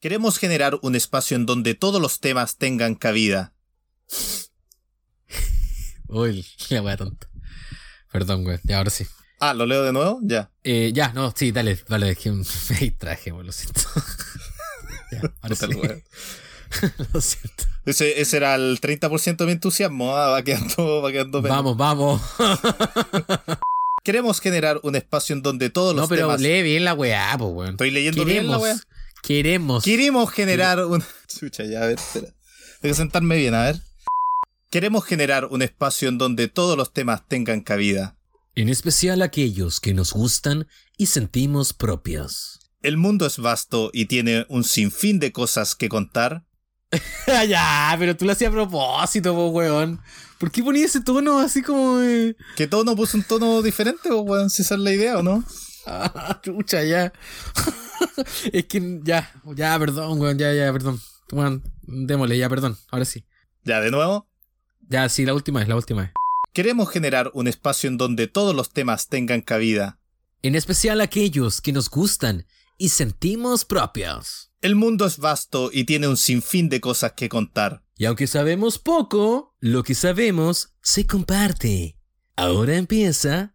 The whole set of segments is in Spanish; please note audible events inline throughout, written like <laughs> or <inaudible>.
Queremos generar un espacio en donde todos los temas tengan cabida. <laughs> Uy, <laughs> la wea tonta. Perdón, güey. Ya, ahora sí. Ah, ¿lo leo de nuevo? Ya. Eh, ya, no, sí, dale, dale, es que <laughs> me distraje, güey, lo siento. ya, ahora sí. lo siento. Ese, ese era el 30% de mi entusiasmo. ah, va quedando, va quedando pena. Vamos, vamos. Queremos generar un espacio en donde todos los No, pero temas. lee bien la weá, pues, weón. Estoy leyendo bien la wea. Queremos. Queremos generar un. <laughs> Chucha, ya, a ver, espera. Tengo que sentarme bien, a ver. Queremos generar un espacio en donde todos los temas tengan cabida. En especial aquellos que nos gustan y sentimos propios. El mundo es vasto y tiene un sinfín de cosas que contar. <laughs> Ya, pero tú lo hacías a propósito, po, weón. ¿Por qué ponías ese tono así como de... Que todo no puso un tono diferente, o weón, si esa es la idea, ¿o no? Ah, <laughs> chucha, ya. <laughs> es que ya, ya, perdón, weón, ya, ya, perdón. Weón, démosle, ya, perdón. Ahora sí. Ya, de nuevo. Ya, sí, la última vez, la última vez. Queremos generar un espacio en donde todos los temas tengan cabida. En especial aquellos que nos gustan y sentimos propios. El mundo es vasto y tiene un sinfín de cosas que contar. Y aunque sabemos poco, lo que sabemos se comparte. Ahora empieza.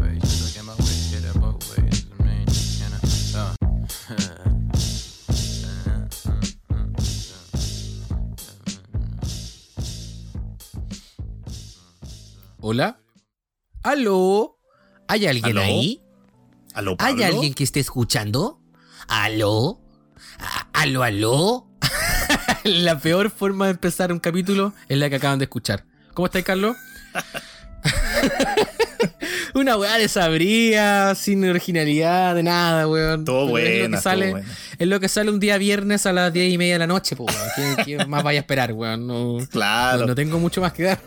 Hola. ¿Aló? ¿Hay alguien ¿Aló? ahí? ¿Aló, ¿Hay Pablo? alguien que esté escuchando? ¿Aló? ¿A- ¿Aló, aló? <laughs> la peor forma de empezar un capítulo es la que acaban de escuchar. ¿Cómo estáis, Carlos? <laughs> Una weá desabría, sin originalidad, de nada, weón. Todo Pero es lo que sale, buena. Es lo que sale un día viernes a las 10 y media de la noche, po, weón. ¿Qué, qué más vaya a esperar, weón? No, <laughs> Claro. no, no tengo mucho más que dar.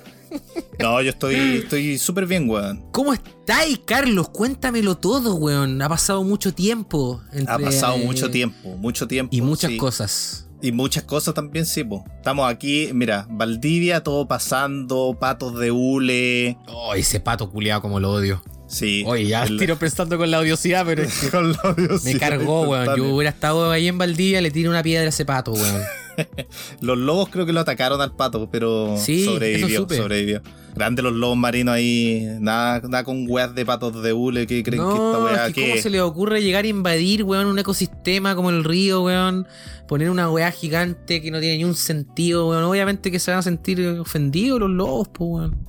No, yo estoy estoy súper bien, weón. ¿Cómo estáis, Carlos? Cuéntamelo todo, weón. Ha pasado mucho tiempo. Ha entre, pasado eh, mucho tiempo, mucho tiempo. Y muchas sí. cosas. Y muchas cosas también, sí, po. Estamos aquí, mira, Valdivia, todo pasando, patos de hule. Oh, ese pato culiado como lo odio. Sí. Oye, ya El- tiro pensando con la odiosidad, pero <laughs> es que con la me odiosidad cargó, weón. Yo hubiera estado ahí en Valdivia, le tiro una piedra a ese pato, weón. <laughs> Los lobos creo que lo atacaron al pato, pero Sí, sobrevivió, sobrevivió. Grande los lobos marinos ahí, nada, nada con weas de patos de hule que creen que esta No, wea que ¿cómo se le ocurre llegar a invadir, weón, un ecosistema como el río, weón? Poner una weá gigante que no tiene ni un sentido, weón. Obviamente que se van a sentir ofendidos los lobos, pues, weón.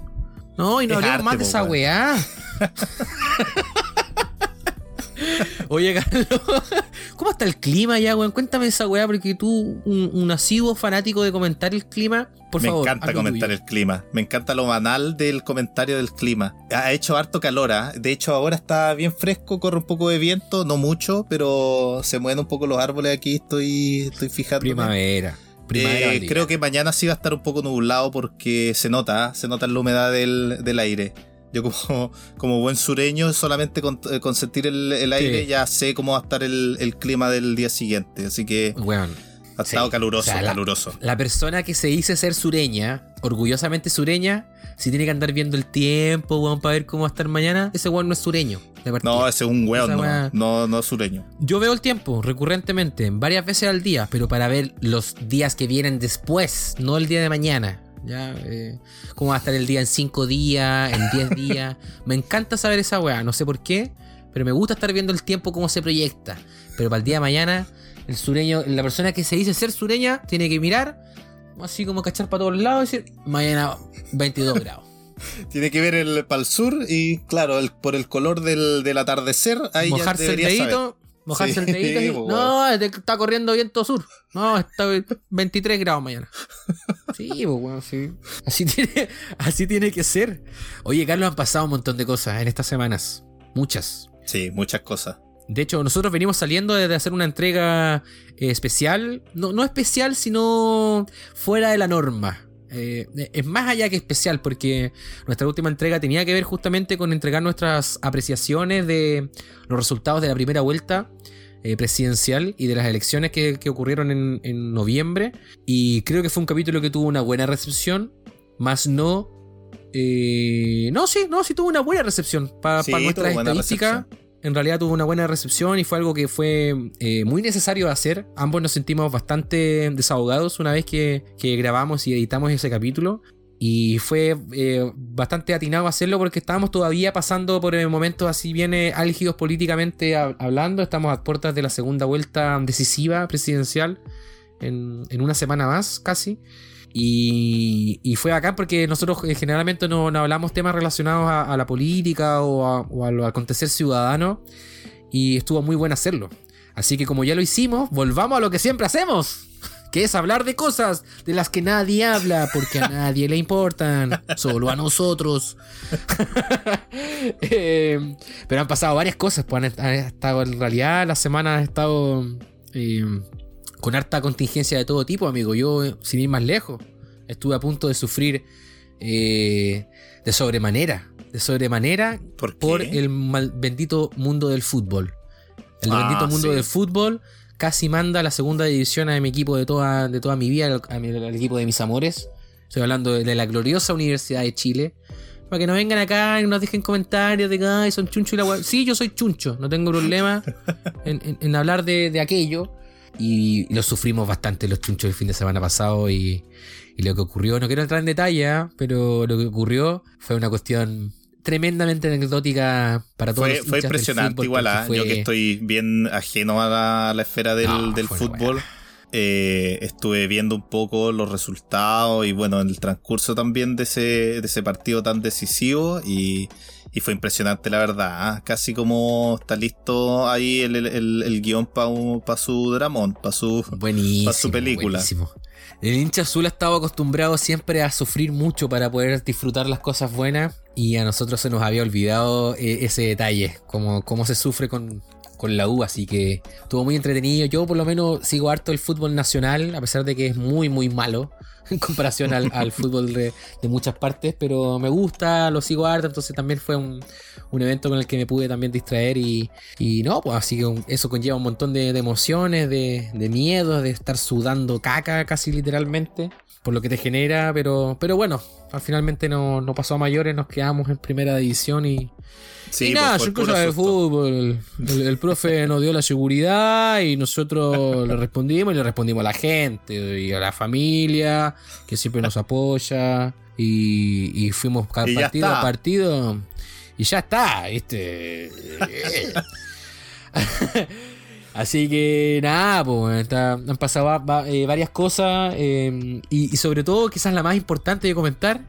No, y no hablemos más de esa weá. <laughs> Oye, Carlos, <laughs> ¿cómo está el clima ya, weón? Cuéntame esa weá, porque tú, un, un asiduo fanático de comentar el clima, por me favor. encanta haz lo comentar tuyo. el clima. Me encanta lo banal del comentario del clima. Ha hecho harto calor, ¿ah? De hecho, ahora está bien fresco, corre un poco de viento, no mucho, pero se mueven un poco los árboles aquí, estoy, estoy fijando. Primavera. Valdivia. creo que mañana sí va a estar un poco nublado porque se nota, ¿ah? se nota la humedad del, del aire. Yo como, <laughs> como buen sureño, solamente con, eh, con sentir el, el aire Sí. ya sé cómo va a estar el, el clima del día siguiente. Así que Weón. ha Sí, estado caluroso, o sea, la- caluroso. La persona que se dice ser sureña, orgullosamente sureña, si tiene que andar viendo el tiempo, weón, para ver cómo va a estar mañana, ese weón no es sureño. No, ese es un weón, no, no, no sureño. Yo veo el tiempo recurrentemente, varias veces al día, pero para ver los días que vienen después, no el día de mañana. Ya, eh, cómo va a estar el día en 5 días, en 10 <laughs> días. Me encanta saber esa weá, no sé por qué, pero me gusta estar viendo el tiempo cómo se proyecta. Pero para el día de mañana, el sureño, la persona que se dice ser sureña, tiene que mirar, así como cachar para todos lados y decir, mañana 22 grados. <laughs> Tiene que ver el para el sur y claro, el- por el color del, del atardecer, ahí mojarse ya el dedito, mojarse Sí, el dedito. así, <laughs> pues, no, está corriendo viento sur. No, está 23 grados mañana. Sí, pues bueno, sí. Así tiene, así tiene que ser. Oye, Carlos, han pasado un montón de cosas en estas semanas. Muchas. Sí, muchas cosas. De hecho, nosotros venimos saliendo de hacer una entrega eh, especial. No, no especial, sino fuera de la norma. Eh, es más allá que especial porque nuestra última entrega tenía que ver justamente con entregar nuestras apreciaciones de los resultados de la primera vuelta eh, presidencial y de las elecciones que, que ocurrieron en, en noviembre. Y creo que fue un capítulo que tuvo una buena recepción, más no... eh, no, sí, no, sí tuvo una buena recepción para Sí, buena estadísticas recepción. En realidad tuvo una buena recepción y fue algo que fue eh, muy necesario hacer. Ambos nos sentimos bastante desahogados una vez que, que grabamos y editamos ese capítulo. Y fue eh, bastante atinado hacerlo porque estábamos todavía pasando por momentos así bien eh, álgidos políticamente hab- hablando. Estamos a puertas de la segunda vuelta decisiva presidencial en, en una semana más casi. Y, y fue acá porque nosotros eh, generalmente no, no hablamos temas relacionados a, a la política o a, o a lo acontecer ciudadano. Y estuvo muy bueno hacerlo. Así que como ya lo hicimos, volvamos a lo que siempre hacemos. <laughs> Que es hablar de cosas de las que nadie habla porque a nadie le importan. <laughs> Solo a nosotros. <laughs> Eh, pero han pasado varias cosas. Pues han, han estado en realidad la semana ha estado eh, con harta contingencia de todo tipo, amigo. Yo, sin ir más lejos, estuve a punto de sufrir eh, de sobremanera. De sobremanera ¿Por el mal- bendito mundo del fútbol. El Ah, bendito mundo sí. del fútbol casi manda a la segunda división a mi equipo de toda, de toda mi vida, al, a mi- al equipo de mis amores. Estoy hablando de, de la gloriosa Universidad de Chile. Para que no vengan acá y nos dejen comentarios de que "Ay, son chuncho y la wea". Sí, yo soy chuncho, no tengo problema en, en- en hablar de, de aquello. Y lo sufrimos bastante los chunchos el fin de semana pasado y, y lo que ocurrió, no quiero entrar en detalle, ¿ah? pero lo que ocurrió fue una cuestión tremendamente anecdótica para todos Fue, los fue impresionante fútbol, igual, ¿ah? fue- yo que estoy bien ajeno a la, a la esfera del, No, del fútbol. eh, estuve viendo un poco los resultados y bueno, en el transcurso también de ese, de ese partido tan decisivo y, y fue impresionante la verdad. ¿ah? Casi como está listo ahí el, el, el- el guion para su dramón, para su... Buenísimo. pa' su película. buenísimo. El hincha azul ha estado acostumbrado siempre a sufrir mucho para poder disfrutar las cosas buenas y a nosotros se nos había olvidado eh, ese detalle, como cómo se sufre con, con la U, así que estuvo muy entretenido. Yo por lo menos sigo harto el fútbol nacional, a pesar de que es muy muy malo en comparación al, al fútbol de, de muchas partes, pero me gusta, lo sigo harto, entonces también fue un, un evento con el que me pude también distraer y, y no, pues así que un- eso conlleva un montón de, de emociones, de, de miedos, de estar sudando caca casi literalmente, por lo que te genera, pero, pero bueno, al finalmente no, no pasó a mayores, nos quedamos en primera división y, Sí, y pues, nada, son cosas de fútbol. El, el profe nos dio la seguridad y nosotros le respondimos y le respondimos a la gente y a la familia que siempre nos apoya y, y fuimos Y partido a partido y ya está, ¿viste? <laughs> Así que nada, pues está- han pasado va- va- eh, varias cosas eh, y, y sobre todo quizás la más importante de comentar,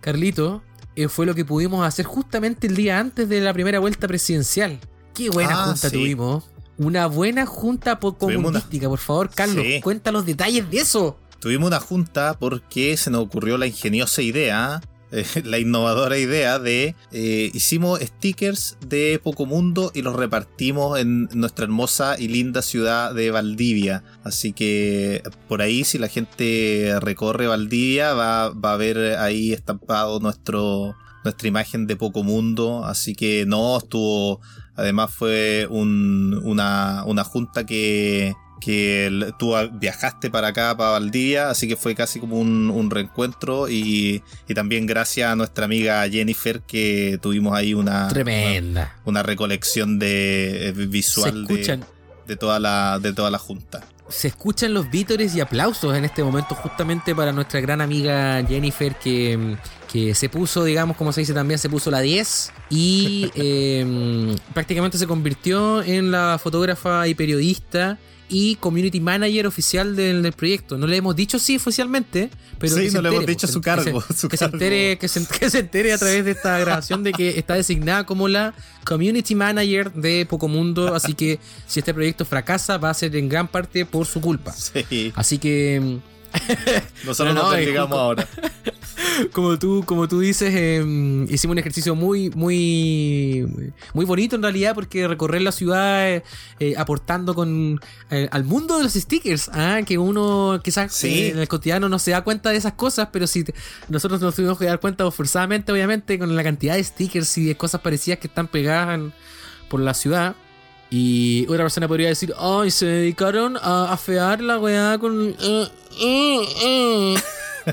Carlito, eh, fue lo que pudimos hacer justamente el día antes de la primera vuelta presidencial. Qué buena Ah, junta sí. tuvimos. Una buena junta po- Tuvimos una- comunística, por favor, Carlos, Sí. cuenta los detalles de eso. Tuvimos una junta porque se nos ocurrió la ingeniosa idea, <laughs> eh, la innovadora idea de eh, hicimos stickers de Poco Mundo y los repartimos en nuestra hermosa y linda ciudad de Valdivia. Así que por ahí si la gente recorre Valdivia va, va a ver ahí estampado nuestro nuestra imagen de Poco Mundo. Así que no, estuvo. Además fue un- una, una junta que, que el- tú viajaste para acá, para Valdivia, así que fue casi como un, un reencuentro y, y también gracias a nuestra amiga Jennifer que tuvimos ahí una, Tremenda. una, una recolección de eh, visual de, toda la, de toda la junta. se escuchan los vítores y aplausos en este momento justamente para nuestra gran amiga Jennifer que, que se puso, digamos, como se dice también, se puso la 10 y <laughs> eh, prácticamente se convirtió en la fotógrafa y periodista y community manager oficial del, del proyecto. No le hemos dicho sí oficialmente, pero Sí, que se no le hemos dicho pues, su que se- cargo, <laughs> su que, se entere, que, se, que se entere a través de esta <laughs> grabación de que está designada como la community manager de Pocomundo. Así que si este proyecto fracasa, va a ser en gran parte por su culpa. <laughs> Sí. Así que mm, <laughs> Nosotros No, nos no, desligamos es- ahora. <laughs> Como tú, como tú dices, eh, hicimos un ejercicio muy, muy, muy bonito en realidad, porque recorrer la ciudad eh, eh, aportando con eh, al mundo de los stickers, ah, que uno quizás Sí. en el cotidiano no se da cuenta de esas cosas, pero si te- nosotros nos tuvimos que dar cuenta forzadamente, obviamente, con la cantidad de stickers y de cosas parecidas que están pegadas en- por la ciudad. Y otra persona podría decir, ay, se dedicaron a afear la weá con... eh, eh, eh".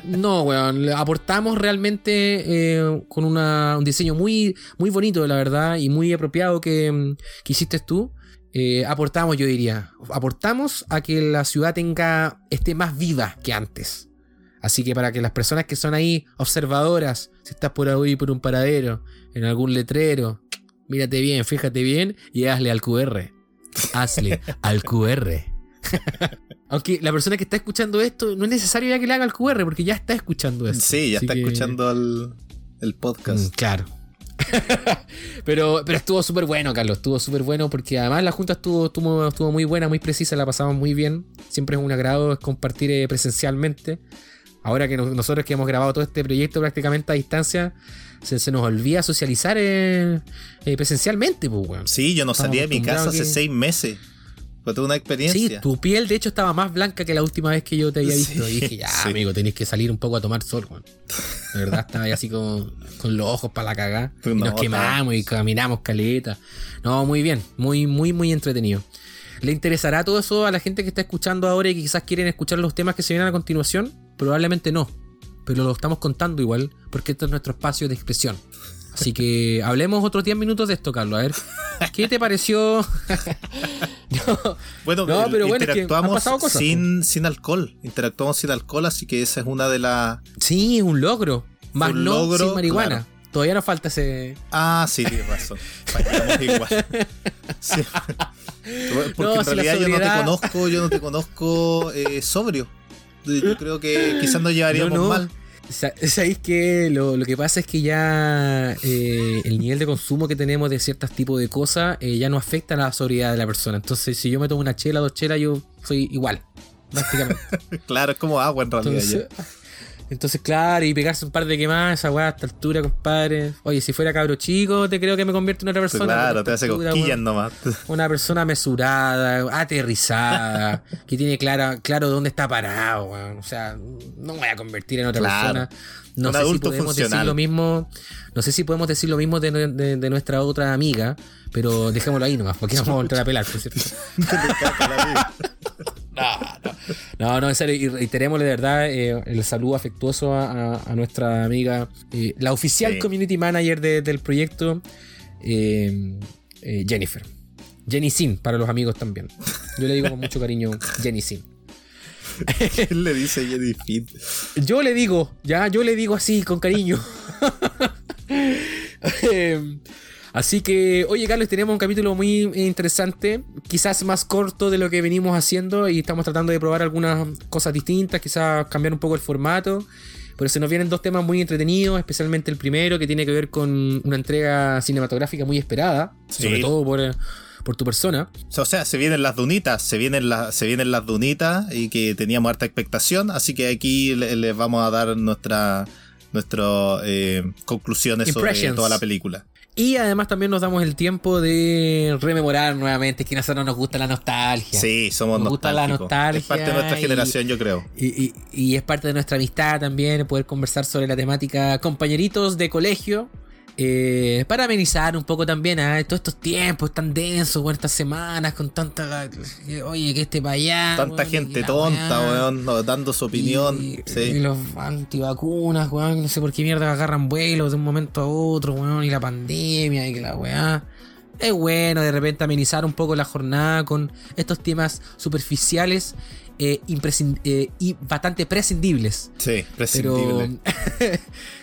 No, weón, le aportamos realmente con un diseño muy, muy bonito, la verdad, y muy apropiado que, que hiciste tú. Aportamos, yo diría, aportamos a que la ciudad tenga, esté más viva que antes. Así que para que las personas que son ahí observadoras, si estás por ahí por un paradero, en algún letrero, mírate bien, fíjate bien y hazle al QR. Hazle <laughs> al QR. Aunque la persona que está escuchando esto no es necesario ya que le haga el QR porque ya está escuchando esto. Sí, ya Así está que- escuchando el, el Mm, podcast. claro. <laughs> pero, pero estuvo súper bueno, Carlos. Estuvo súper bueno porque además la junta estuvo, estuvo, estuvo muy buena, muy precisa, la pasamos muy bien. Siempre es un agrado compartir eh, presencialmente. Ahora que nos- nosotros que hemos grabado todo este proyecto prácticamente a distancia, se, se nos olvida socializar eh, eh, presencialmente, pues, weón. Sí, yo no Estamos salía de mi casa hace que- seis meses. Fue toda una Sí, experiencia. tu piel de hecho estaba más blanca que la última vez que yo te había visto. Sí, y dije, ya, sí. amigo, tenés que salir un poco a tomar sol, weón. De verdad, <laughs> estaba ahí así como con los ojos para la cagada. Y No, nos quemamos y caminamos caleta. No, muy bien, muy, muy, muy entretenido. ¿Le interesará todo eso a la gente que está escuchando ahora y que quizás quieren escuchar los temas que se vienen a continuación? Probablemente no. Pero lo estamos contando igual, porque este es nuestro espacio de expresión. Así que <laughs> hablemos otros 10 minutos de esto, Carlos. A ver, ¿qué te pareció? <laughs> No, Bueno, No, el- pero bueno, es que han interactuamos cosas, sin, sin alcohol. Interactuamos sin alcohol, así que esa es una de las. Sí, es un logro. Más Un no logro, sin marihuana. claro. Todavía nos falta ese. Ah, sí, tienes razón. Fallamos <laughs> igual. Sí. Porque No, en realidad yo no te conozco, yo no te conozco eh, sobrio. Yo creo que quizás nos llevaríamos No, no. mal. Sa- ¿Sabéis que lo, lo que pasa es que ya eh, el nivel de consumo que tenemos de ciertos tipos de cosas eh, ya no afecta a la sobriedad de la persona? Entonces, si yo me tomo una chela, dos chelas, yo soy igual, prácticamente. <laughs> Claro, es como agua en realidad. Entonces, ya. Entonces, claro, y pegarse un par de quemadas, esa weá a esta altura, compadre. Oye, si fuera cabro chico, te creo que me convierto en otra persona. Claro, te hace altura, cosquillas nomás. <laughs> Una persona mesurada, aterrizada, que tiene clara, claro dónde está parado, weón. O sea, no me voy a convertir en otra Claro. persona. No Un sé si podemos funcional. decir lo mismo. No sé si podemos decir lo mismo de, de- de nuestra otra amiga, pero dejémoslo ahí nomás, porque vamos a volver a pelar, por cierto. <laughs> <laughs> No, no, no, no, en serio, y reiterémosle de verdad eh, el saludo afectuoso a, a- a nuestra amiga, eh, la oficial Sí. community manager de- del proyecto, eh, eh, Jennifer. Jenny Sin, para los amigos también. Yo le digo con mucho cariño Jenny Sin. <laughs> Él le dice Jenny Fit. Yo le digo, ya, yo le digo así, con cariño. <laughs> Así que, oye, Carlos, tenemos un capítulo muy interesante, quizás más corto de lo que venimos haciendo y estamos tratando de probar algunas cosas distintas, quizás cambiar un poco el formato. Pero se nos vienen dos temas muy entretenidos, especialmente el primero, que tiene que ver con una entrega cinematográfica muy esperada, Sí. sobre todo por, por tu persona. O sea, se vienen las dunitas, se vienen, las se vienen las dunitas y que teníamos harta expectación, así que aquí le- les vamos a dar nuestra nuestras eh, conclusiones sobre toda la película. Y además también nos damos el tiempo de rememorar nuevamente que a nosotros nos gusta la nostalgia. Sí, somos Nos gusta la nostálgicos. Es parte de nuestra nostalgia y- generación, yo creo. Y, y- y es parte de nuestra amistad también poder conversar sobre la temática compañeritos de colegio. Eh, para amenizar un poco también a todos estos tiempos tan densos, estas semanas con tanta. eh, Oye, que este para allá. Tanta weón, y gente tonta, weón, no, dando su opinión. Y, y sí. los antivacunas, weón, no sé por qué mierda agarran vuelos de un momento a otro, weón, y la pandemia y que la weá. Es bueno de repente amenizar un poco la jornada con estos temas superficiales eh, eh, y bastante prescindibles. Sí, Pero, prescindible. <laughs>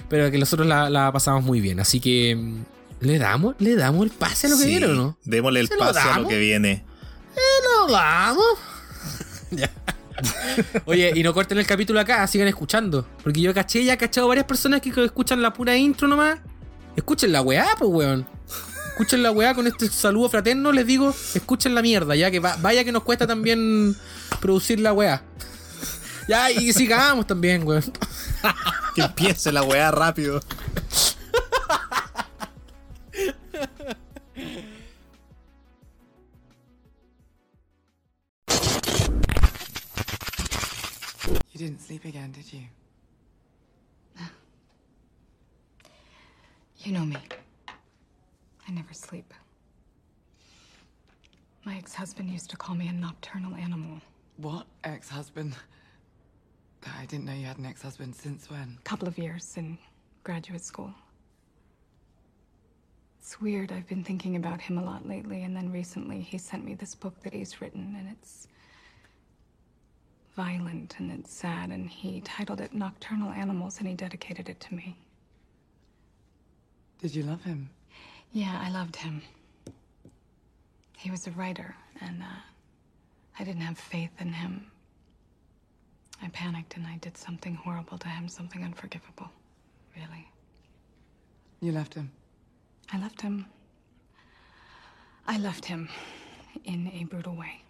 pero que nosotros la, la pasamos muy bien. Así que, mm, ¿le damos? ¿Le damos el pase a lo que Sí, viene o no? Démosle el ¿Se lo pase a lo que viene. ¡Lo damos! <laughs> Ya. Oye, y no corten el capítulo acá, sigan escuchando. Porque yo caché, ya he cachado varias personas que escuchan la pura intro nomás. Escuchen la weá, pues weón. Escuchen la weá con este saludo fraterno, les digo, escuchen la mierda, ya que va- vaya que nos cuesta también producir la weá. Ya, y sigamos también, weón. Que empiece la weá rápido. You didn't sleep again, did you? You know me. I never sleep. My ex husband used to call me a nocturnal animal. What? Ex husband? I didn't know you had an ex husband since when? A couple of years in graduate school. It's weird. I've been thinking about him a lot lately, and then recently he sent me this book that he's written, and it's violent and it's sad, and he titled it Nocturnal Animals, and he dedicated it to me. Did you love him? Yeah, I loved him. He was a writer, and uh, I didn't have faith in him. I panicked and I did something horrible to him, something unforgivable. Really. You left him. I left him. I left him in a brutal way.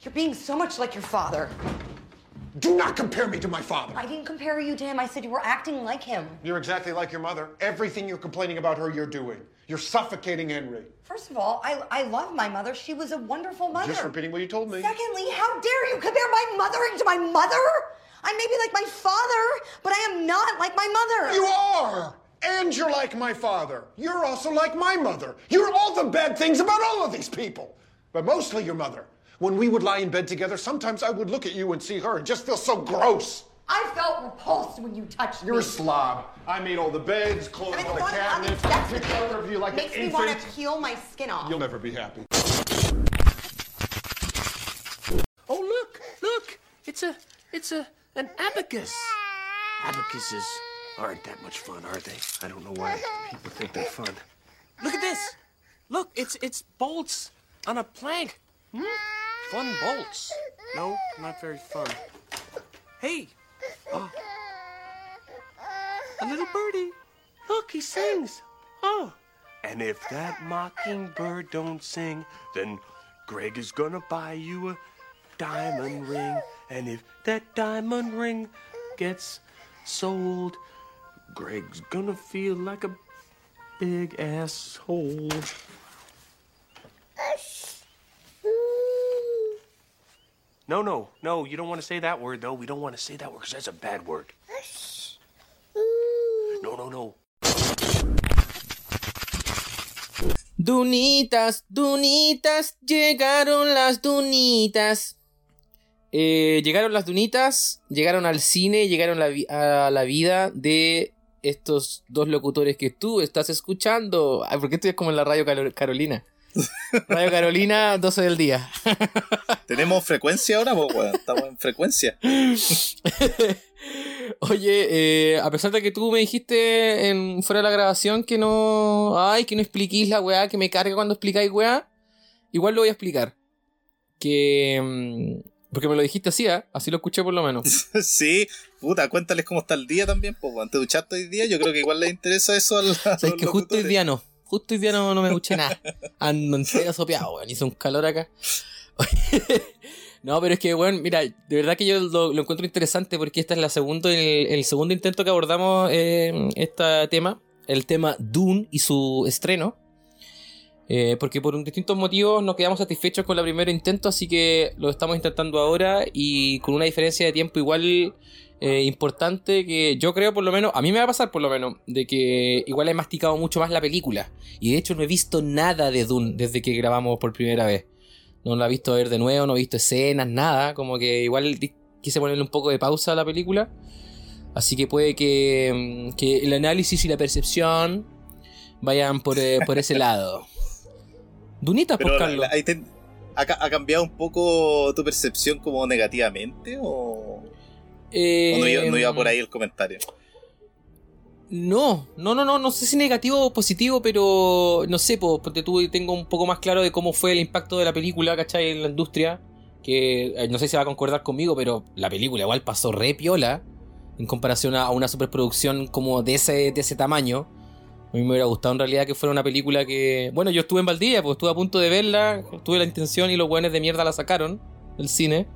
You're being so much like your father. Do not compare me to my father. I didn't compare you to him. I said you were acting like him. You're exactly like your mother. Everything you're complaining about her, you're doing. You're suffocating Henry. First of all, I, I love my mother. She was a wonderful mother. Just repeating what you told me. Secondly, how dare you compare my mothering to my mother? I may be like my father, but I am not like my mother. You are! And you're like my father. You're also like my mother. You're all the bad things about all of these people. But mostly your mother. When we would lie in bed together, sometimes I would look at you and see her and just feel so gross. I felt repulsed when you touched me. You're a slob. I made all the beds, closed I mean, all the the thought cabinets, having took sex with care of you like makes an me want to peel my skin off. You'll never be happy. Oh, look, look! It's a, it's a, an abacus. Abacuses aren't that much fun, are they? I don't know why people think they're fun. Look at this. Look, it's it's bolts on a plank. Hmm? Fun bolts. No, not very fun. Hey. Oh. A little birdie. Look, he sings. Oh. And if that mockingbird don't sing, then Greg is gonna buy you a diamond ring. And if that diamond ring gets sold, Greg's gonna feel like a big asshole. No, no, no, you don't want to say that word, though. We don't want to say that word because that's a bad word. No, no, no. Dunitas, dunitas, llegaron las dunitas. Eh, llegaron las dunitas, llegaron al cine, llegaron la a la vida de estos dos locutores que tú estás escuchando. Ay, ¿por qué estoy como en la radio Caro- Carolina? Radio Carolina, 12 del día. <laughs> ¿Tenemos frecuencia ahora? Pues, weón, estamos en frecuencia. <laughs> Oye, eh, a pesar de que tú me dijiste en, fuera de la grabación que no. Ay, que no expliquís la weá, que me carga cuando explicáis weá. Igual lo voy a explicar. Que. mm, Porque me lo dijiste así, ¿ah? Así lo escuché por lo menos. <laughs> Sí, puta, cuéntales cómo está el día también, pues. ¿Te duchaste hoy día? Yo creo que igual les interesa eso a, la- a Sabes los que justo hoy día no. Justo hoy día no, no me escuché nada. Ando entero sopeado, weón. Hizo un calor acá. <laughs> no, pero es que, weón, mira, de verdad que yo lo, encuentro interesante porque este es la segundo, el, segundo intento que abordamos este tema. El tema Dune y su estreno. Eh, porque por distintos motivos nos quedamos satisfechos con el primer intento, así que lo estamos intentando ahora y con una diferencia de tiempo igual eh, importante que yo creo por lo menos, a mí me va a pasar por lo menos, de que igual he masticado mucho más la película. Y de hecho no he visto nada de Dune desde que grabamos por primera vez. No la he visto ver de nuevo, no he visto escenas, nada. Como que igual quise ponerle un poco de pausa a la película. Así que puede que, mm, que el análisis y la percepción vayan por, eh, por ese lado. <laughs> Dunitas, Pero pues, la- Carlos. la- ha, ha cambiado un poco tu percepción como negativamente o, Eh, no, iba, no iba por ahí el comentario? No, no, no, no, no sé si negativo o positivo, pero no sé, po, porque tú tengo un poco más claro de cómo fue el impacto de la película, ¿cachai? En la industria. Que eh, no sé si va a concordar conmigo, pero la película igual pasó re piola en comparación a, a una superproducción como de ese, de ese tamaño. A mí me hubiera gustado en realidad que fuera una película que. Bueno, yo estuve en Valdivia, pues estuve a punto de verla, tuve la intención y los buenos de mierda la sacaron del cine.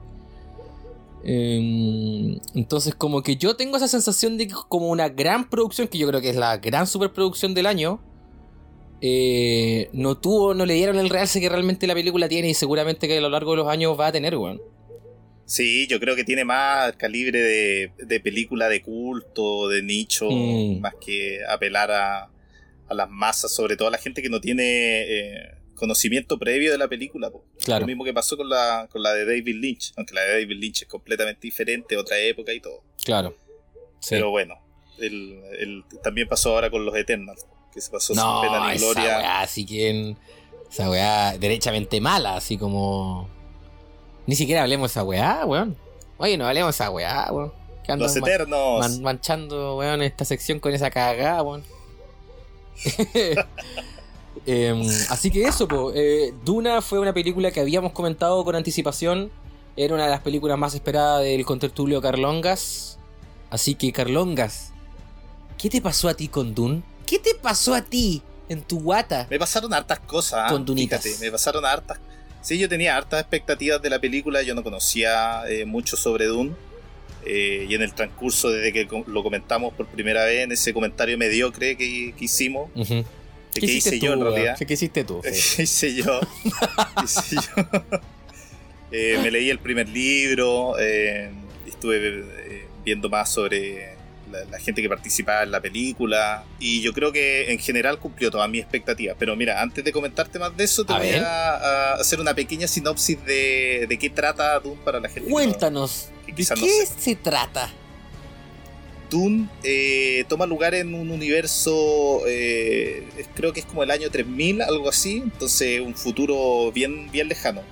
Eh, entonces, como que yo tengo esa sensación de que como una gran producción, que yo creo que es la gran superproducción del año, eh, no tuvo, no le dieron el realce que realmente la película tiene y seguramente que a lo largo de los años va a tener, weón. Sí, yo creo que tiene más calibre de, de película de culto, de nicho, Mm. más que apelar a, a las masas, sobre todo a la gente que no tiene eh, conocimiento previo de la película. po. Claro. Lo mismo que pasó con la, con la de David Lynch, aunque la de David Lynch es completamente diferente, otra época y todo. Claro. Sí. Pero bueno, el, el- también pasó ahora con los Eternals, que se pasó no, sin pena ni esa gloria. weá, así que. Esa weá derechamente mala, así como. Ni siquiera hablemos de esa weá, weón. Oye, no hablemos de esa weá, weón. Que andan Los Eternos. man- manchando, weón, esta sección con esa cagada, weón. <laughs> <laughs> Em, así que eso, po. eh, Duna fue una película que habíamos comentado con anticipación. Era una de las películas más esperadas del contertulio Carlongas. Así que, Carlongas, ¿qué te pasó a ti con Dune? ¿Qué te pasó a ti en tu guata? Me pasaron hartas cosas. Con dunitas. Fíjate, me pasaron hartas. Sí, yo tenía hartas expectativas de la película. Yo no conocía eh, mucho sobre Dune. Eh, y en el transcurso, desde que lo comentamos por primera vez, en ese comentario mediocre que, que hicimos, Ujú. De que hice yo en realidad. ¿Qué hiciste tú? <laughs> ¿Qué hice yo? ¿Qué hice yo? <laughs> Eh, me leí el primer libro, eh, estuve eh, viendo más sobre la, la gente que participaba en la película y yo creo que en general cumplió todas mis expectativas. Pero mira, antes de comentarte más de eso, te A voy a, a hacer una pequeña sinopsis de, de qué trata Dune para la gente. que no- Cuéntanos, que ¿de no qué se trata? Dune eh, toma lugar en un universo, eh, creo que es como el año 3000, algo así, entonces un futuro bien, bien lejano.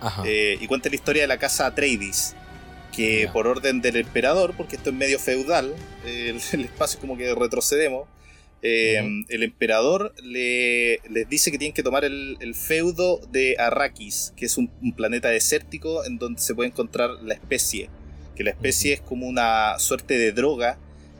Ajá. Eh, y cuenta la historia de la casa Atreides, que por orden del emperador, porque esto es medio feudal, el, <laughs> el espacio como que retrocedemos, el emperador le, les dice que tienen que tomar el, el feudo de Arrakis, que es un, un planeta desértico en donde se puede encontrar la especie, que la especie es como una suerte de droga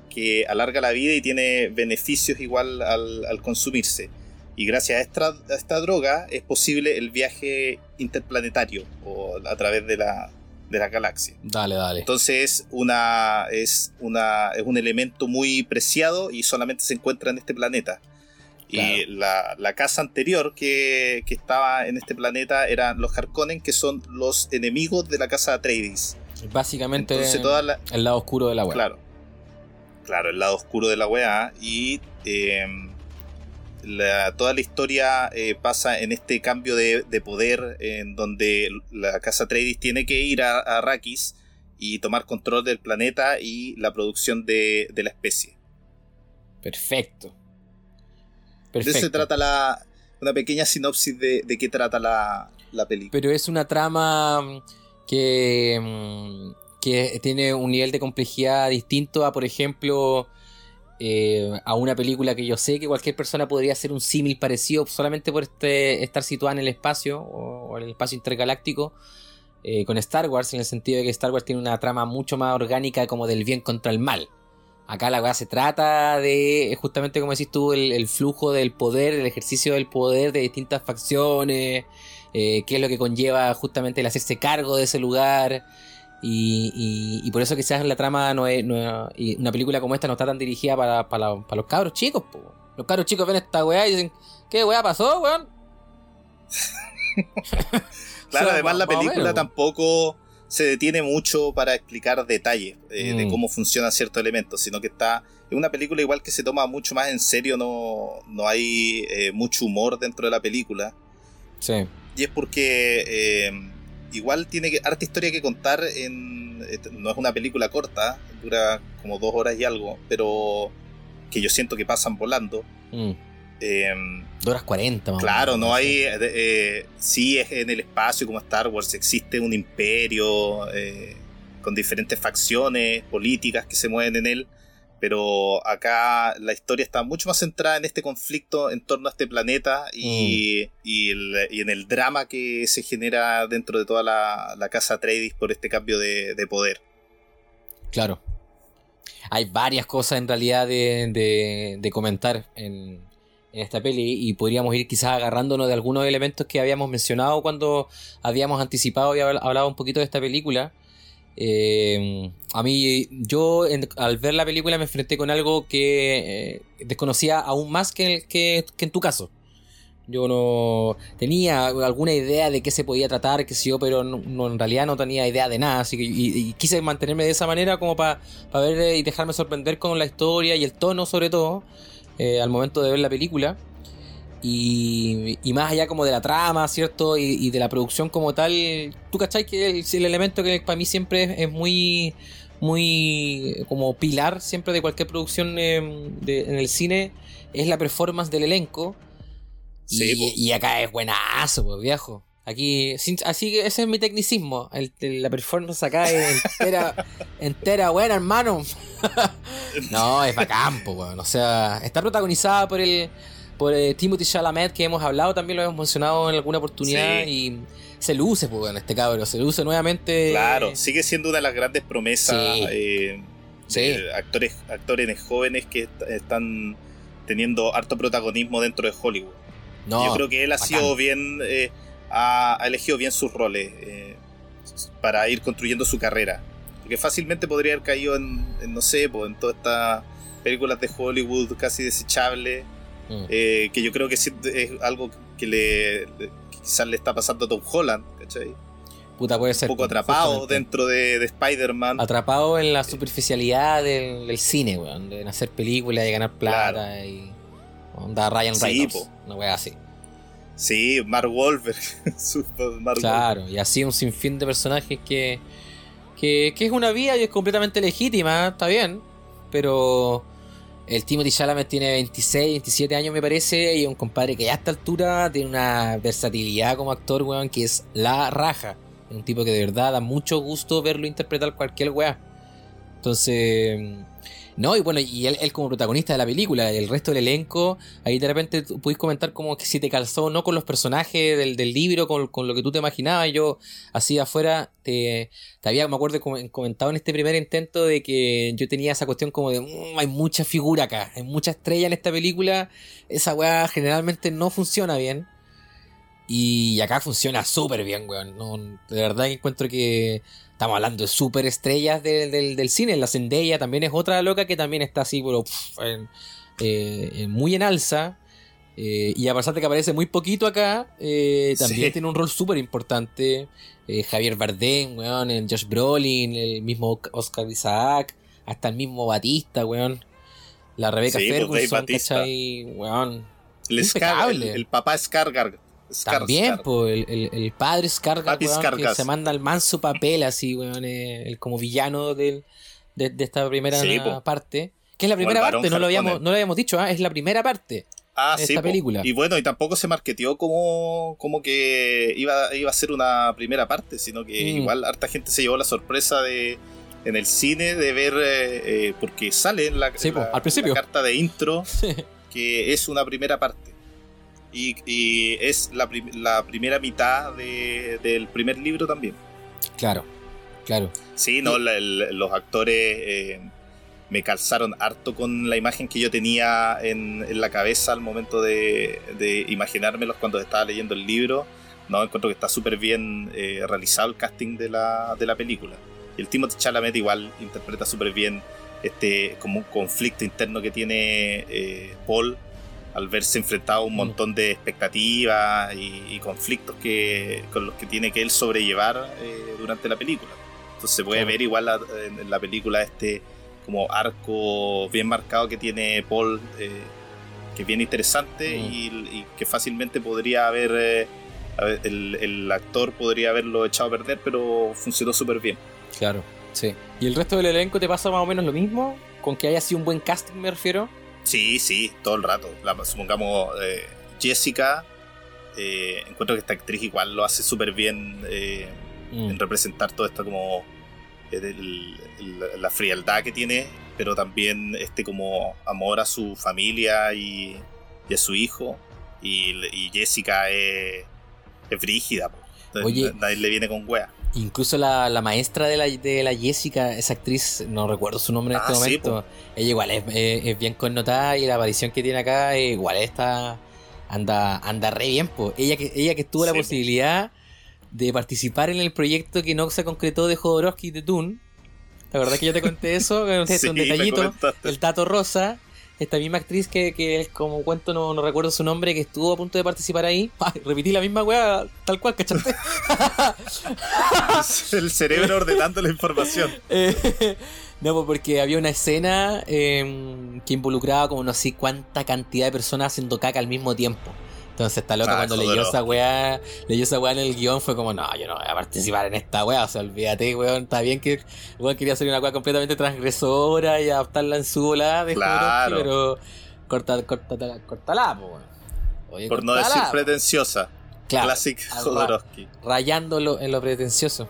que alarga la vida y tiene beneficios igual al, al consumirse. Y gracias a esta, a esta droga es posible el viaje interplanetario o a través de la, de la galaxia. Dale, dale. Entonces una, es, una, es un elemento muy preciado y solamente se encuentra en este planeta. Claro. Y la, la casa anterior que, que estaba en este planeta eran los Harkonnen, que son los enemigos de la casa Atreides. Básicamente Entonces toda la, el lado oscuro de la web. Claro. Claro, el lado oscuro de la weá. Y eh, la- toda la historia eh, pasa en este cambio de, de poder en donde la casa Atreides tiene que ir a, a Arrakis y tomar control del planeta y la producción de, de la especie. Perfecto. De Perfecto. eso se trata la, una pequeña sinopsis de, de qué trata la, la película. Pero es una trama que, mm, que tiene un nivel de complejidad distinto a, por ejemplo, eh, a una película que yo sé que cualquier persona podría hacer un símil parecido solamente por este, estar situada en el espacio o, en el espacio intergaláctico. eh, con Star Wars, en el sentido de que Star Wars tiene una trama mucho más orgánica como del bien contra el mal. Acá la weá se trata de, justamente como decís tú, el, el flujo del poder, el ejercicio del poder de distintas facciones, eh, qué es lo que conlleva justamente el hacerse cargo de ese lugar. Y, y- y por eso quizás la trama no es, no es- y una película como esta no está tan dirigida para, para, la- para los cabros chicos. po. Los cabros chicos ven esta weá y dicen, ¿qué weá pasó, weón? <laughs> Claro, O sea, además la película menos. tampoco se detiene mucho para explicar detalles eh, de Mm. cómo funcionan ciertos elementos, sino que está es una película igual que se toma mucho más en serio, no, no hay eh, mucho humor dentro de la película. Sí. Y es porque eh, igual tiene que, harta historia que contar en... eh, No es una película corta, dura como dos horas y algo, pero que yo siento que pasan volando. Mm. Eh, Dos horas 40, más o Claro, no hay. eh, eh, sí, es en el espacio como Star Wars, existe un imperio eh, con diferentes facciones políticas que se mueven en él, pero acá la historia está mucho más centrada en este conflicto en torno a este planeta y, y, el- y en el drama que se genera dentro de toda la, la casa Atreides por este cambio de, de poder. Claro. hay varias cosas en realidad de, de- de comentar en, en esta peli y podríamos ir quizás agarrándonos de algunos elementos que habíamos mencionado cuando habíamos anticipado y habl- hablado un poquito de esta película. Eh, a mí, yo al ver la película me enfrenté con algo que eh, desconocía aún más que, que, que en tu caso. Yo no tenía alguna idea de qué se podía tratar, qué sé yo, pero no, en realidad no tenía idea de nada. Así que quise mantenerme de esa manera como para ver eh, y dejarme sorprender con la historia y el tono, sobre todo, al momento de ver la película. Y, y más allá como de la trama, ¿cierto? Y, y de la producción como tal, tú cachai que el, el elemento que para mí siempre es, es muy, muy como pilar siempre de cualquier producción eh, de- en el cine es la performance del elenco. Sí, y, acá es buenazo, pues viejo. Aquí, sin- así que ese es mi tecnicismo. El- el- la performance acá es entera, <laughs> entera buena, hermano. <laughs> no, es bacán, po, weón. O sea, está protagonizada por el por eh, Timothy Chalamet, que hemos hablado, también lo hemos mencionado en alguna oportunidad. Sí. Y se luce, pues, weón, este cabrón. Se luce nuevamente. Claro, sigue siendo una de las grandes promesas Sí. eh, Sí. de actores, actores jóvenes que est- están teniendo harto protagonismo dentro de Hollywood. No, Yo creo que él ha bacán. sido bien, eh, ha, ha elegido bien sus roles eh, para ir construyendo su carrera. Porque fácilmente podría haber caído en, en, no sé, pues, en todas estas películas de Hollywood casi desechables, Mm. eh, que yo creo que sí es algo que le quizás le está pasando a Tom Holland, ¿cachai? Puta, puede ser. Un poco atrapado justamente. dentro de, de Spider-Man. Atrapado en la superficialidad del, del cine, weón. De hacer películas, de ganar plata y. Onda Ryan Sí, Reynolds. Una wea así. Sí, Mark <laughs> Mark Claro, y así un sinfín de personajes que, que, que es una vía y es completamente legítima, está bien, pero el Timothy Chalamet tiene 26, 27 años me parece, y es un compadre que ya a esta altura tiene una versatilidad como actor, weón, que es la raja. Un tipo que de verdad da mucho gusto verlo interpretar cualquier weá. Entonces... No, y bueno, y él, como protagonista de la película, el resto del elenco, ahí de repente pudiste comentar como que si te calzó o no con los personajes del, libro, con, lo que tú te imaginabas. Yo, así afuera, te, te había, me acuerdo, com- comentado en este primer intento de que yo tenía esa cuestión como de, "Mm, hay mucha figura acá, hay mucha estrella en esta película, esa weá generalmente no funciona bien. Y acá funciona súper bien, weón. No, de verdad que encuentro que estamos hablando de súper estrellas del, del, del cine. La Zendaya también es otra loca que también está así, pero en- eh, muy en alza. Eh, y a pesar de que aparece muy poquito acá, eh, también Sí. tiene un rol súper importante. Javier Bardem, weón, el Josh Brolin, el mismo Oscar Isaac, hasta el mismo Batista, weón. La Rebecca Sí, pues, Ferguson, Bautista. ¿cachai? Weón. El, Scar, el, Impecable. el papá Scargar. Scar- También, Scar. po, el, el- el padre Scarga, que se manda el manso papel así, weón, eh, el como villano del, de, de esta primera Sí, parte. Que es la primera parte, no lo, habíamos, no lo habíamos dicho, ¿ah? es la primera parte. Ah, esta sí, po. película. Y bueno, y tampoco se marketeó como, como que iba, iba a ser una primera parte, sino que Mm. igual harta gente se llevó la sorpresa de en el cine de ver, eh, eh, porque sale en la, Sí, po, la- al principio. la carta de intro <laughs> que es una primera parte. Y, y es la, prim- la primera mitad de- del primer libro también. claro, claro. Sí, no, la- el- los actores eh, me calzaron harto con la imagen que yo tenía en, en la cabeza al momento de, de imaginármelos cuando estaba leyendo el libro. No, encuentro que está súper bien eh, realizado el casting de la, de la película. Y el Timothy Chalamet igual interpreta súper bien este como un conflicto interno que tiene eh, Paul al verse enfrentado a un Mm. montón de expectativas y, y conflictos que, con los que tiene que él sobrellevar eh, durante la película. Entonces se puede Claro. ver igual la- en, la película este como arco bien marcado que tiene Paul, eh, que es bien interesante Mm. y, y que fácilmente podría haber, eh, el, el actor podría haberlo echado a perder, pero funcionó súper bien. Claro, sí. ¿Y el resto del elenco te pasa más o menos lo mismo? ¿Con que haya sido un buen casting, me refiero? Sí, sí, todo el rato. La- supongamos eh, Jessica, eh, encuentro que esta actriz igual lo hace súper bien eh, Mm, en representar todo esto como eh, el- la frialdad que tiene, pero también este como amor a su familia y, y a su hijo. Y, y Jessica es, es brígida. Oye. na- nadie le viene con wea. Incluso la, la maestra de la, de la Jessica, esa actriz, no recuerdo su nombre en Ah, este sí, momento. Ella igual es, es- es bien connotada y la aparición que tiene acá eh, igual está. Anda, anda re bien, po. Ella que, ella que tuvo la po. posibilidad de participar en el proyecto que no se concretó de Jodorowsky de Dune. ¿Te acordás que yo te conté eso? <laughs> Sí, un detallito. El Tato Rosa. Esta misma actriz que, que como cuento no, no recuerdo su nombre, que estuvo a punto de participar ahí. <laughs> Ay, repetí la misma weá, tal cual, ¿cachaste? <laughs> el cerebro ordenando la información. <laughs> Eh, no, pues porque había una escena eh, que involucraba como no sé cuánta cantidad de personas haciendo caca al mismo tiempo. Entonces está loco Ah, cuando leyó esa weá, leyó esa weá en el guion, fue como, no, yo no voy a participar en esta weá, o sea, olvídate, weón, está bien que weón quería hacer una weá completamente transgresora y adaptarla en su volada de Claro. Jodorowsky, pero corta, corta, cortala, po, weón. Oye, Por no decir pretenciosa. Claro, Classic Jodorowsky. rayándolo en lo pretencioso.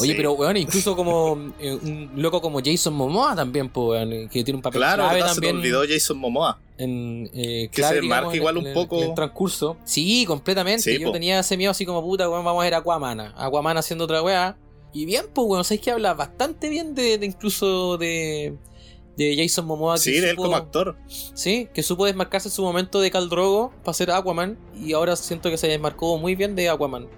Oye, Sí. pero weón, incluso como eh, un loco como Jason Momoa también, pues, weón, que tiene un papel Claro, clave ¿verdad? se también olvidó Jason Momoa. En eh, Que se digamos, marca en- igual en un poco- en el transcurso. Sí, completamente. Sí, Yo po. tenía ese miedo así como puta, weón, vamos a ver Aquaman. Aquaman haciendo otra weá. Y bien, pues, weón, sabéis que habla bastante bien de, de incluso de de Jason Momoa. que Sí, de él como actor. Sí, que supo desmarcarse en su momento de Khal Drogo para ser Aquaman y ahora siento que se desmarcó muy bien de Aquaman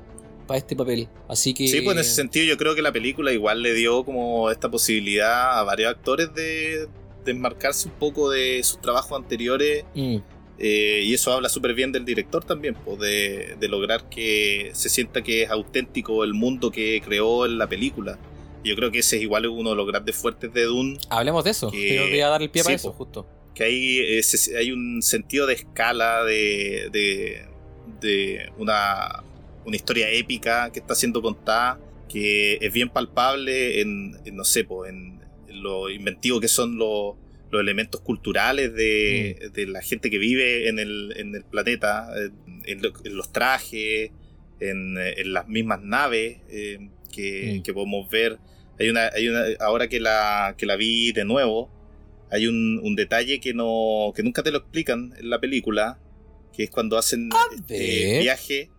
para este papel. Así que Sí, pues en ese sentido yo creo que la película igual le dio como esta posibilidad a varios actores de desmarcarse un poco de sus trabajos anteriores Mm, eh, y eso habla súper bien del director también, pues de, de lograr que se sienta que es auténtico el mundo que creó en la película. Yo creo que ese es igual uno de los grandes fuertes de Dune, hablemos de eso. Que- voy a dar el pie para eso, justo. que hay, ese- hay un sentido de escala, de, de, de una, una historia épica que está siendo contada, que es bien palpable en, en, no sé, pues, en lo inventivo que son los, los elementos culturales de, de la gente que vive en el, en el planeta, en, en lo- en los trajes, en, en las mismas naves eh, que, Mm. que podemos ver. Hay una, hay una, ahora que la, que la vi de nuevo, hay un, un detalle que no que nunca te lo explican en la película, que es cuando hacen este viaje,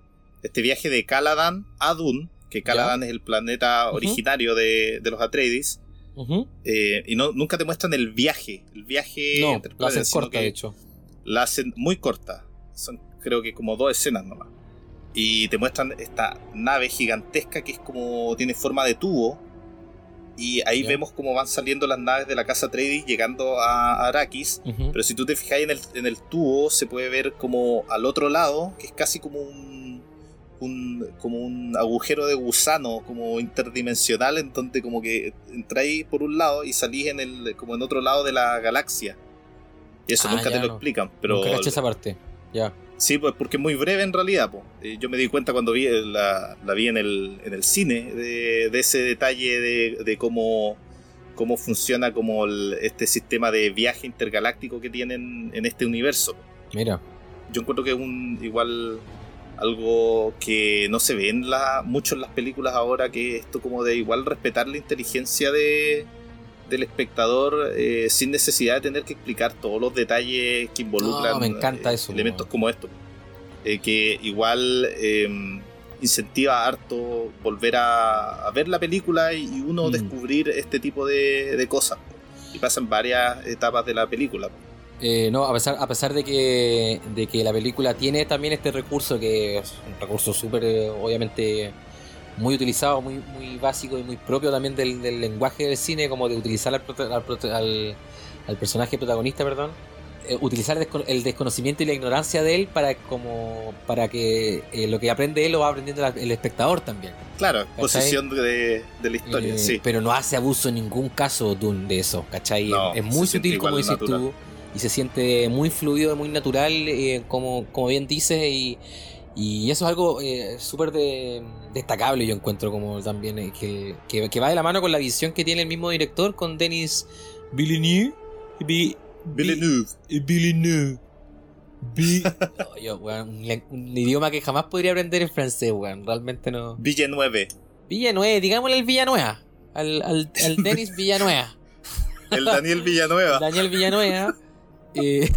este viaje de Caladan a Dune, que Caladan es el planeta originario de, de los Atreides, Eh, y no, nunca te muestran el viaje, el viaje No, lo hacen corta, de hecho. la hacen muy corta. Son creo que como dos escenas nomás. Y te muestran esta nave gigantesca que es como tiene forma de tubo. Y ahí vemos cómo van saliendo las naves de la casa Atreides llegando a Arrakis. Ujú. Pero si tú te fijas en el, en el tubo, se puede ver como al otro lado, que es casi como un, un- como un agujero de gusano, como interdimensional, en donde como que entráis por un lado y salís en el, como en otro lado de la galaxia. Y eso Ah, nunca te lo no. explican, pero Nunca caché esa parte. Ya. sí, pues porque es muy breve en realidad. po. Eh, yo me di cuenta cuando vi la, la vi en el, en el cine de, de ese detalle de, de cómo cómo funciona como el- este sistema de viaje intergaláctico que tienen en este universo. Mira. Yo encuentro que es un igual algo que no se ve en la, mucho en las películas ahora, que esto como de igual respetar la inteligencia de, del espectador eh, sin necesidad de tener que explicar todos los detalles que involucran No, me encanta eh, eso, elementos como estos. Eh, que igual eh, incentiva harto volver a, a ver la película y, y uno Mm. descubrir este tipo de, de cosas. Y pasan varias etapas de la película. Eh, no, a pesar, a pesar de que, de que la película tiene también este recurso, que es un recurso súper, eh, obviamente, muy utilizado, muy, muy básico y muy propio también del, del lenguaje del cine, como de utilizar al, al, al- al personaje protagonista, perdón, eh, utilizar el, desco- el desconocimiento y la ignorancia de él para como para que eh, lo que aprende él lo va aprendiendo la- el espectador también. Claro, exposición de, de la historia, sí. Pero no hace abuso en ningún caso Dune de eso, ¿cachai? No, es muy sutil, como dices natural. tú, y se siente muy fluido, muy natural, eh, como, como bien dices, y, y eso es algo eh, súper de- destacable, yo encuentro, como también eh, que, que, que va de la mano con la visión que tiene el mismo director, con Denis Villeneuve. Vi- Villeneuve. Vi- Villeneuve. Vi- <laughs> No, yo, weón, un, idioma que jamás podría aprender en francés, weón. Realmente no. Villeneuve. Villanueva, digámosle al Villanueva. Al, al, al <laughs> Denis Villanueva. El Daniel Villanueva. Daniel Villanueva. Eh,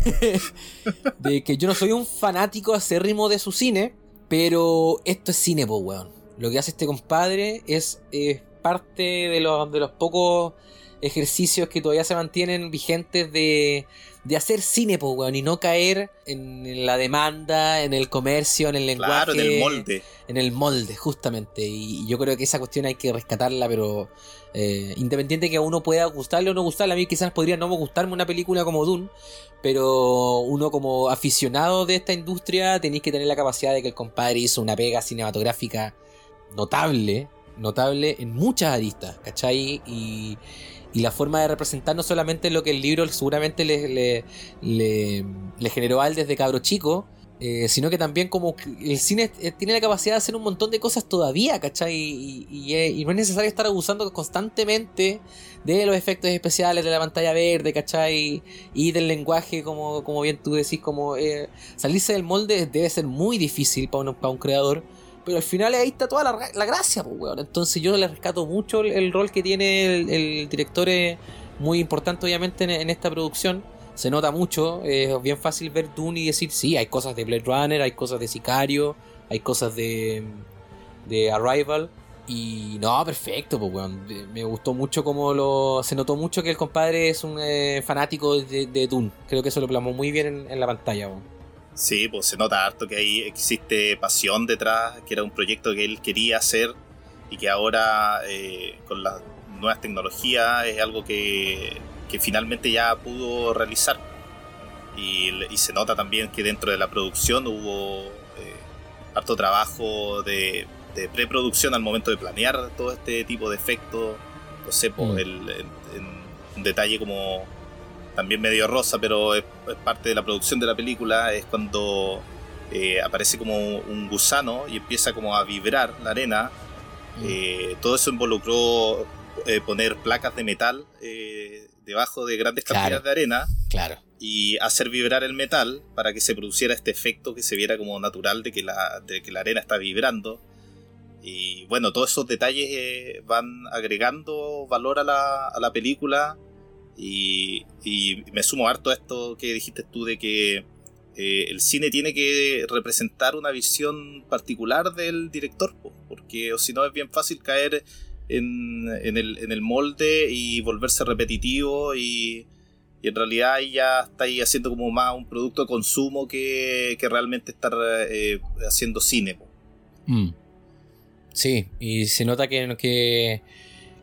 <laughs> de que yo no soy un fanático acérrimo de su cine, pero esto es cine, po, weón. lo que hace este compadre es eh, parte de los, de los pocos ejercicios que todavía se mantienen vigentes de, de hacer cine, po, weón, y no caer en la demanda, en el comercio, en el lenguaje. Claro, en el molde. En el molde, justamente. Y yo creo que esa cuestión hay que rescatarla, pero eh, independiente que a uno pueda gustarle o no gustarle, a mí quizás podría no gustarme una película como Dune, pero uno como aficionado de esta industria tenéis que tener la capacidad de que el compadre hizo una pega cinematográfica notable, notable en muchas aristas, ¿cachai? Y, la forma de representar no solamente lo que el libro seguramente le, le, generó a él desde cabro chico, eh, sino que también como el cine eh, tiene la capacidad de hacer un montón de cosas todavía, ¿cachai? Y, y, y no es necesario estar abusando constantemente de los efectos especiales de la pantalla verde, ¿cachai? Y del lenguaje, como, como bien tú decís, como eh, salirse del molde debe ser muy difícil para un, para un creador. Pero al final ahí está toda la, la gracia, pues, weón. Entonces yo le rescato mucho el, rol que tiene el, director, eh, muy importante obviamente en, en, esta producción. Se nota mucho, es bien fácil ver Dune y decir, sí, hay cosas de Blade Runner, hay cosas de Sicario, hay cosas de, de Arrival. Y no, perfecto, pues, weón. Me gustó mucho como lo... Se notó mucho que el compadre es un eh, fanático de, de, Dune. Creo que eso lo plasmó muy bien en, en la pantalla, weón. Sí, pues se nota harto que ahí existe pasión detrás, que era un proyecto que él quería hacer y que ahora eh, con las nuevas tecnologías es algo que, que finalmente ya pudo realizar. Y, y, se nota también que dentro de la producción hubo eh, harto trabajo de, de, preproducción al momento de planear todo este tipo de efectos. No sé, pues, el, el, un detalle como también medio rosa, pero es, es, parte de la producción de la película, es cuando eh, aparece como un gusano y empieza como a vibrar la arena. Mm. Eh, todo eso involucró eh, poner placas de metal eh, debajo de grandes cantidades claro, de arena. Claro. Y hacer vibrar el metal para que se produciera este efecto que se viera como natural de que la, de que la arena está vibrando. Y bueno, todos esos detalles van agregando valor a la, a la película y, y, me sumo harto a esto que dijiste tú de que eh, el cine tiene que representar una visión particular del director, porque o si no es bien fácil caer en, el, en, el, molde y volverse repetitivo y, y en realidad ahí ya está ahí haciendo como más un producto de consumo que, que realmente estar eh, haciendo cine. Mm. Sí, y se nota que...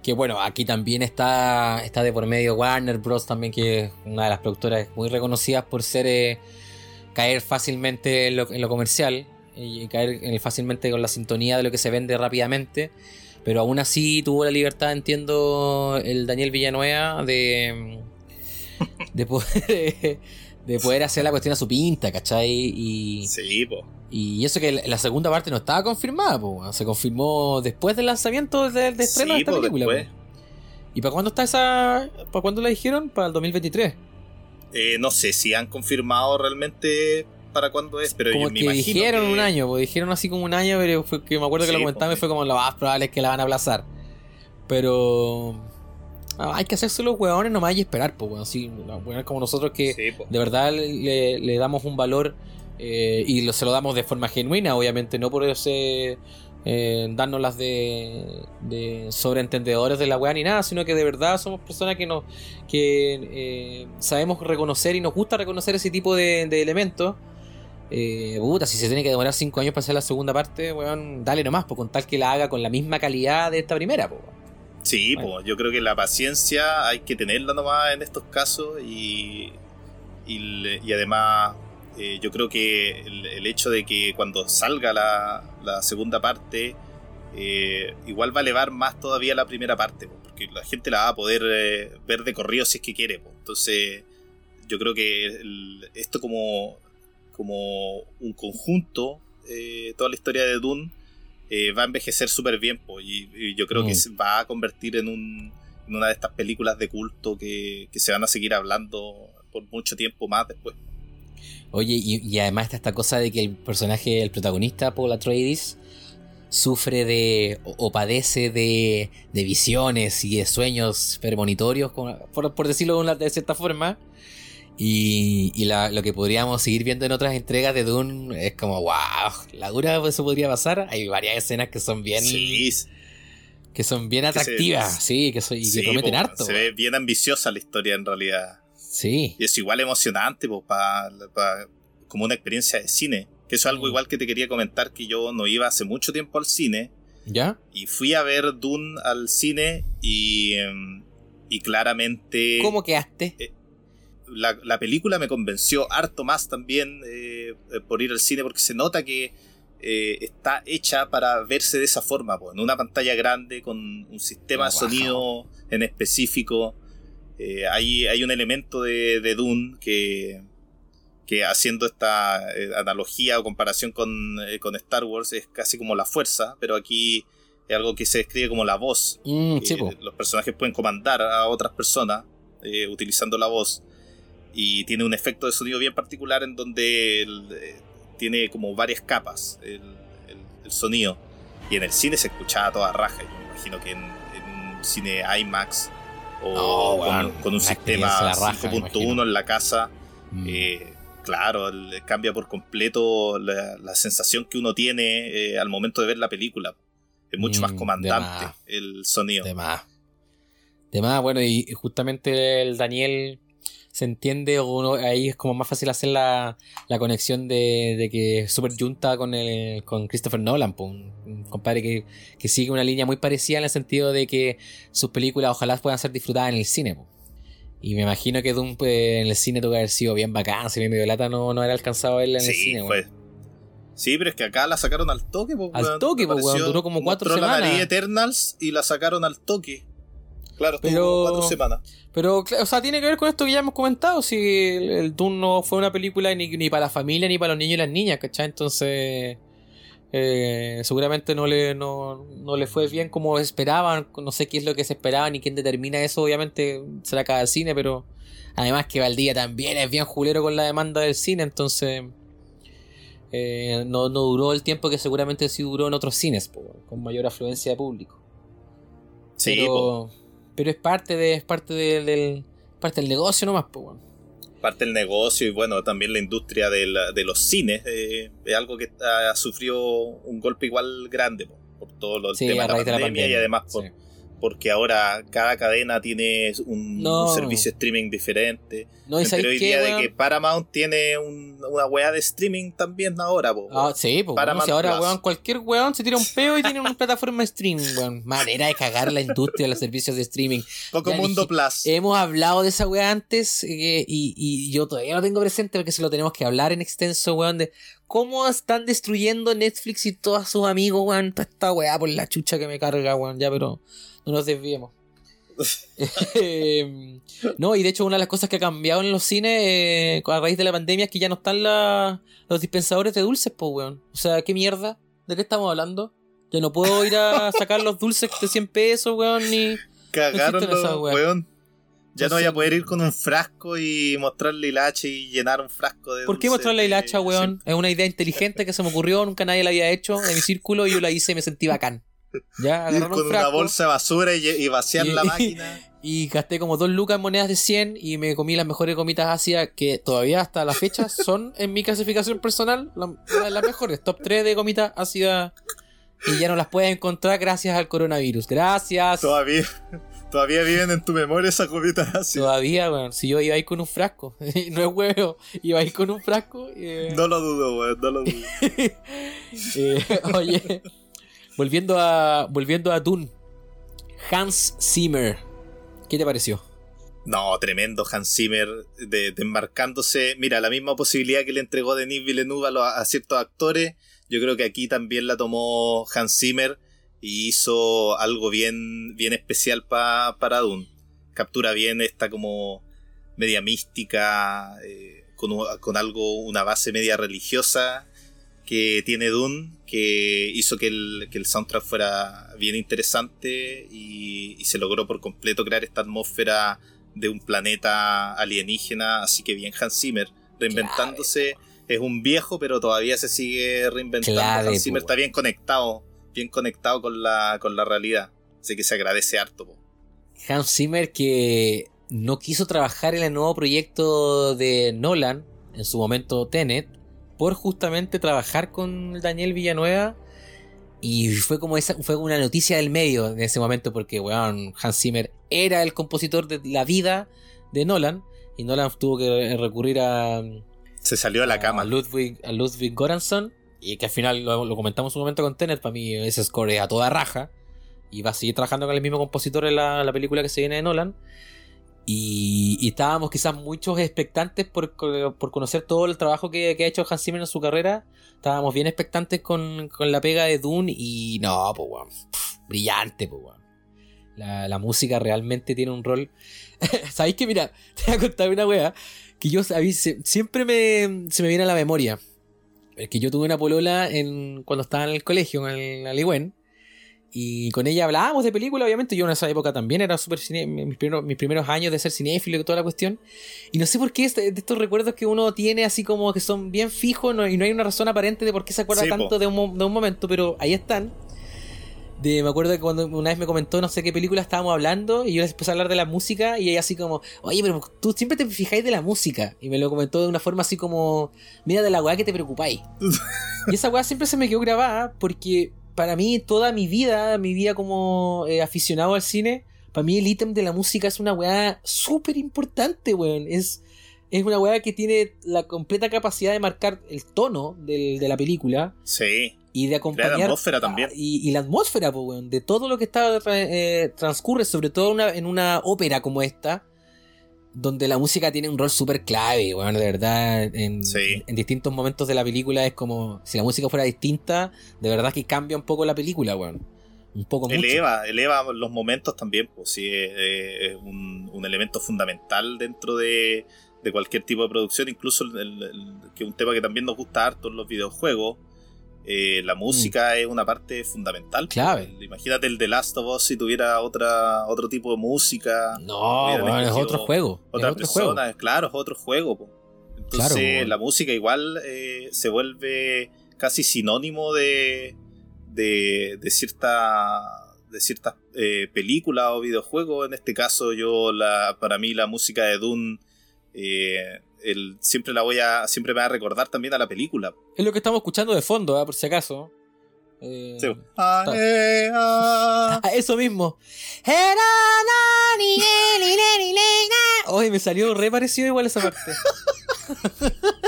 que bueno, aquí también está, está de por medio Warner Bros. también, que es una de las productoras muy reconocidas por ser eh, caer fácilmente en lo, comercial y caer en, fácilmente con la sintonía de lo que se vende rápidamente. Pero aún así tuvo la libertad, entiendo, el Daniel Villanueva de, de poder, <laughs> de poder hacer la cuestión a su pinta, ¿cachai? Y, sí, po. Y eso que la segunda parte no estaba confirmada, po. se confirmó después del lanzamiento de, de estreno sí, de esta po, película. ¿Y para cuándo está esa? ¿Para cuándo la dijeron? Para el 2023. Eh, no sé si han confirmado realmente para cuándo es, pero como yo me que imagino dijeron que... un año, pues dijeron así como un año, pero fue que me acuerdo que Sí, lo comentaba y pues, fue como lo más probable es que la van a aplazar. Pero ah, hay que hacerse los hueones nomás y esperar, pues bueno, así, como nosotros que Sí, po. de verdad le, le damos un valor eh, y lo, se lo damos de forma genuina, obviamente, no por ese eh, darnos las de, de sobreentendedores de la weá ni nada, sino que de verdad somos personas que nos que eh, sabemos reconocer y nos gusta reconocer ese tipo de, de elementos. Eh, puta, si se tiene que demorar 5 años para hacer la segunda parte, weón, dale nomás, por con tal que la haga con la misma calidad de esta primera, po. Sí, Bueno. po, yo creo que la paciencia hay que tenerla nomás en estos casos y, y, además eh, yo creo que el, el hecho de que cuando salga la, la segunda parte eh, igual va a elevar más todavía la primera parte, po, porque la gente la va a poder eh, ver de corrido si es que quiere. po. Entonces yo creo que el- esto como, como un conjunto, eh, toda la historia de Dune, eh, va a envejecer súper bien, po, y, y yo creo Mm. que se va a convertir en, un, en una de estas películas de culto que, que se van a seguir hablando por mucho tiempo más después. Oye, y, y además está esta cosa de que el personaje, el protagonista, Paul Atreides, sufre de o, o padece de, de visiones y de sueños premonitorios, por, por decirlo de, una- de cierta forma. Y, y la- lo que podríamos seguir viendo en otras entregas de Dune es como, wow, la dura eso podría pasar. Hay varias escenas que son bien, Sí, que son bien Que se- atractivas, sí, que, y que prometen po, harto. Se ve bien ambiciosa la historia en realidad. Sí, Y es igual emocionante, pues, pa- pa- como una experiencia de cine. Que eso es algo Mm. igual que te quería comentar, que yo no iba hace mucho tiempo al cine. ¿ya? Y fui a ver Dune al cine y, em, y claramente ¿Cómo quedaste? La, la película me convenció harto más también eh, eh, por ir al cine porque se nota que eh, está hecha para verse de esa forma, po, en una pantalla grande con un sistema de Wow. sonido en específico. Eh, hay, hay un elemento de, de Dune que, que haciendo esta analogía o comparación con, con Star Wars es casi como la fuerza, pero aquí es algo que se describe como la voz. Mm, los personajes pueden comandar a otras personas eh, utilizando la voz y tiene un efecto de sonido bien particular en donde el, eh, tiene como varias capas el, el- el sonido y en el cine se escuchaba a toda raja yo me imagino que en, en un cine IMAX o Oh, con, un sistema a la raja, me 5.1 imagino. en la casa Mm. eh, claro, cambia por completo la, la sensación que uno tiene eh, al momento de ver la película. Es mucho Mm, más de comandante más. el sonido. De más. De más, bueno, y justamente el Daniel se entiende, o uno- ahí es como más fácil hacer la, la conexión de, de que es super junta con el, con Christopher Nolan, un, un compadre que, que sigue una línea muy parecida en el sentido de que sus películas ojalá puedan ser disfrutadas en el cine. po. Y me imagino que Doom pues, en el cine tuvo que haber sido bien bacán, si bien medio lata no, no era alcanzado a verla en el Sí, cine. fue. Sí, pero es que acá la sacaron al toque, po, Al toque, po, weón, duró como cuatro la semanas. Eternals y la sacaron al toque. Claro, Pero- cuatro semanas. Pero, o sea, tiene que ver con esto que ya hemos comentado. Si el, el Dune no fue una película ni, ni para la familia ni para los niños y las niñas, ¿cachai? Entonces, eh, seguramente no le, no, no le fue bien como esperaban. No sé qué es lo que se esperaba ni quién determina eso. Obviamente será cada cine, pero además que Valdía también es bien julero con la demanda del cine. Entonces, eh, no, no duró el tiempo que seguramente sí duró en otros cines, po, con mayor afluencia de público Sí, pero, pero es parte de, es parte de- del parte del negocio nomás, pues weón. parte del negocio y bueno, también la industria del- de los cines eh, es algo que ha sufrido un golpe igual grande po, por todo lo, el Sí, tema de la de la pandemia y además por, sí. Porque ahora cada cadena tiene un, No. un servicio de streaming diferente. No, sabéis enteré hoy día de que Paramount tiene un- una weá de streaming también ahora, po, Ah, sí, pues Paramount si ahora, weón, cualquier weón se tira un peo y tiene una <laughs> plataforma de streaming, weón. Manera de cagar la industria de los servicios de streaming. Poco Ya Mundo dije- Plus. Hemos hablado de esa weá antes eh, y, y yo todavía lo tengo presente porque se lo tenemos que hablar en extenso, weón, de cómo están destruyendo Netflix y todos sus amigos, weón. Toda esta weá por la chucha que me carga, weón. Ya, pero no nos desviemos. Eh, no, y de hecho una de las cosas que ha cambiado en los cines eh, a raíz de la pandemia es que ya no están la- los dispensadores de dulces, pues, weón. O sea, ¿qué mierda? ¿De qué estamos hablando? Ya no puedo ir a <laughs> sacar los dulces de 100 pesos, weón, ni... Cagaron los weón. Ya no voy a poder ir con un frasco y mostrarle hilacha y llenar un frasco de ¿Por qué dulce mostrar la de- hilacha, weón? Es una idea inteligente que se me ocurrió, nunca nadie la había hecho en mi círculo y yo la hice y me sentí bacán. Ya, <laughs> Ir con un una bolsa de basura y, y vaciar Y- la <laughs> máquina. y gasté como dos lucas en monedas de 100 y me comí las mejores gomitas ácidas que todavía hasta la fecha <laughs> son en mi clasificación personal la- una de las mejores, top 3 de gomitas ácidas y ya no las puedes encontrar gracias al coronavirus. Gracias. Todavía, todavía viven en tu memoria esas gomitas así. Todavía, weón. Si yo iba ahí con un frasco, no es huevo, iba ahí con un frasco. eh, No lo dudo, weón, no lo dudo. Eh, oye, volviendo a volviendo a Dune, Hans Zimmer, ¿qué te pareció? No, tremendo Hans Zimmer de, desembarcándose. Mira, la misma posibilidad que le entregó Denis Villeneuve a, los- a ciertos actores, yo creo que aquí también la tomó Hans Zimmer y hizo algo bien, bien especial pa- para Dune. Captura bien esta como media mística, eh, con, con algo, una base media religiosa que tiene Dune, que hizo que el, que el soundtrack fuera bien interesante y, y se logró por completo crear esta atmósfera de un planeta alienígena, así que bien Hans Zimmer, reinventándose, es un viejo, pero todavía se sigue reinventando. Clave, Hans Zimmer po, está bien conectado, bien conectado con la, con la realidad, así que se agradece harto. po. Hans Zimmer que no quiso trabajar en el nuevo proyecto de Nolan, en su momento Tenet, por justamente trabajar con Daniel Villanueva. Y fue como esa, fue una noticia del medio en ese momento, porque weón, Hans Zimmer era el compositor de la vida de Nolan. Y Nolan tuvo que recurrir a, Se salió a la a cama. Ludwig, a Ludwig Göransson. Y que al final lo, lo comentamos un momento con Tenet. Para mí ese score es a toda raja. Y va a seguir trabajando con el mismo compositor en la, la película que se viene de Nolan. Y, y estábamos quizás muchos expectantes por, por conocer todo el trabajo que, ha hecho Hans Zimmer en su carrera. Estábamos bien expectantes con, con la pega de Dune. Y no, pues pf, Brillante, pues weón. La, música realmente tiene un rol. <laughs> ¿Sabéis que Mira, <laughs> te voy a contar una wea que yo sabí, se- siempre me, se me viene a la memoria. Es que yo tuve una polola en, cuando estaba en el colegio, en la Ligüen. Y con ella hablábamos de películas, obviamente. Yo en esa época también era súper. Mis primeros, mis primeros años de ser cinéfilo y toda la cuestión. Y no sé por qué este- de estos recuerdos que uno tiene así como que son bien fijos no- y no hay una razón aparente de por qué se acuerda Sí, tanto de un, de un momento, pero ahí están. De, me acuerdo que cuando una vez me comentó no sé qué película estábamos hablando y yo les empecé a hablar de la música y ella así como, oye, pero tú siempre te fijáis de la música. Y me lo comentó de una forma así como, mira de la weá que te preocupáis. <laughs> y esa weá siempre se me quedó grabada porque para mí toda mi vida, mi vida como eh, aficionado al cine, para mí el ítem de la música es una weá súper importante, weón. Es, es una weá que tiene la completa capacidad de marcar el tono del- de la película Sí. y de acompañar la atmósfera también. Y, y la atmósfera po, weón, de todo lo que está eh, transcurre sobre todo una- en una ópera como esta donde la música tiene un rol súper clave weón, de verdad en, Sí. en distintos momentos de la película es como si la música fuera distinta de verdad que cambia un poco la película weón. un poco mucho Eleva, eleva los momentos también, pues sí, es, es un, un elemento fundamental dentro de, de cualquier tipo de producción, incluso el- que es un tema que también nos gusta harto en los videojuegos. Eh, la música es una parte fundamental. Clave. Imagínate el The Last of Us si tuviera otra, otro tipo de música. no es otro juego es otra juego persona, claro, es otro juego. po. Entonces Claro, la música igual eh, se vuelve casi sinónimo de, de, de cierta de ciertas eh, películas o videojuegos. En este caso, yo la para mí la música de Dune eh, el- siempre la voy a siempre me va a recordar también a la película. es lo que estamos escuchando de fondo ¿ah? por si acaso Eh, Sí. Ah, <laughs> eso mismo. Oye, me salió re parecido igual esa parte. <laughs>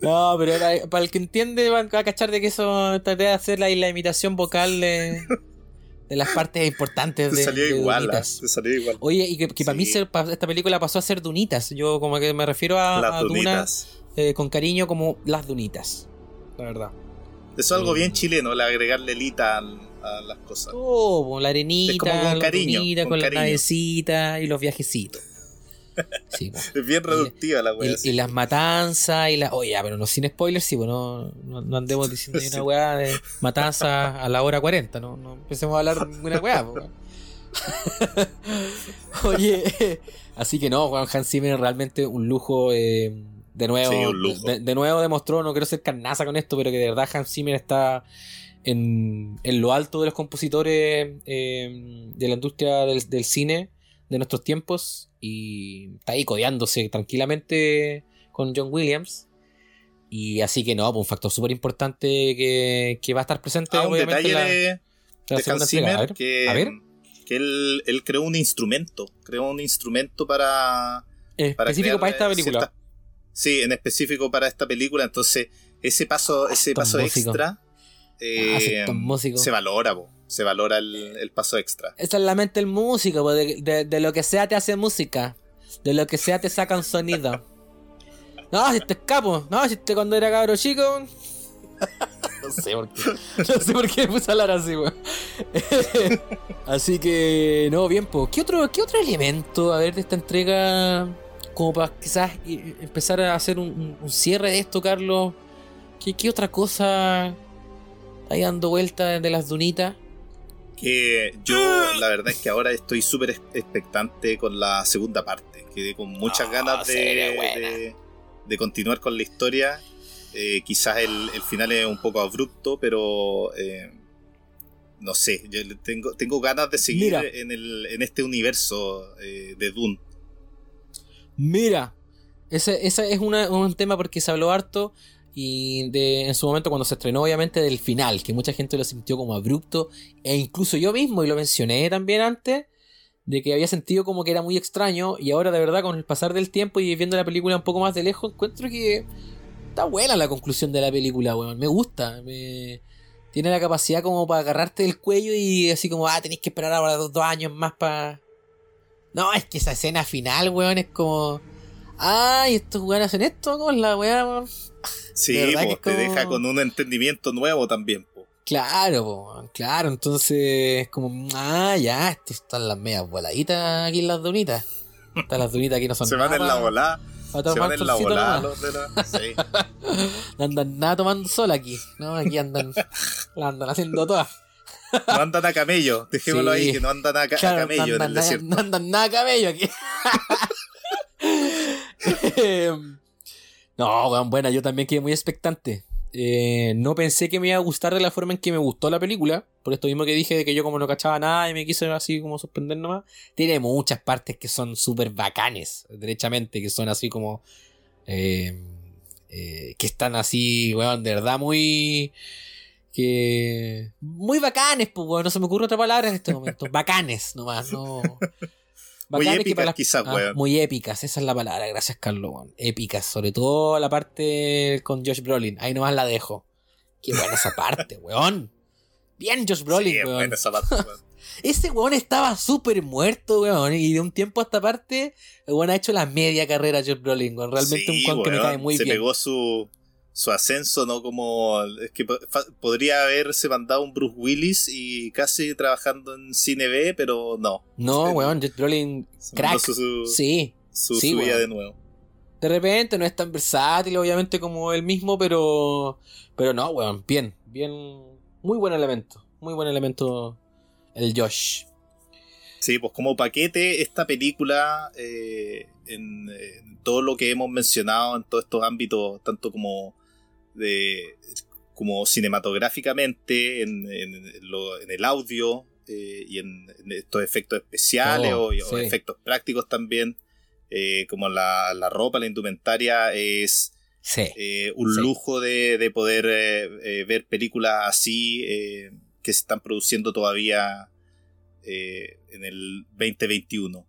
No, pero para el que entiende va a cachar de que eso traté de hacer la, la imitación vocal de, de las partes importantes Te de, salió de igual, ah, Dunitas. te salió igual. Oye, y que, que para mí pa- esta película pasó a ser Dunitas. Yo como que me refiero a, Las a eh, con cariño como las Dunitas. La verdad. Eso es algo Mm. bien chileno, el agregarle lita al- a las cosas. Con la arenita, Es como con la cariño, dunita, con con, la navecita y los viajecitos. Sí. Es bien reductiva la wea. y, y las matanzas y las. Oye, ya, pero no sin spoilers, sí, pues no, no, no andemos <laughs> diciendo Sí. una weá de matanza a la hora 40, no, no empecemos a hablar de una weá. Oye, así que no, Juan Hans Zimmer realmente un lujo. eh, de nuevo, Sí, un lujo. De, de nuevo demostró, no quiero ser carnaza con esto, pero que de verdad Hans Zimmer está en, en lo alto de los compositores eh, de la industria del, del cine de nuestros tiempos y está ahí codeándose tranquilamente con John Williams. Y así que no, pues un factor súper importante que, que va a estar presente Ah, un obviamente detalle la- de, la Hans. Zimmer A ver, que, a ver. que él, él creó un instrumento, creó un instrumento para, en para específico para esta eh, película. sí, en específico para esta película, entonces ese paso, ese paso extra eh, Ah, músicos. se valora, po, se valora el, el paso extra. Esa es la mente del músico, pues, de, de- de lo que sea te hace música. De lo que sea te saca un sonido. <laughs> No, si te escapo. No, si te cuando era cabro chico. <laughs> No sé por qué. <laughs> No sé por qué me puse a hablar así, weón. Así que, no, bien, pues. ¿Qué otro, ¿Qué otro elemento, a ver, de esta entrega? Como para quizás empezar a hacer un, un- un cierre de esto, Carlos. ¿Qué, qué otra cosa ahí dando vuelta de las dunitas? Que yo, la verdad es que ahora estoy súper ex- expectante con la segunda parte. Quedé con muchas Ah, ganas de, de, de continuar con la historia. Eh, quizás el, el final es un poco abrupto, pero eh, no sé, yo tengo, tengo ganas de seguir Mira. en, el, en este universo eh, de Dune. Mira, ese, ese es una- un tema porque se habló harto y de, en su momento cuando se estrenó obviamente del final, que mucha gente lo sintió como abrupto e incluso yo mismo, y lo mencioné también antes, de que había sentido como que era muy extraño y ahora de verdad con el pasar del tiempo y viendo la película un poco más de lejos encuentro que está buena la conclusión de la película, weón, me gusta, me... Tiene la capacidad como para agarrarte del cuello y así como, ah, tenéis que esperar ahora dos, años más para... No, es que esa escena final, weón, es como... Ay, estos weones hacen esto con la weá. <laughs> Sí, De verdad po, que es te deja con un entendimiento nuevo también. po. Claro, po, claro, entonces como, ah, ya, este- están las medias voladitas aquí en las dunitas. Están las dunitas aquí no son Se van en la volada. Se van en la volada los de la. <laughs> Sí. No andan nada tomando sol aquí, ¿no? Aquí andan, la andan haciendo todas. No andan a camello. Dejémoslo Sí. ahí, que no andan a, ca- a camello no en el andan, desierto. no andan nada cabello aquí. <laughs> <laughs> No, weón, buena, yo también quedé muy expectante. Eh, no pensé que me iba a gustar de la forma en que me gustó la película. Por esto mismo que dije de que yo como no cachaba nada y me quise así como sorprender nomás. Tiene muchas partes que son súper bacanes, derechamente, que son así como... eh, eh, que están así, weón, de verdad muy... Que... Muy bacanes, pues, weón, no se me ocurre otra palabra en este momento. <laughs> Bacanes, nomás, no... Muy épicas, las- quizás, Ah, weón. Muy épicas, esa es la palabra, gracias Carlos. weón. Épicas, sobre todo la parte con Josh Brolin. Ahí nomás la dejo. Qué buena esa parte, <laughs> weón. Bien Josh Brolin, Sí, weón. buena esa parte, weón. <laughs> Ese weón estaba súper muerto, weón. Y de un tiempo a esta parte, el weón ha hecho la media carrera Josh Brolin, weón. Realmente Sí, un weón que me cae muy se bien. pegó su, su ascenso, ¿no? Como. Es que podría haberse mandado un Bruce Willis y casi trabajando en cine B, pero no. No, Se- weón, Josh Brolin, crack. Su, su, Sí, su sí, subida de nuevo. De repente no es tan versátil, obviamente, como él mismo, pero. Pero no, weón, bien, bien. Muy buen elemento. Muy buen elemento el Josh. Sí, pues como paquete, esta película, eh, en, en todo lo que hemos mencionado, en todos estos ámbitos, tanto como de como cinematográficamente, en, en lo- en el audio eh, y en, en estos efectos especiales Oh, o, efectos prácticos también, eh, como la, la ropa, la indumentaria, es Sí. eh, un Sí. lujo de, de poder ver películas así que se están produciendo todavía en el 2021.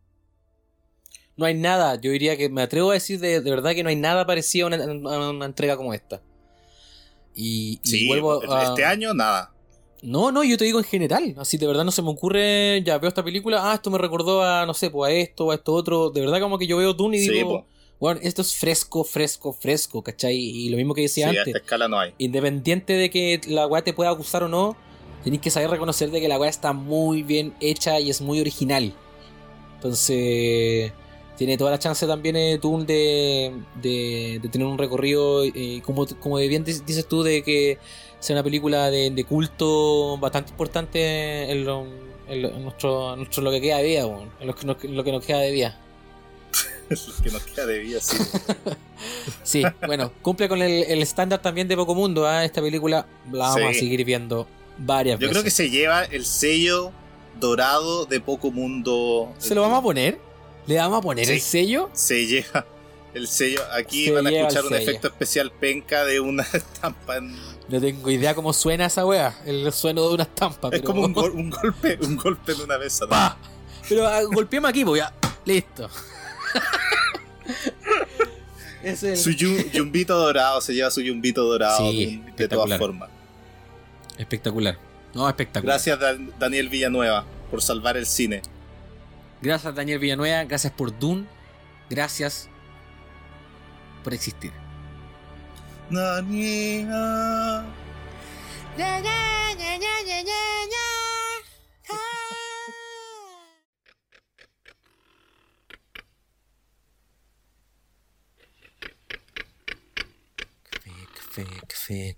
No hay nada, yo diría que me atrevo a decir de, de verdad que no hay nada parecido a una, a una entrega como esta. Y, y Sí, vuelvo a... este año nada. No, no, yo te digo en general. Así de verdad no se me ocurre. Ya veo esta película. Ah, esto me recordó a, no sé, pues a esto a esto otro. De verdad, como que yo veo Dune y Sí, digo, po. bueno, esto es fresco, fresco, fresco, ¿cachai? Y lo mismo que Sí, decía a esta antes. escala no hay. Independiente de que la weá te pueda gustar o no, tenéis que saber reconocer de que la weá está muy bien hecha y es muy original. Entonces, tiene toda la chance también eh, Dune de, de, de tener un recorrido, eh, como, como bien dices tú, de que sea una película de, de culto bastante importante en, lo, en, lo- en nuestro, nuestro lo que queda de vida, en lo que, nos, lo que nos queda de vida. Lo <laughs> que nos queda de vida, sí. <laughs> Sí, bueno, cumple con el estándar también de Poco Mundo. ¿ah? Esta película la vamos a seguir viendo varias Yo veces. creo que se lleva el sello dorado de Poco Mundo. ¿Se lo vamos a poner? ¿Le vamos a poner Sí. el sello? Se lleva el sello. Aquí Se van a escuchar un sello. efecto especial penca de una <laughs> estampa. en- No tengo idea cómo suena esa wea. El sueno de una estampa. Es pero- como un, <laughs> gol- un golpe un golpe en una mesa. ¿no? ¡Pa! Pero ah, golpeemos aquí, pues ya. Listo. <laughs> es el... Su yu- yumbito dorado, se lleva su yumbito dorado Sí, de- de todas espectacular. formas. Espectacular. No, espectacular. Gracias Dan- Daniel Villanueva por salvar el cine. Gracias, Daniel Villanueva. Gracias por Dune. Gracias por existir. Daniela. Café, café,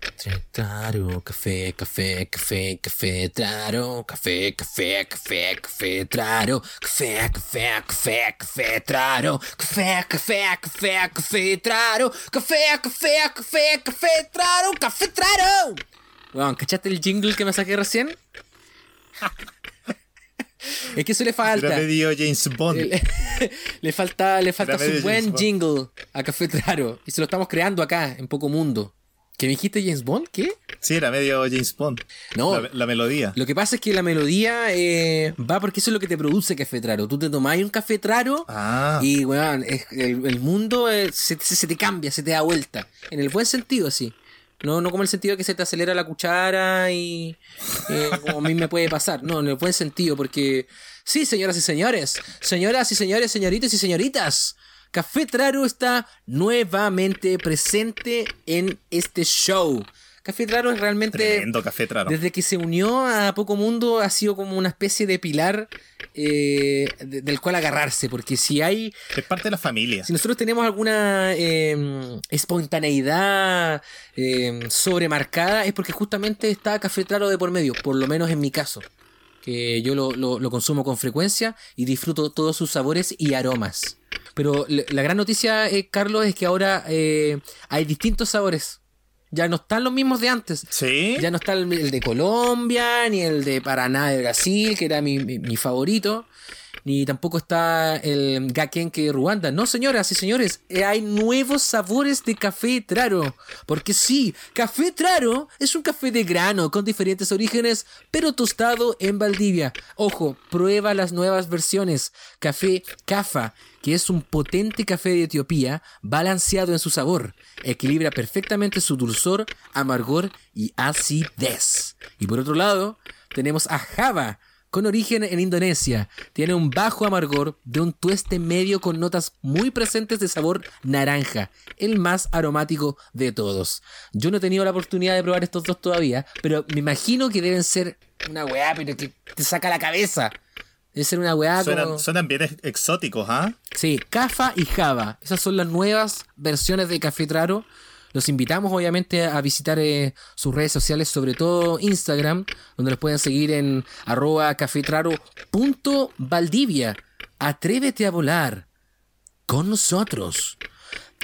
café, café, café, café, café, claro, café, café, café, café, claro, café, café, café, café, claro, café, café, café, café, claro, café, café, café, café, claro, café, claro. Weón, ¿cachaste el jingle que me saqué recién? Es que eso le falta. medio James Bond. Le, le falta, le falta su buen James Bond. jingle a Café Traro. Y se lo estamos creando acá, en Poco Mundo. ¿Qué me dijiste, James Bond? ¿Qué? Sí, era medio James Bond. No. La, la melodía. Lo que pasa es que la melodía eh, va porque eso es lo que te produce Café Traro. Tú te tomás un Café Traro Ah. y, weón, el, el mundo eh, se, se- se te cambia, se te da vuelta. En el buen sentido, sí. No, no como el sentido que se te acelera la cuchara y eh, como a mí me puede pasar. No, en el buen sentido, porque sí, señoras y señores, señoras y señores, señoritas y señoritas, Café Traro está nuevamente presente en este show. Café Traro es realmente... Tremendo café traro. Desde que se unió a Poco Mundo ha sido como una especie de pilar eh, de- del cual agarrarse, porque si hay, Es parte de la familia. si nosotros tenemos alguna eh, espontaneidad eh, sobremarcada, es porque justamente está Café Claro de por medio, por lo menos en mi caso, que yo lo, lo- lo consumo con frecuencia y disfruto todos sus sabores y aromas. Pero la, gran noticia, eh, Carlos, es que ahora eh, hay distintos sabores. Ya no están los mismos de antes. Sí. Ya no está el, el de Colombia, ni el de Paraná de Brasil, que era mi, mi- mi favorito, ni tampoco está el Gakenke de Ruanda. No, señoras y señores, eh, hay nuevos sabores de café Traro. Porque sí, café Traro es un café de grano con diferentes orígenes, pero tostado en Valdivia. Ojo, prueba las nuevas versiones. Café Cafa, que es un potente café de Etiopía, balanceado en su sabor. Equilibra perfectamente su dulzor, amargor y acidez. Y por otro lado, tenemos a Java, con origen en Indonesia. Tiene un bajo amargor de un tueste medio con notas muy presentes de sabor naranja, el más aromático de todos. Yo no he tenido la oportunidad de probar estos dos todavía, pero me imagino que deben ser una weá, pero que te saca la cabeza. Debe ser una weá como... Suenan, suenan bien ex- exóticos, ¿ah? Sí, Cafa y Java. Esas son las nuevas versiones de Café Traro. Los invitamos obviamente a visitar eh, sus redes sociales, sobre todo Instagram, donde los pueden seguir en arroba cafetraro.valdivia. Atrévete a volar con nosotros.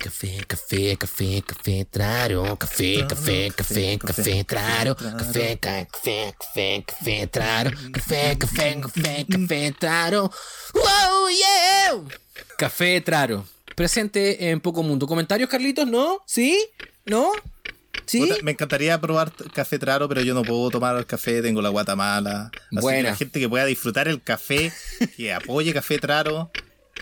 Café, café, café, café, traro, café, café, café, café, traro, café, ca- café, café, café, traro, café, café, café, café, traro. ¡Wow, yeah! Café Traro. Presente en Poco Mundo. ¿Comentarios, Carlitos? ¿No? ¿Sí? ¿No? ¿Sí? Me encantaría probar café traro, pero yo no puedo tomar café, tengo la guata mala. Así que Buena. la gente que pueda disfrutar el café, que apoye café traro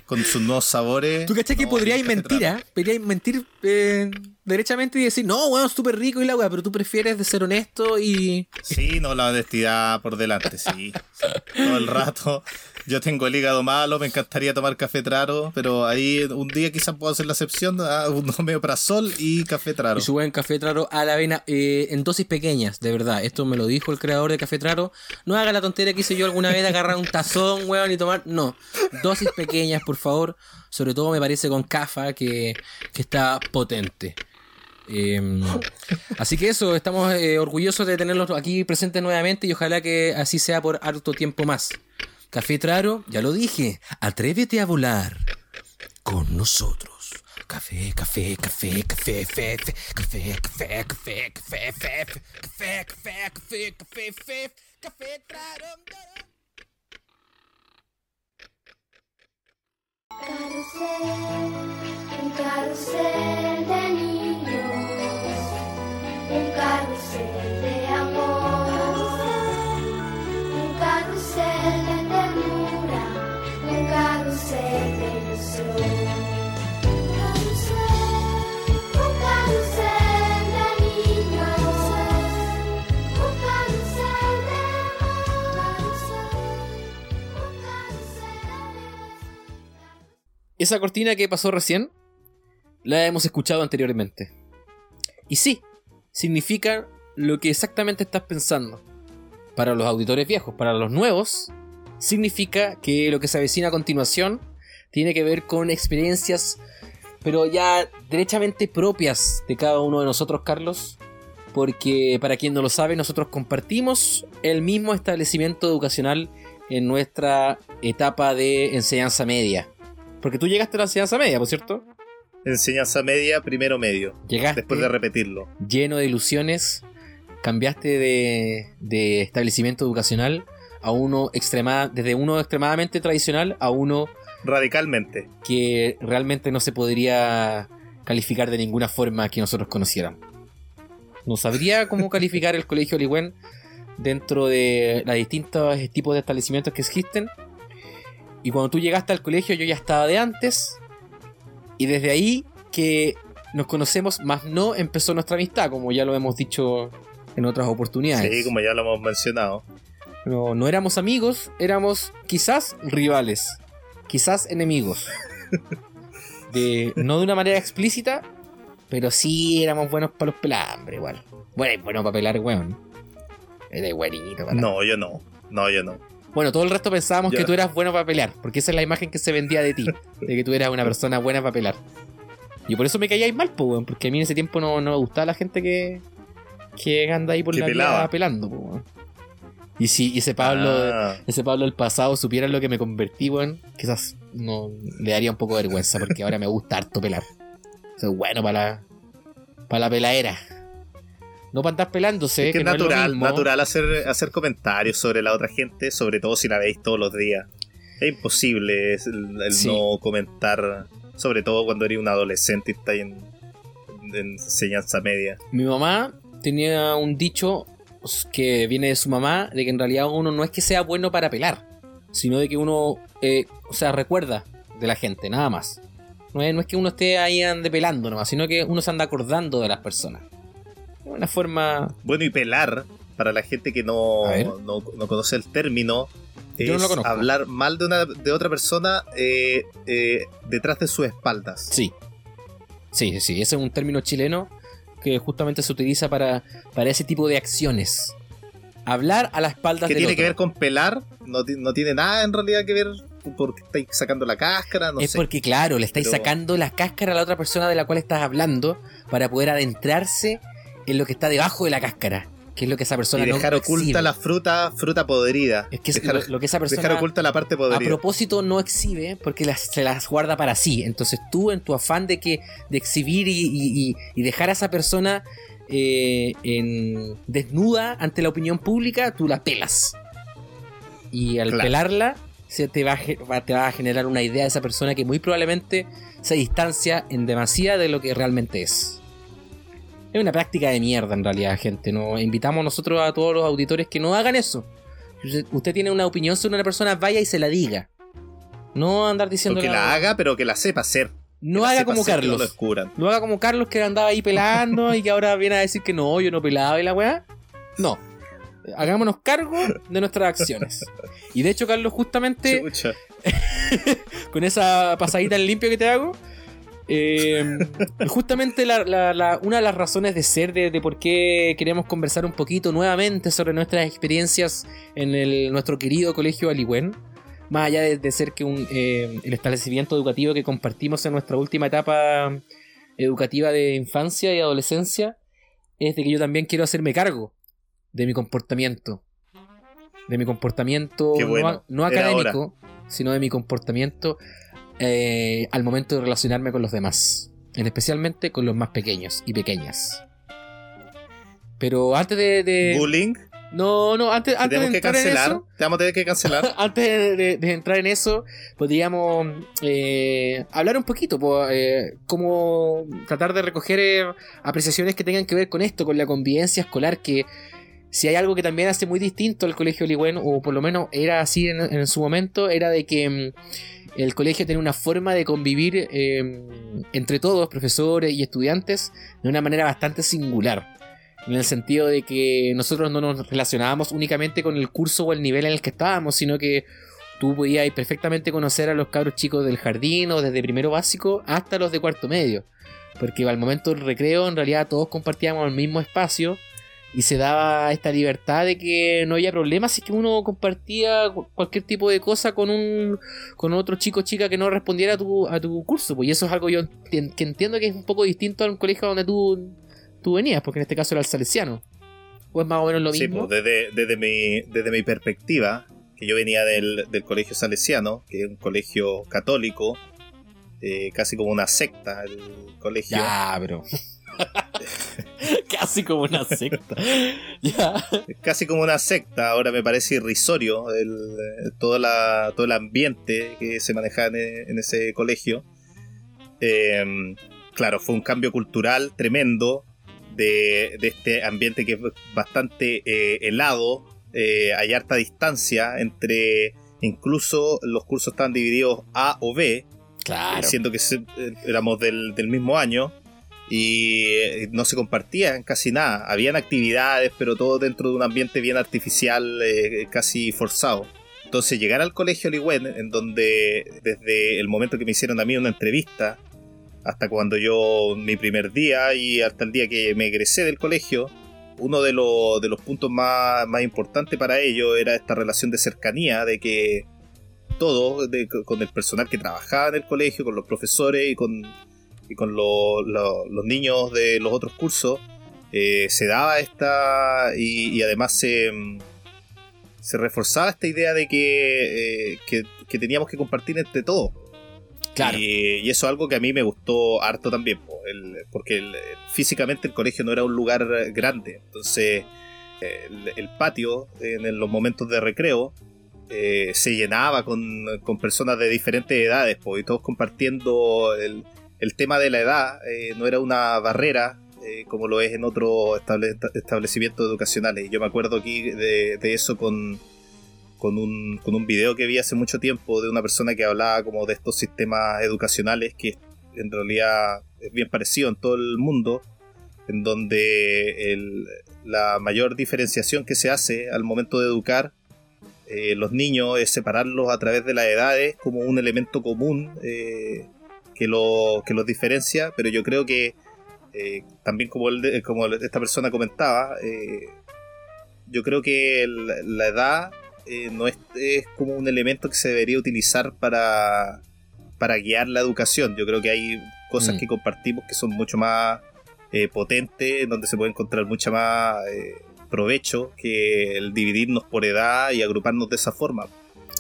con sus nuevos sabores. ¿Tú cachai que No, podríais café mentir, ah? Podríais mentir eh, derechamente y decir, no, bueno, es súper rico y la weá, pero tú prefieres de ser honesto y. Sí, no, la honestidad por delante, sí. <laughs> Todo el rato. Yo tengo el hígado malo, me encantaría tomar café traro, pero ahí un día quizás puedo hacer la excepción, ah, un <laughs> omeprazol y café traro. Y su buen café traro a la avena eh, en dosis pequeñas, de verdad. Esto me lo dijo el creador de Café Traro. No haga la tontería que hice yo alguna vez de agarrar un tazón, weón, y tomar. No. Dosis pequeñas, por favor. Sobre todo me parece con Cafa, que, que está potente. Eh, así que eso, estamos eh, orgullosos de tenerlos aquí presentes nuevamente y ojalá que así sea por harto tiempo más. Café Traro, ya lo dije, atrévete a volar con nosotros. Café, café, café, café, café, café, café, café, fe, café, café, café, café, fe, café, Traro. Carrusel, un carrusel de niños, un carrusel de amor, un carrusel de Esa cortina que pasó recién la hemos escuchado anteriormente. Y sí, significa lo que exactamente estás pensando. Para los auditores viejos, para los nuevos, significa que lo que se avecina a continuación tiene que ver con experiencias, pero ya derechamente propias de cada uno de nosotros, Carlos. Porque para quien no lo sabe, nosotros compartimos el mismo establecimiento educacional en nuestra etapa de enseñanza media. Porque tú llegaste a la enseñanza media, ¿por cierto? Enseñanza media, primero medio. Llegaste Después de repetirlo. lleno de ilusiones, cambiaste de, de establecimiento educacional a uno extrema, desde uno extremadamente tradicional a uno Radicalmente. que realmente no se podría calificar de ninguna forma que nosotros conociéramos. No sabría cómo <laughs> calificar el colegio Oligüen dentro de los distintos tipos de establecimientos que existen. Y cuando tú llegaste al colegio yo ya estaba de antes. Y desde ahí que nos conocemos, más no empezó nuestra amistad, como ya lo hemos dicho en otras oportunidades. Sí, como ya lo hemos mencionado. No, no éramos amigos, éramos quizás rivales, quizás enemigos. De, no de una manera explícita, pero sí éramos buenos para los pelambres, igual. Bueno, bueno para pelar, weón. Eres buenito para No, yo no. No, yo no. Bueno, todo el resto pensábamos Yo- que tú eras bueno para pelear, porque esa es la imagen que se vendía de ti, de que tú eras una persona buena para pelear. Y por eso me caíais mal, po, weón, porque a mí en ese tiempo no, no me gustaba la gente que, que anda ahí por Que la pelaba. vida pelando, po, weón. Y si ese Pablo, Ah, ese Pablo del pasado supiera lo que me convertí, weón, quizás no le daría un poco de vergüenza, porque ahora me gusta harto pelar. Soy bueno para la, para la peladera. No para andar pelándose, es que que es no es natural, natural hacer, hacer comentarios sobre la otra gente, sobre todo si la veis todos los días. Es imposible es el, el Sí. no comentar, sobre todo cuando eres un adolescente y estás en, en enseñanza media. Mi mamá tenía un dicho que viene de su mamá, de que en realidad uno no es que sea bueno para pelar, sino de que uno, eh, o sea, recuerda de la gente, nada más. No es, no es que uno esté ahí ande pelando nomás, sino que uno se anda acordando de las personas. Una forma... Bueno, y pelar, para la gente que no, no, no conoce el término, Yo no es lo conozco. hablar mal de, una, de otra persona eh, eh, detrás de sus espaldas. Sí. Sí, sí, sí, ese es un término chileno que justamente se utiliza para, para ese tipo de acciones. Hablar a las espaldas que del tiene otro. que ver con pelar, no, no tiene nada en realidad que ver porque estáis sacando la cáscara, no es sé. porque, claro, le estáis Pero- sacando la cáscara a la otra persona de la cual estás hablando para poder adentrarse en lo que está debajo de la cáscara, que es lo que esa persona y no dejar oculta exhibe. la fruta, fruta podrida. Es que dejar, lo, lo que esa persona dejar oculta la parte a podrida. propósito no exhibe porque las, se las guarda para sí. Entonces tú en tu afán de que de exhibir y, y- y- dejar a esa persona eh, en- desnuda ante la opinión pública, tú la pelas. Y al Claro. pelarla, se te va, a, te va a generar una idea de esa persona que muy probablemente se distancia en demasía de lo que realmente es. Es una práctica de mierda en realidad, gente. Nos invitamos nosotros a todos los auditores que no hagan eso. Usted, tiene una opinión sobre una persona, vaya y se la diga. No andar diciendo O que la haga, pero que la sepa hacer. No haga como No Carlos. descubran. No haga como Carlos que andaba ahí pelando <laughs> y que ahora viene a decir que no, yo no pelaba y la weá. No. Hagámonos cargo de nuestras acciones. Y de hecho, Carlos, justamente <laughs> con esa pasadita en limpio que te hago. Eh, justamente la- la- la- una de las razones de ser de, de por qué queremos conversar un poquito nuevamente sobre nuestras experiencias en el- nuestro querido colegio Aliwen, más allá de, de ser que un, eh, el establecimiento educativo que compartimos en nuestra última etapa educativa de infancia y adolescencia, es de que yo también quiero hacerme cargo de mi comportamiento. De mi comportamiento bueno. no, académico, sino de mi comportamiento eh, al momento de relacionarme con los demás. En especialmente con los más pequeños y pequeñas. Pero antes de. de- Bullying. no, no, antes, Te antes de tenemos que entrar en cancelar. eso. Te vamos a tener que cancelar. <laughs> Antes de, de- de entrar en eso, podríamos eh, hablar un poquito, po, eh, como tratar de recoger apreciaciones que tengan que ver con esto, con la convivencia escolar, que si hay algo que también hace muy distinto al colegio Ligüen, o por lo menos era así en, su momento, era de que mm, el colegio tiene una forma de convivir eh, entre todos, profesores y estudiantes, de una manera bastante singular. En el sentido de que nosotros no nos relacionábamos únicamente con el curso o el nivel en el que estábamos, sino que tú podías perfectamente conocer a los cabros chicos del jardín o desde primero básico hasta los de cuarto medio. Porque al momento del recreo en realidad todos compartíamos el mismo espacio y se daba esta libertad de que no había problema si es que uno compartía cu- cualquier tipo de cosa con un con otro chico o chica que no respondiera a tu, a tu curso. Pues y eso es algo yo que entiendo que es un poco distinto a un colegio donde tú, tú venías, porque en este caso era el salesiano. O es más o menos lo Sí, mismo. pues, desde, desde, mi, desde mi perspectiva, que yo venía del, del colegio salesiano, que es un colegio católico, eh, casi como una secta, el colegio. Ya, bro. <laughs> Casi como una secta. <laughs> ya. Casi como una secta, ahora me parece irrisorio el, eh, todo, la, todo el ambiente que se manejaba en, en ese colegio. Eh, claro, fue un cambio cultural tremendo de, de este ambiente que es bastante eh, helado, eh, hay harta distancia entre, incluso los cursos estaban divididos A o B, Claro. siendo que éramos del, del mismo año y eh, no se compartían casi nada. Habían actividades, pero todo dentro de un ambiente bien artificial, eh, casi forzado. Entonces llegar al colegio Ligüen, en donde desde el momento que me hicieron a mí una entrevista, hasta cuando yo, mi primer día y hasta el día que me egresé del colegio, uno de, los- de los puntos más, más importantes para ellos era esta relación de cercanía, de que todo, de- con el personal que trabajaba en el colegio, con los profesores y con, y con lo- lo- los niños de los otros cursos, eh, se daba esta y, y además se, mm, se reforzaba esta idea de que, eh, que, que teníamos que compartir entre todos. Claro. Y, y eso es algo que a mí me gustó harto también, po, el- porque el- físicamente el colegio no era un lugar grande, entonces el, el patio en los momentos de recreo eh, se llenaba con, con personas de diferentes edades, po, y todos compartiendo el, el tema de la edad, eh, no era una barrera eh, como lo es en otros estable- establecimientos educacionales. Yo me acuerdo aquí de, de eso con, con, un, con un video que vi hace mucho tiempo de una persona que hablaba como de estos sistemas educacionales que en realidad es bien parecido en todo el mundo, en donde el- la mayor diferenciación que se hace al momento de educar eh, los niños es separarlos a través de las edades como un elemento común eh, que, lo, que los diferencia, pero yo creo que eh, también como, el de- como esta persona comentaba, eh, yo creo que el- la edad eh, no es, es como un elemento que se debería utilizar para, para guiar la educación. Yo creo que hay cosas Mm. que compartimos que son mucho más potentes, en donde se puede encontrar mucha más provecho que el dividirnos por edad y agruparnos de esa forma.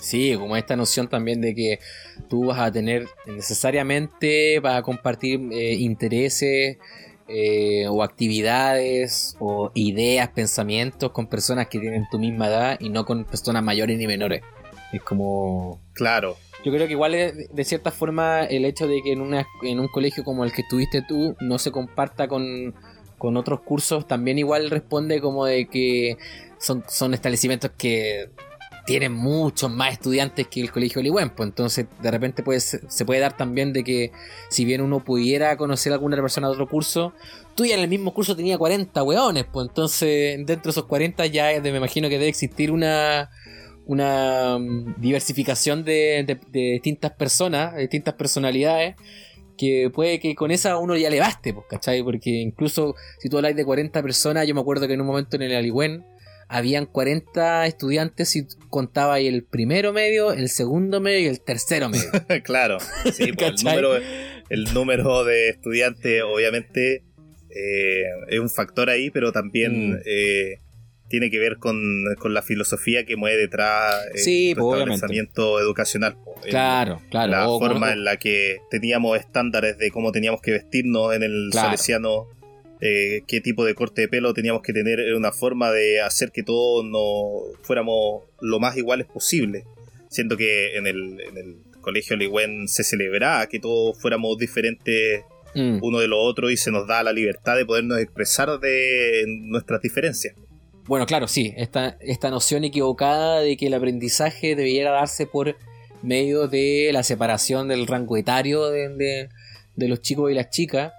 Sí, como esta noción también de que tú vas a tener necesariamente, vas a compartir eh, intereses eh, o actividades o ideas, pensamientos con personas que tienen tu misma edad y no con personas mayores ni menores. Es como... Claro, Yo creo que igual es, de cierta forma el hecho de que en, una, en un colegio como el que estuviste tú no se comparta con, con otros cursos también igual responde como de que son, son establecimientos que tienen muchos más estudiantes que el colegio Ligüen, pues entonces de repente puede, se puede dar también de que si bien uno pudiera conocer a alguna persona de otro curso, tú ya en el mismo curso tenía 40 weones, pues entonces dentro de esos 40 ya me imagino que debe existir una una mm, diversificación de distintas personas, de distintas personalidades, que puede que con esa uno ya le baste, pues, ¿cachai? Porque incluso si tú hablas de 40 personas, yo me acuerdo que en un momento en el Aligüen habían 40 estudiantes y contaba ahí el primero medio, el segundo medio y el tercero medio. <laughs> claro. Sí, pues, el, número, el número de estudiantes obviamente eh, es un factor ahí, pero también Mm. eh, tiene que ver con, con la filosofía que mueve detrás eh, Sí, tu pues, educacional. el- claro, claro. la O- forma o- en la que teníamos estándares de cómo teníamos que vestirnos en el Claro. salesiano, eh, qué tipo de corte de pelo teníamos que tener, era una forma de hacer que todos no fuéramos lo más iguales posible. Siento que en el, en el colegio Ligüen se celebraba que todos fuéramos diferentes Mm. uno de los otros y se nos da la libertad de podernos expresar de nuestras diferencias. Bueno, claro, sí, esta, esta noción equivocada de que el aprendizaje debiera darse por medio de la separación del rango etario de, de- de los chicos y las chicas,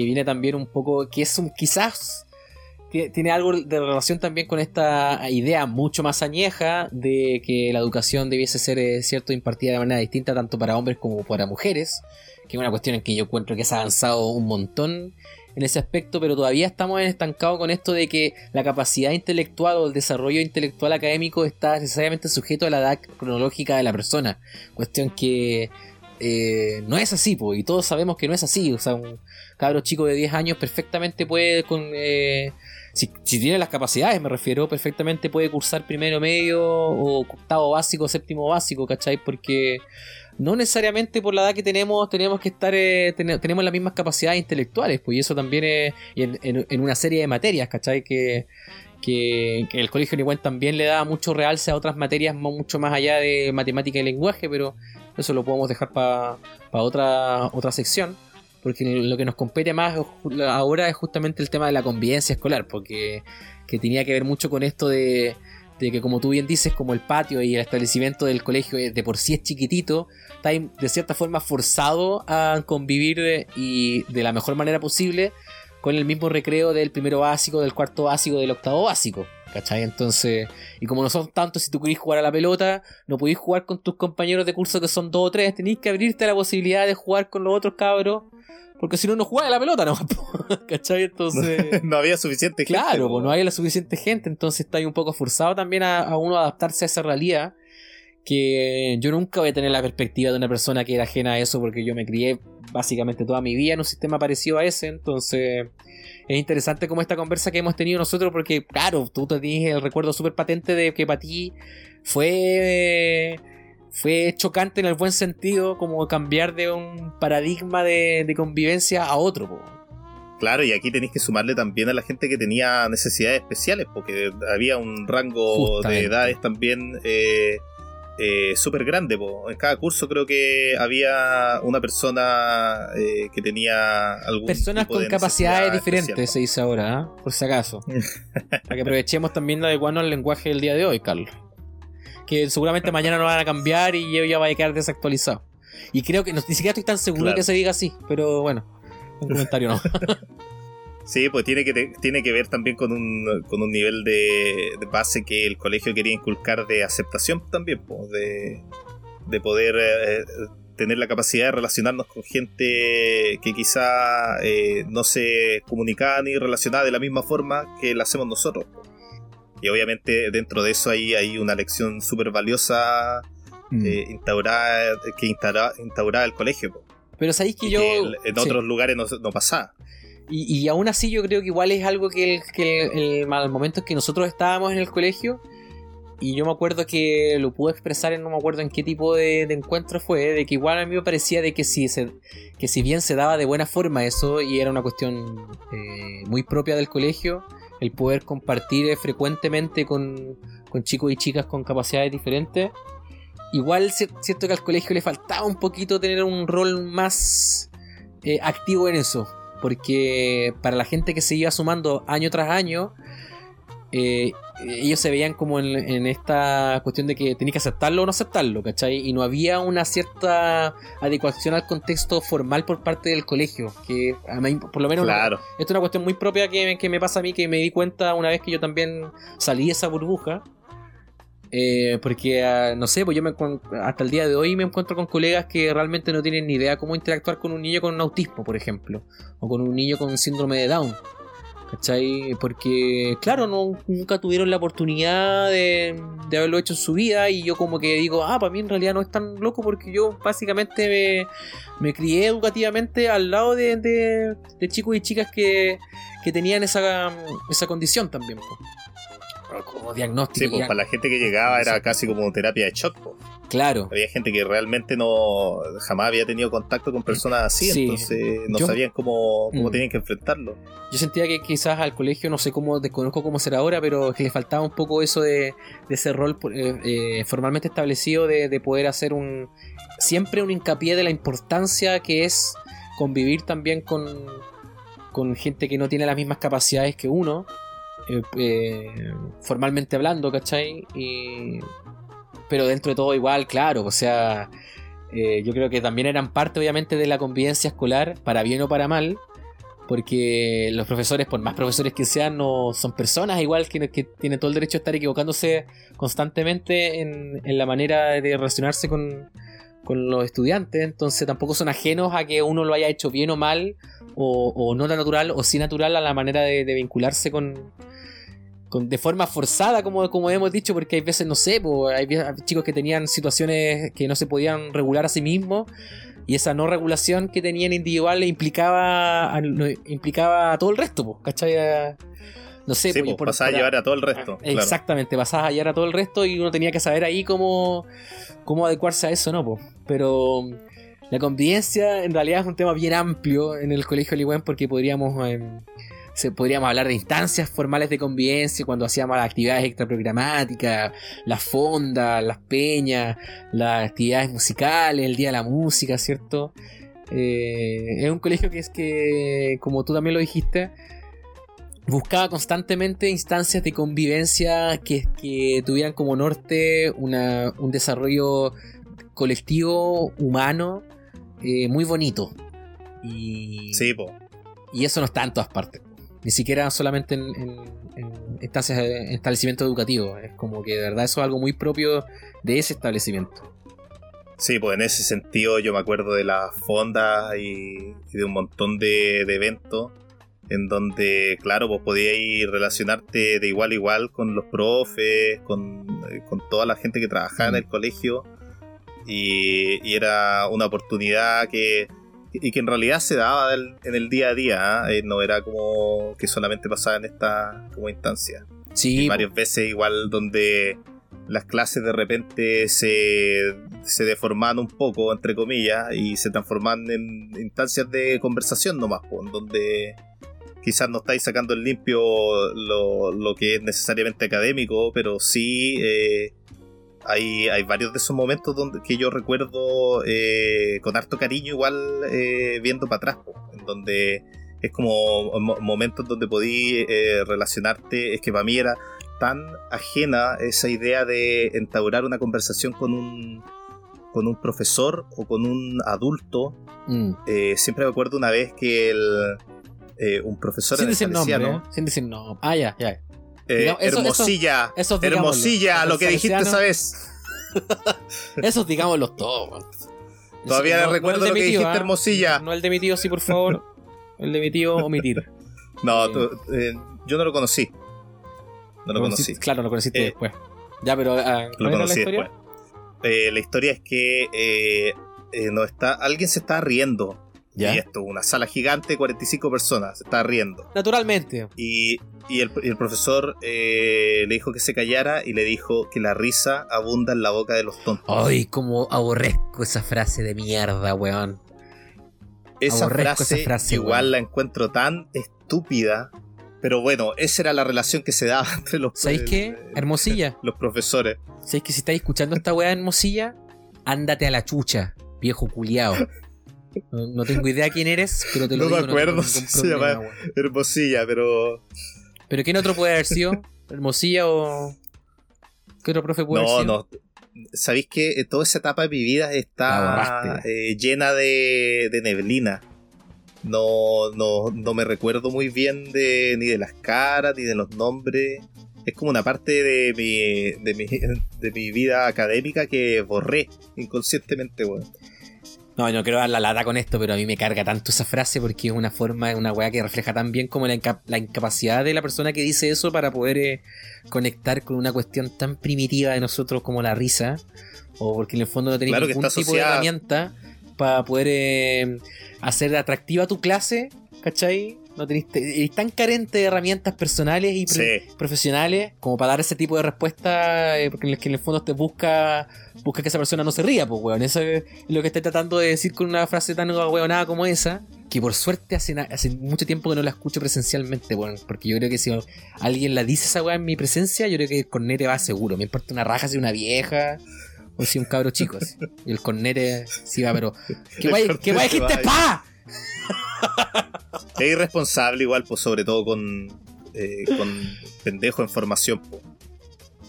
que viene también un poco, que es un quizás, tie- tiene algo de relación también con esta idea mucho más añeja de que la educación debiese ser, eh, cierto, impartida de manera distinta tanto para hombres como para mujeres, que es una cuestión en que yo encuentro que se ha avanzado un montón en ese aspecto, pero todavía estamos estancados con esto de que la capacidad intelectual o el desarrollo intelectual académico está necesariamente sujeto a la edad cronológica de la persona. Cuestión que eh, no es así, po, y todos sabemos que no es así. O sea, un cabro chico de 10 años perfectamente puede, con, eh, si, tiene las capacidades, me refiero, perfectamente puede cursar primero medio o octavo básico, séptimo básico, ¿cachai? Porque no necesariamente por la edad que tenemos tenemos que estar eh, tene- tenemos las mismas capacidades intelectuales, pues y eso también es en, en- una serie de materias, ¿cachai? Que, que, que el colegio igual también le da mucho realce a otras materias mucho más allá de matemática y lenguaje, pero eso lo podemos dejar para otra, otra sección. Porque lo que nos compete más ahora es justamente el tema de la convivencia escolar, porque que tenía que ver mucho con esto de, de que como tú bien dices, como el patio y el establecimiento del colegio de por sí es chiquitito, está de cierta forma forzado a convivir y de la mejor manera posible con el mismo recreo del primero básico, del cuarto básico, del octavo básico. ¿Cachai? Entonces, y como no son tantos, si tú querés jugar a la pelota, no podéis jugar con tus compañeros de curso que son dos o tres, tenéis que abrirte a la posibilidad de jugar con los otros cabros, porque si no, no juega a la pelota, ¿no? <laughs> ¿Cachai? Entonces... <laughs> no había suficiente gente. Claro, pues no hay la suficiente gente, entonces está ahí un poco forzado también a, a uno adaptarse a esa realidad. Que yo nunca voy a tener la perspectiva de una persona que era ajena a eso, porque yo me crié básicamente toda mi vida en un sistema parecido a ese. Entonces es interesante como esta conversa que hemos tenido nosotros, porque claro, tú te tienes el recuerdo súper patente de que para ti fue. Fue chocante en el buen sentido, como cambiar de un paradigma de, de convivencia a otro. po. Claro, y aquí tenéis que sumarle también a la gente que tenía necesidades especiales, porque había un rango Justamente. de edades también eh, eh, súper grande. po. En cada curso creo que había una persona eh, que tenía algún Personas tipo con de capacidades diferentes, especial. se dice ahora, ¿ah? por si acaso. <laughs> Para que aprovechemos también de adecuarnos al lenguaje del día de hoy, Carlos. Que seguramente mañana no van a cambiar y yo ya va a quedar desactualizado. Y creo que no- ni siquiera estoy tan seguro Claro. que se diga así, pero bueno, un comentario no. <laughs> <laughs> Sí, pues tiene que, te- tiene que ver también con un, con un nivel de, de base que el colegio quería inculcar de aceptación también, pues, de, de poder eh, tener la capacidad de relacionarnos con gente que quizá eh, no se comunicaba ni relacionaba de la misma forma que la hacemos nosotros. Y obviamente dentro de eso ahí hay una lección súper valiosa Mm. eh, instaurada, que instaura- instauraba el colegio. po. Pero sabéis que Y yo. que en sí. otros lugares no, no pasaba. Y, y aún así yo creo que igual es algo que, el, que el, el- al momento en que nosotros estábamos en el colegio, y yo me acuerdo que lo pude expresar en no me acuerdo en qué tipo de, de encuentro fue, de que igual a mí me parecía de que si, se, que si bien se daba de buena forma eso, y era una cuestión eh, muy propia del colegio, el poder compartir eh, frecuentemente con, con chicos y chicas con capacidades diferentes, igual si- siento que al colegio le faltaba un poquito tener un rol más eh, activo en eso porque para la gente que se iba sumando año tras año, eh, ellos se veían como en, en esta cuestión de que tenías que aceptarlo o no aceptarlo, ¿cachai? Y no había una cierta adecuación al contexto formal por parte del colegio, que a mí, por lo menos, Claro. esto es una cuestión muy propia que, que me pasa a mí, que me di cuenta una vez que yo también salí de esa burbuja. Eh, porque, ah, no sé, pues yo me, hasta el día de hoy me encuentro con colegas que realmente no tienen ni idea cómo interactuar con un niño con un autismo, por ejemplo, o con un niño con síndrome de Down. ¿Cachai? Porque, claro, no, nunca tuvieron la oportunidad de, de haberlo hecho en su vida y yo como que digo, ah, para mí en realidad no es tan loco porque yo básicamente me, me crié educativamente al lado de, de- de chicos y chicas que, que tenían esa, esa condición también. po. Como diagnóstico. Sí, pues para la gente que llegaba era casi como terapia de shock. po. Claro. Había gente que realmente no jamás había tenido contacto con personas así, Sí. entonces no Yo- sabían cómo, cómo Mm. tenían que enfrentarlo. Yo sentía que quizás al colegio, no sé cómo, desconozco cómo será ahora, pero que le faltaba un poco eso de, de ese rol eh, eh, formalmente establecido de, de poder hacer un siempre un hincapié de la importancia que es convivir también con, con gente que no tiene las mismas capacidades que uno, eh, eh, formalmente hablando, ¿cachai? Y, pero dentro de todo igual, claro, o sea, eh, yo creo que también eran parte obviamente de la convivencia escolar, para bien o para mal, porque los profesores, por más profesores que sean, no son personas igual que, tienen todo el derecho a estar equivocándose constantemente en, en la manera de relacionarse con, con los estudiantes, entonces tampoco son ajenos a que uno lo haya hecho bien o mal, o, no tan natural, o sí natural a la manera de vincularse con, con- de forma forzada, como, como hemos dicho, porque hay veces, no sé, po, hay chicos que tenían situaciones que no se podían regular a sí mismos, y esa no regulación que tenían individual implicaba, a- implicaba a todo el resto, po, ¿cachai? No sé, Sí, pues, pues, por- pasaba a llevar a todo el resto. claro. Exactamente, pasabas a hallar a todo el resto y uno tenía que saber ahí cómo, cómo adecuarse a eso, ¿no? po? Pero la convivencia en realidad es un tema bien amplio en el colegio Ligüen porque podríamos, em, se, podríamos hablar de instancias formales de convivencia cuando hacíamos las actividades extraprogramáticas, las fondas, las peñas, las actividades musicales, el día de la música, ¿cierto? Eh, es un colegio que es que, como tú también lo dijiste, buscaba constantemente instancias de convivencia que, que tuvieran como norte una- un desarrollo colectivo, humano, eh, muy bonito. Y, Sí, po. y eso no está en todas partes. Ni siquiera solamente en, en- en instancias en establecimientos educativos. Es como que de verdad eso es algo muy propio de ese establecimiento. Sí, pues en ese sentido yo me acuerdo de las fondas y, y de un montón de, de eventos en donde, claro, vos podías relacionarte de igual a igual con los profes, con, eh, con toda la gente que trabajaba en el colegio y, y era una oportunidad que y que en realidad se daba en el día a día, ¿ah? Eh, no era como que solamente pasaba en esta como instancia. Sí, Y varias veces igual donde las clases de repente se, se deformaban un poco, entre comillas, y se transformaban en instancias de conversación nomás, en donde quizás no estáis sacando en limpio lo, lo que es necesariamente académico, pero sí eh, hay, hay varios de esos momentos donde, que yo recuerdo eh, con harto cariño igual eh, viendo para atrás, po, en donde es como mo- momentos donde podí eh, relacionarte, es que para mí era tan ajena esa idea de entablar una conversación con un con un profesor o con un adulto. Mm. Siempre me acuerdo una vez que el, un profesor Sin en decir nombre, ¿eh? Sin decir nombre. Ah, ya, ya. Eh, eso- Hermosilla, eso-. Hermosilla, lo que dijiste esa <laughs> vez. Esos digámoslos todos. Todavía No- le no recuerdo lo que tío, dijiste, ¿ah? Hermosilla. No el de mi tío, sí, por favor. <laughs> El de mi tío, omitir. No, Eh. tú- eh, yo no lo conocí. No lo conocí. Claro, lo conociste Eh, después. Ya, pero. ah, Lo ¿cuál era la conocí historia? después. La historia es que no está, alguien se está riendo. Ya. Y esto, una sala gigante, 45 personas, se está riendo. Naturalmente. Y, y el, y el profesor eh, le dijo que se callara y le dijo que la risa abunda en la boca de los tontos. Ay, como aborrezco esa frase de mierda, weón. esa, aborrezco frase, esa frase, igual weón. la encuentro tan estúpida. Pero bueno, esa era la relación que se daba <laughs> entre los, ¿Sabéis qué? Hermosilla. <laughs> los profesores. ¿Sabéis que si estáis escuchando esta weá hermosilla? Ándate a la chucha, viejo culiao. <laughs> No, no tengo idea quién eres, pero te lo No me digo. no acuerdo tengo si se llama-. Hermosilla, pero ¿Pero quién otro puede haber sido? ¿Hermosilla o.? ¿Qué otro profe puede No, haber sido? no. Sabéis que eh, toda esa etapa de mi vida está eh, llena de, de neblina. No, no, no me recuerdo muy bien de, ni de las caras, ni de los nombres. Es como una parte de mi, de mi, de mi vida académica que borré inconscientemente, weón. No, no quiero dar la lata con esto, pero a mí me carga tanto esa frase porque es una forma, una weá que refleja tan bien como la, inca- la incapacidad de la persona que dice eso para poder eh, conectar con una cuestión tan primitiva de nosotros como la risa. O porque en el fondo no tenés Claro ningún tipo de herramienta para poder eh, hacer atractiva tu clase, ¿cachai? No tenés, eres tan carente de herramientas personales y Sí. profesionales como para dar ese tipo de respuesta, eh, porque en el, que en el fondo te busca busca que esa persona no se ría, pues, weón. Eso es lo que estoy tratando de decir con una frase tan weonada como esa, que por suerte hace, hace mucho tiempo que no la escucho presencialmente, weón. Porque yo creo que si alguien la dice esa weá en mi presencia, yo creo que el cornete va seguro. Me importa una raja si una vieja o si un cabro chico. así. Y el cornete sí va, pero. ¿Qué guay, dijiste, pa? <laughs> Es irresponsable igual, pues sobre todo con, eh, con pendejo en formación. po.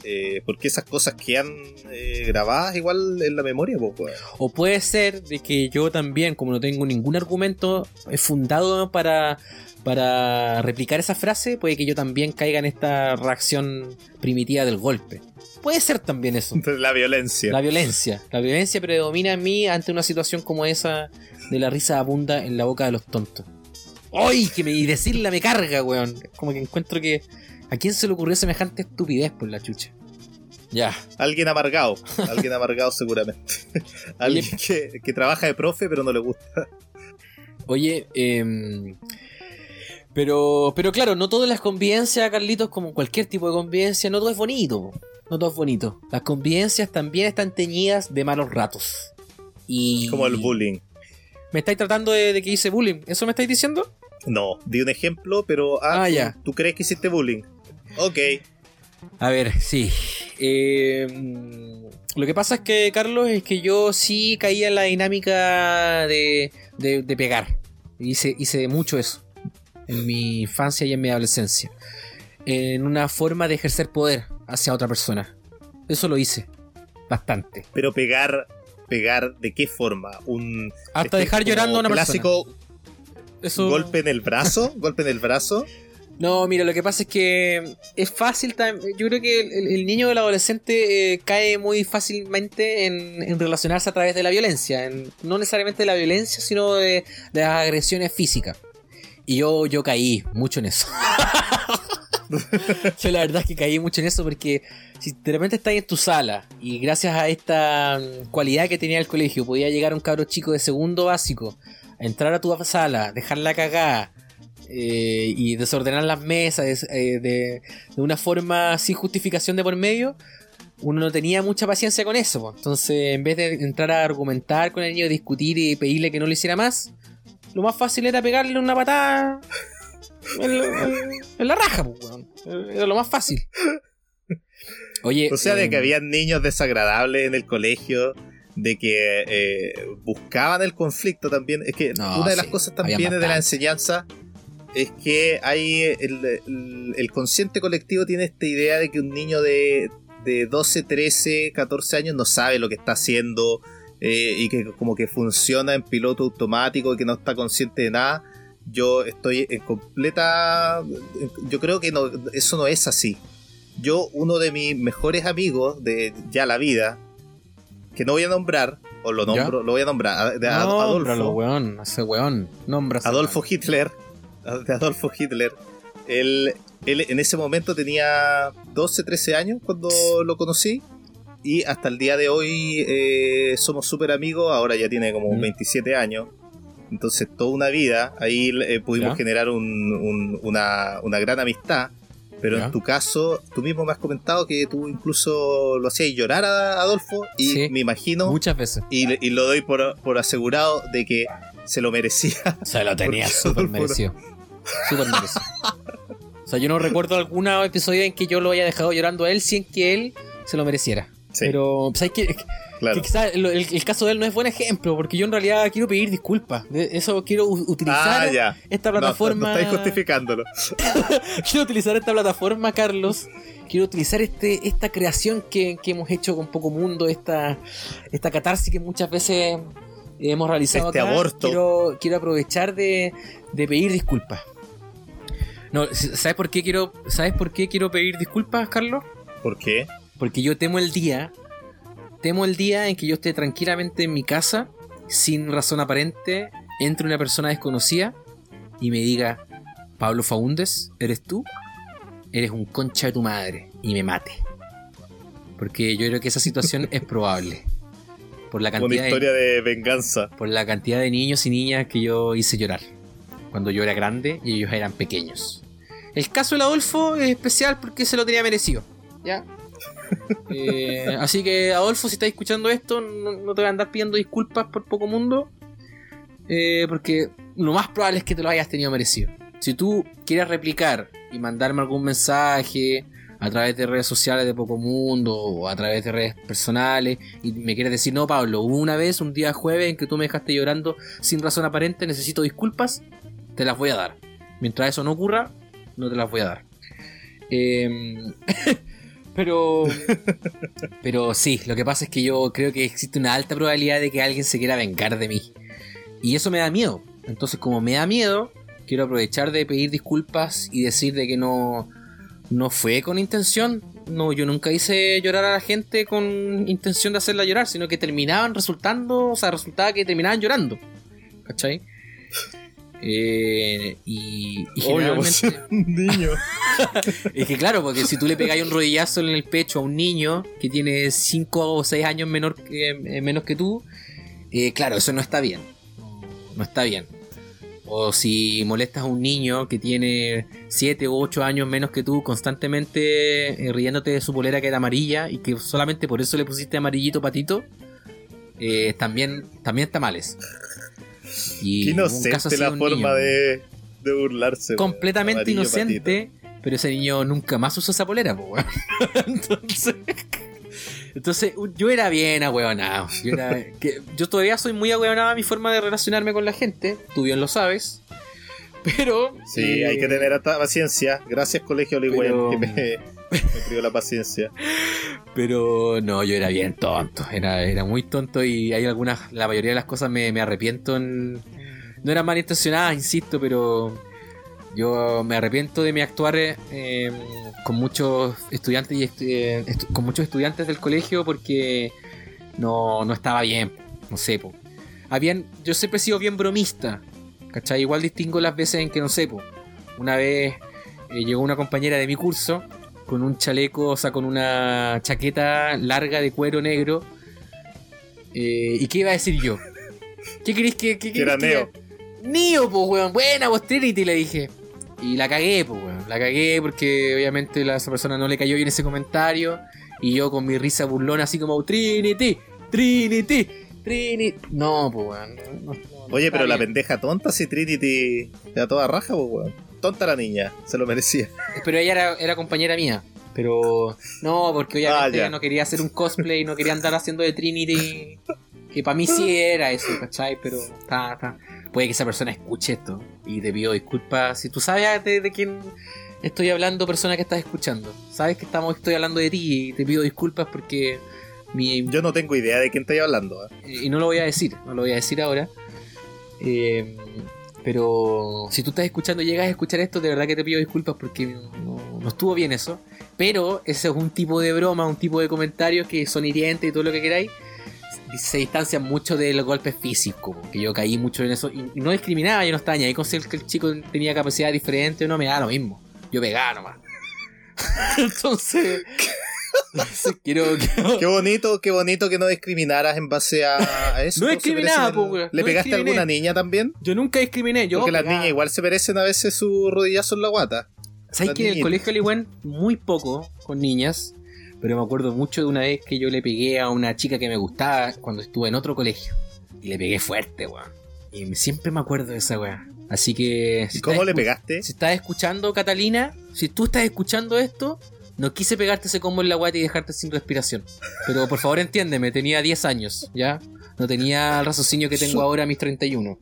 Eh, porque esas cosas quedan eh, grabadas igual en la memoria, po. O puede ser de que yo también, como no tengo ningún argumento eh, fundado para, para replicar esa frase, puede que yo también caiga en esta reacción primitiva del golpe. Puede ser también eso. <laughs> La violencia. La violencia. La violencia predomina en mí ante una situación como esa de la risa abunda en la boca de los tontos. ¡Ay! Que me, y decirla me carga, weón. Es como que encuentro que. ¿A quién se le ocurrió semejante estupidez por la chucha? Ya. Alguien amargado. Alguien amargado seguramente. <laughs> Alguien que, que trabaja de profe pero no le gusta. Oye, em, Pero, pero claro, no todas las convivencias, Carlitos, como cualquier tipo de convivencia, no todo es bonito. No todo es bonito. Las convivencias también están teñidas de malos ratos. Y. Como el bullying. ¿Me estáis tratando de, de que hice bullying? ¿Eso me estáis diciendo? No, di un ejemplo, pero. Ah, Ah, ¿tú- ya. ¿tú crees que hiciste bullying? Ok. A ver, sí. Eh, lo que pasa es que, Carlos, es que yo sí caía en la dinámica de, de- de pegar. Hice, hice mucho eso. En mi infancia y en mi adolescencia. En una forma de ejercer poder hacia otra persona. Eso lo hice. Bastante. Pero pegar. ¿Pegar de qué forma? Un. Hasta este, dejar llorando a una clásico Eso... golpe en el brazo. <laughs> golpe en el brazo. No, mira, lo que pasa es que es fácil. Yo creo que el, el niño o el adolescente eh, cae muy fácilmente en, en relacionarse a través de la violencia. en- no necesariamente de la violencia, sino de, de las agresiones físicas. Y yo, yo caí mucho en eso. <laughs> <laughs> yo la verdad es que caí mucho en eso porque si de repente estás en tu sala y gracias a esta mm, cualidad que tenía el colegio podía llegar un cabro chico de segundo básico, a entrar a tu sala, dejarla cagada eh, y desordenar las mesas eh, de, de una forma sin justificación de por medio, uno no tenía mucha paciencia con eso. Entonces, en vez de entrar a argumentar con el niño, discutir y pedirle que no lo hiciera más, lo más fácil era pegarle una patada en la, en la raja, po, weón. Era lo más fácil. Oye, O sea, de que habían niños desagradables en el colegio, de que eh, buscaban el conflicto también. Es que No, una de las cosas también de la enseñanza es que hay el, el- el consciente colectivo tiene esta idea de que un niño de, de 12, 13, 14 años no sabe lo que está haciendo eh, y que como que funciona en piloto automático y que no está consciente de nada. Yo estoy en completa... Yo creo que no, eso no es así yo, uno de mis mejores amigos de ya la vida, que no voy a nombrar, o lo ¿Ya? nombro, lo voy a nombrar, de Ad- nómbralo, Adolfo, weón. Ese weón. Adolfo. Hitler, de Adolfo Hitler, él, él en ese momento tenía 12, 13 años cuando lo conocí. Y hasta el día de hoy eh, somos súper amigos, ahora ya tiene como Mm. 27 años. Entonces toda una vida, ahí eh, pudimos Ya. generar un- un- una, una gran amistad. Pero Ya. en tu caso, tú mismo me has comentado que tú incluso lo hacías llorar a Adolfo. Y Sí. me imagino, Muchas veces. y, y lo doy por, por asegurado de que se lo merecía. Se lo tenía súper merecido. Súper merecido. O sea, yo no recuerdo algún episodio en que yo lo haya dejado llorando a él sin que él se lo mereciera. Sí, Pero, ¿sabes qué? claro. Que quizá el, el- caso de él no es buen ejemplo, porque yo en realidad quiero pedir disculpas. De- Eso quiero utilizar Ah, ya. esta No, plataforma. No, estáis justificándolo. <laughs> quiero utilizar esta plataforma, Carlos. Quiero utilizar este, esta creación que, que hemos hecho con Poco Mundo, esta, esta catarsis que muchas veces hemos realizado Este acá. aborto. Quiero, quiero aprovechar de, de pedir disculpas. No, ¿sabes por qué quiero, ¿sabes por qué quiero pedir disculpas, Carlos? ¿Por qué? Porque yo temo el día, temo el día en que yo esté tranquilamente en mi casa, sin razón aparente, entre una persona desconocida y me diga, Pablo Faúndes, ¿eres tú? Eres un concha de tu madre y me mate. Porque yo creo que esa situación es probable. Por la Una cantidad de, historia de venganza. por la cantidad de niños y niñas que yo hice llorar. Cuando yo era grande y ellos eran pequeños. El caso del Adolfo es especial porque se lo tenía merecido. ¿Ya? Eh, así que, Adolfo, si estás escuchando esto, no, te voy a andar pidiendo disculpas por poco mundo. eh, porque lo más probable es que te lo hayas tenido merecido. Si tú quieres replicar y mandarme algún mensaje a través de redes sociales de Poco Mundo o a través de redes personales y me quieres decir, no, Pablo, hubo una vez, un día jueves, en que tú me dejaste llorando sin razón aparente, necesito disculpas, te las voy a dar. Mientras eso no ocurra, no te las voy a dar. Em, <laughs> pero, pero sí, lo que pasa es que yo creo que existe una alta probabilidad de que alguien se quiera vengar de mí. Y eso me da miedo. Entonces, como me da miedo, quiero aprovechar de pedir disculpas y decir de que no, no fue con intención. No, yo nunca hice llorar a la gente con intención de hacerla llorar, sino que terminaban resultando, o sea, resultaba que terminaban llorando. ¿Cachai? Eh, y, y Obvio, generalmente. <laughs> un niño. <laughs> Es que claro, porque si tú le pegáis un rodillazo en el pecho a un niño que tiene 5 o 6 años menor que, eh, menos que tú, eh, claro, eso no está bien. No está bien. O si molestas a un niño que tiene 7 u 8 años menos que tú, constantemente eh, riéndote de su polera que era amarilla y que solamente por eso le pusiste amarillito patito, también, también está males. Y Qué inocente la forma niño, de, de burlarse. completamente inocente, pero ese niño nunca más usó esa polera, po, weón. <laughs> Entonces, entonces yo era bien ahueonado. Yo, era- que- yo todavía soy muy ahueonado a mi forma de relacionarme con la gente, tú bien lo sabes. Pero. Sí, eh, hay que tener harta paciencia. Gracias, Colegio Oligüen, que me, me crió la paciencia. Pero no, yo era bien tonto. Era, era muy tonto y hay algunas. La mayoría de las cosas me, me arrepiento en. No eran malintencionadas, insisto, pero. Yo me arrepiento de mi actuar eh, con muchos estudiantes y eh, estu- con muchos estudiantes del colegio porque no, no estaba bien. No sé, po. Habían, yo siempre he sido bien bromista. ¿Cachai? Igual distingo las veces en que no sé, po. Una vez eh, llegó una compañera de mi curso con un chaleco, o sea, con una chaqueta larga de cuero negro. Eh, ¿Y qué iba a decir yo? ¿Qué crees que, que, Que era querés Neo. Neo, pues, weón. Buena, vos Trinity, le dije. Y la cagué, pues, weón. La cagué porque obviamente a esa persona no le cayó bien ese comentario. Y yo con mi risa burlona así como Trinity, Trinity, Trinity. No, pues, weón. no, no, no Oye, pero la pendeja tonta, si Trinity era toda raja, pues, weón. Tonta la niña, se lo merecía. Pero ella era, era compañera mía. Pero no, porque obviamente Ah, ya. no quería hacer un cosplay, no quería andar haciendo de Trinity. Que para mí sí era eso, ¿cachai? Pero está, está. Puede que esa persona escuche esto y te pido disculpas. Si tú sabes de, de quién estoy hablando, persona que estás escuchando, sabes que estamos, estoy hablando de ti y te pido disculpas porque mi, Yo no tengo idea de quién estoy hablando. ¿eh? y no lo voy a decir, no lo voy a decir ahora. Eh, pero si tú estás escuchando llegas a escuchar esto, de verdad que te pido disculpas porque no, estuvo bien eso. Pero ese es un tipo de broma, un tipo de comentarios que son hirientes y todo lo que queráis. Se distancian mucho de los golpes físicos, que yo caí mucho en eso. Y, no discriminaba, yo no estaba ni con si el, que el chico tenía capacidad diferente o no, me da lo mismo. Yo pegaba nomás. <laughs> Entonces <laughs> quiero, quiero- Qué bonito, qué bonito que no discriminaras en base a, a eso. No discriminaba, el- weón, ¿Le no pegaste a alguna niña también? Yo nunca discriminé, yo Porque las niñas igual se merecen a veces su rodillazo en la guata. ¿Sabes que en el colegio Aliwen muy poco con niñas? Pero me acuerdo mucho de una vez que yo le pegué a una chica que me gustaba cuando estuve en otro colegio. Y le pegué fuerte, weón. Y siempre me acuerdo de esa weón. Así que. ¿Y cómo le pegaste? Si estás escuchando, Catalina, si tú estás escuchando esto, no quise pegarte ese combo en la guata y dejarte sin respiración. Pero por favor entiéndeme, tenía 10 años, ¿ya? No tenía el raciocinio que tengo ahora a mis 31.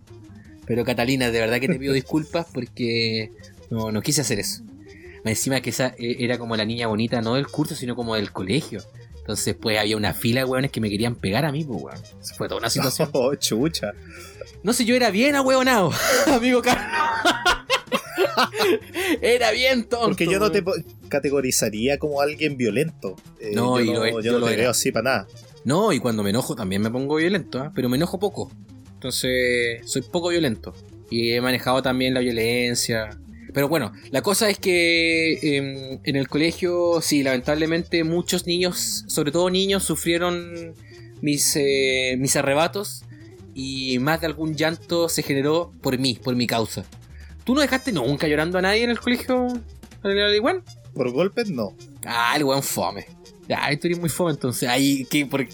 Pero Catalina, de verdad que te pido <laughs> disculpas porque no, no quise hacer eso. Encima que esa eh, era como la niña bonita, no del curso, sino como del colegio. Entonces, pues había una fila de weones que me querían pegar a mí, pues, weón. Se Fue toda una situación. <laughs> Oh, chucha. No sé, yo era bien ahueonado, <laughs> amigo Carlos. era bien tonto. Porque yo no te categorizaría como alguien violento. Eh, No, yo y no, lo es- yo yo no lo te era. veo así para nada. No, y cuando me enojo también me pongo violento, ¿ah? pero me enojo poco. Entonces, soy poco violento. Y he manejado también la violencia. Pero bueno, la cosa es que em, en el colegio, sí, lamentablemente muchos niños, sobre todo niños, sufrieron mis, eh, mis arrebatos y más de algún llanto se generó por mí, por mi causa. ¿Tú no dejaste nunca llorando a nadie en el colegio? igual? Por golpes, no. Ah, el weón fome. Ya, tú eres muy fome entonces. Ahí, ¿qué? Por,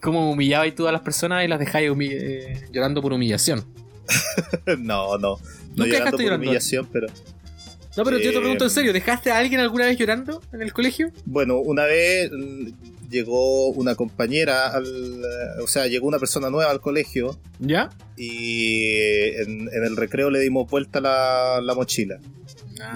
¿Cómo humillabas tú a las personas y las dejáis eh, llorando por humillación? <laughs> no, no. No Nunca llorando por llorando. humillación, pero. No, pero yo te Eh, pregunto en serio, ¿dejaste a alguien alguna vez llorando en el colegio? Bueno, una vez mm, llegó una compañera al. eh, O sea, llegó una persona nueva al colegio ¿Ya? y en, en el recreo le dimos vuelta la, la mochila.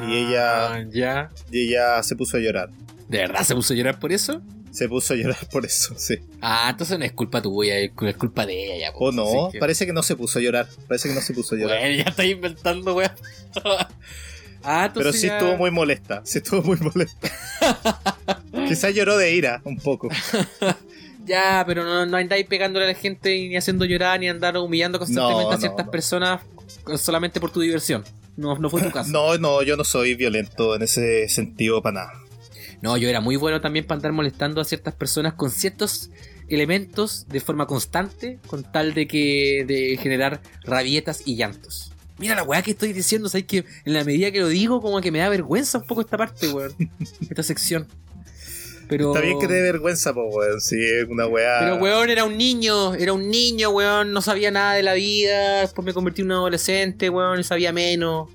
Y ella- Ah, Ya. Y ella se puso a llorar. ¿De verdad se puso a llorar por eso? Se puso a llorar por eso, sí. Ah, entonces no es culpa tuya, es culpa de ella, ya. po. O no, que- parece que no se puso a llorar. Parece que no se puso a llorar. Bueno, ya estás inventando, weón. <laughs> ah, Pero sí ya- estuvo muy molesta. Sí estuvo muy molesta. <laughs> Quizás lloró de ira un poco. <laughs> Ya, pero no, no andáis pegándole a la gente ni haciendo llorar ni andar humillando constantemente No, a ciertas no. personas solamente por tu diversión. No, no fue tu <laughs> caso. No, no, yo no soy violento en ese sentido para nada. No, yo era muy bueno también para andar molestando a ciertas personas con ciertos elementos de forma constante, con tal de que de generar rabietas y llantos. Mira la weá que estoy diciendo, ¿sabes que En la medida que lo digo, como que me da vergüenza un poco esta parte, weón. esta sección. Pero. Está bien que te dé vergüenza, po, weón. Sí, es una weá. Pero weón era un niño, era un niño, weón, no sabía nada de la vida, después me convertí en un adolescente, weón, y sabía menos.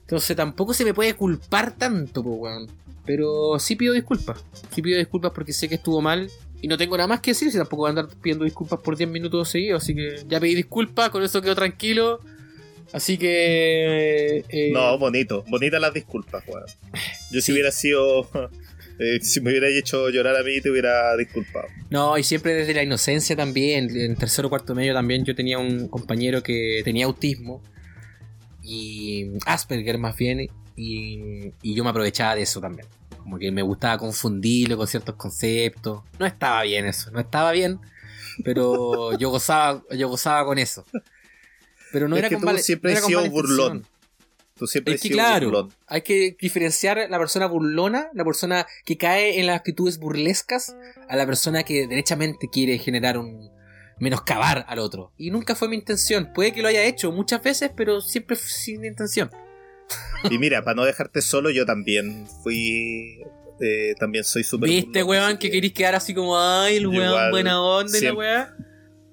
Entonces tampoco se me puede culpar tanto, po, weón. Pero sí pido disculpas, sí pido disculpas porque sé que estuvo mal y no tengo nada más que decir, si tampoco voy a andar pidiendo disculpas por 10 minutos seguidos, así que ya pedí disculpas, con eso quedo tranquilo. Así que... eh, No, bonito. Bonitas las disculpas, weón. Yo si hubiera sido. Eh, si me hubiera hecho llorar a mí, te hubiera disculpado. No, y siempre desde la inocencia también. En tercero o cuarto medio también yo tenía un compañero que tenía autismo. Y Asperger más bien. Y, y yo me aprovechaba de eso también. Como que me gustaba confundirlo con ciertos conceptos. No estaba bien eso, no estaba bien. Pero yo gozaba, yo gozaba con eso. Pero no Es era que tú siempre no has sido burlón. Tú siempre Es que claro, burlón. hay que diferenciar la persona burlona, la persona que cae en las actitudes burlescas, a la persona que derechamente quiere generar un menoscabar al otro. Y nunca fue mi intención. Puede que lo haya hecho muchas veces, pero siempre sin intención. <laughs> Y mira, para no dejarte solo, yo también fui. eh, también soy súper. ¿Viste, burlón, weón, que querís quedar así como, ay, el weón, igual, buena onda y la weá?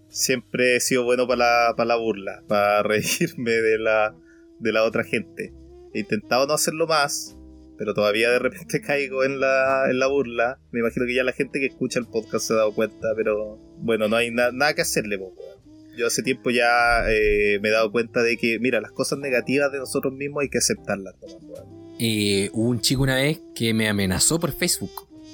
Siempre he sido bueno para la, para la burla, para <laughs> reírme de la, de la otra gente. He intentado no hacerlo más, pero todavía de repente <laughs> caigo en la, en la burla. Me imagino que ya la gente que escucha el podcast se ha dado cuenta, pero bueno, no hay na- nada que hacerle, po. Yo hace tiempo ya eh, me he dado cuenta de que, mira, las cosas negativas de nosotros mismos hay que aceptarlas. weón. Eh, hubo un chico una vez que me amenazó por Facebook.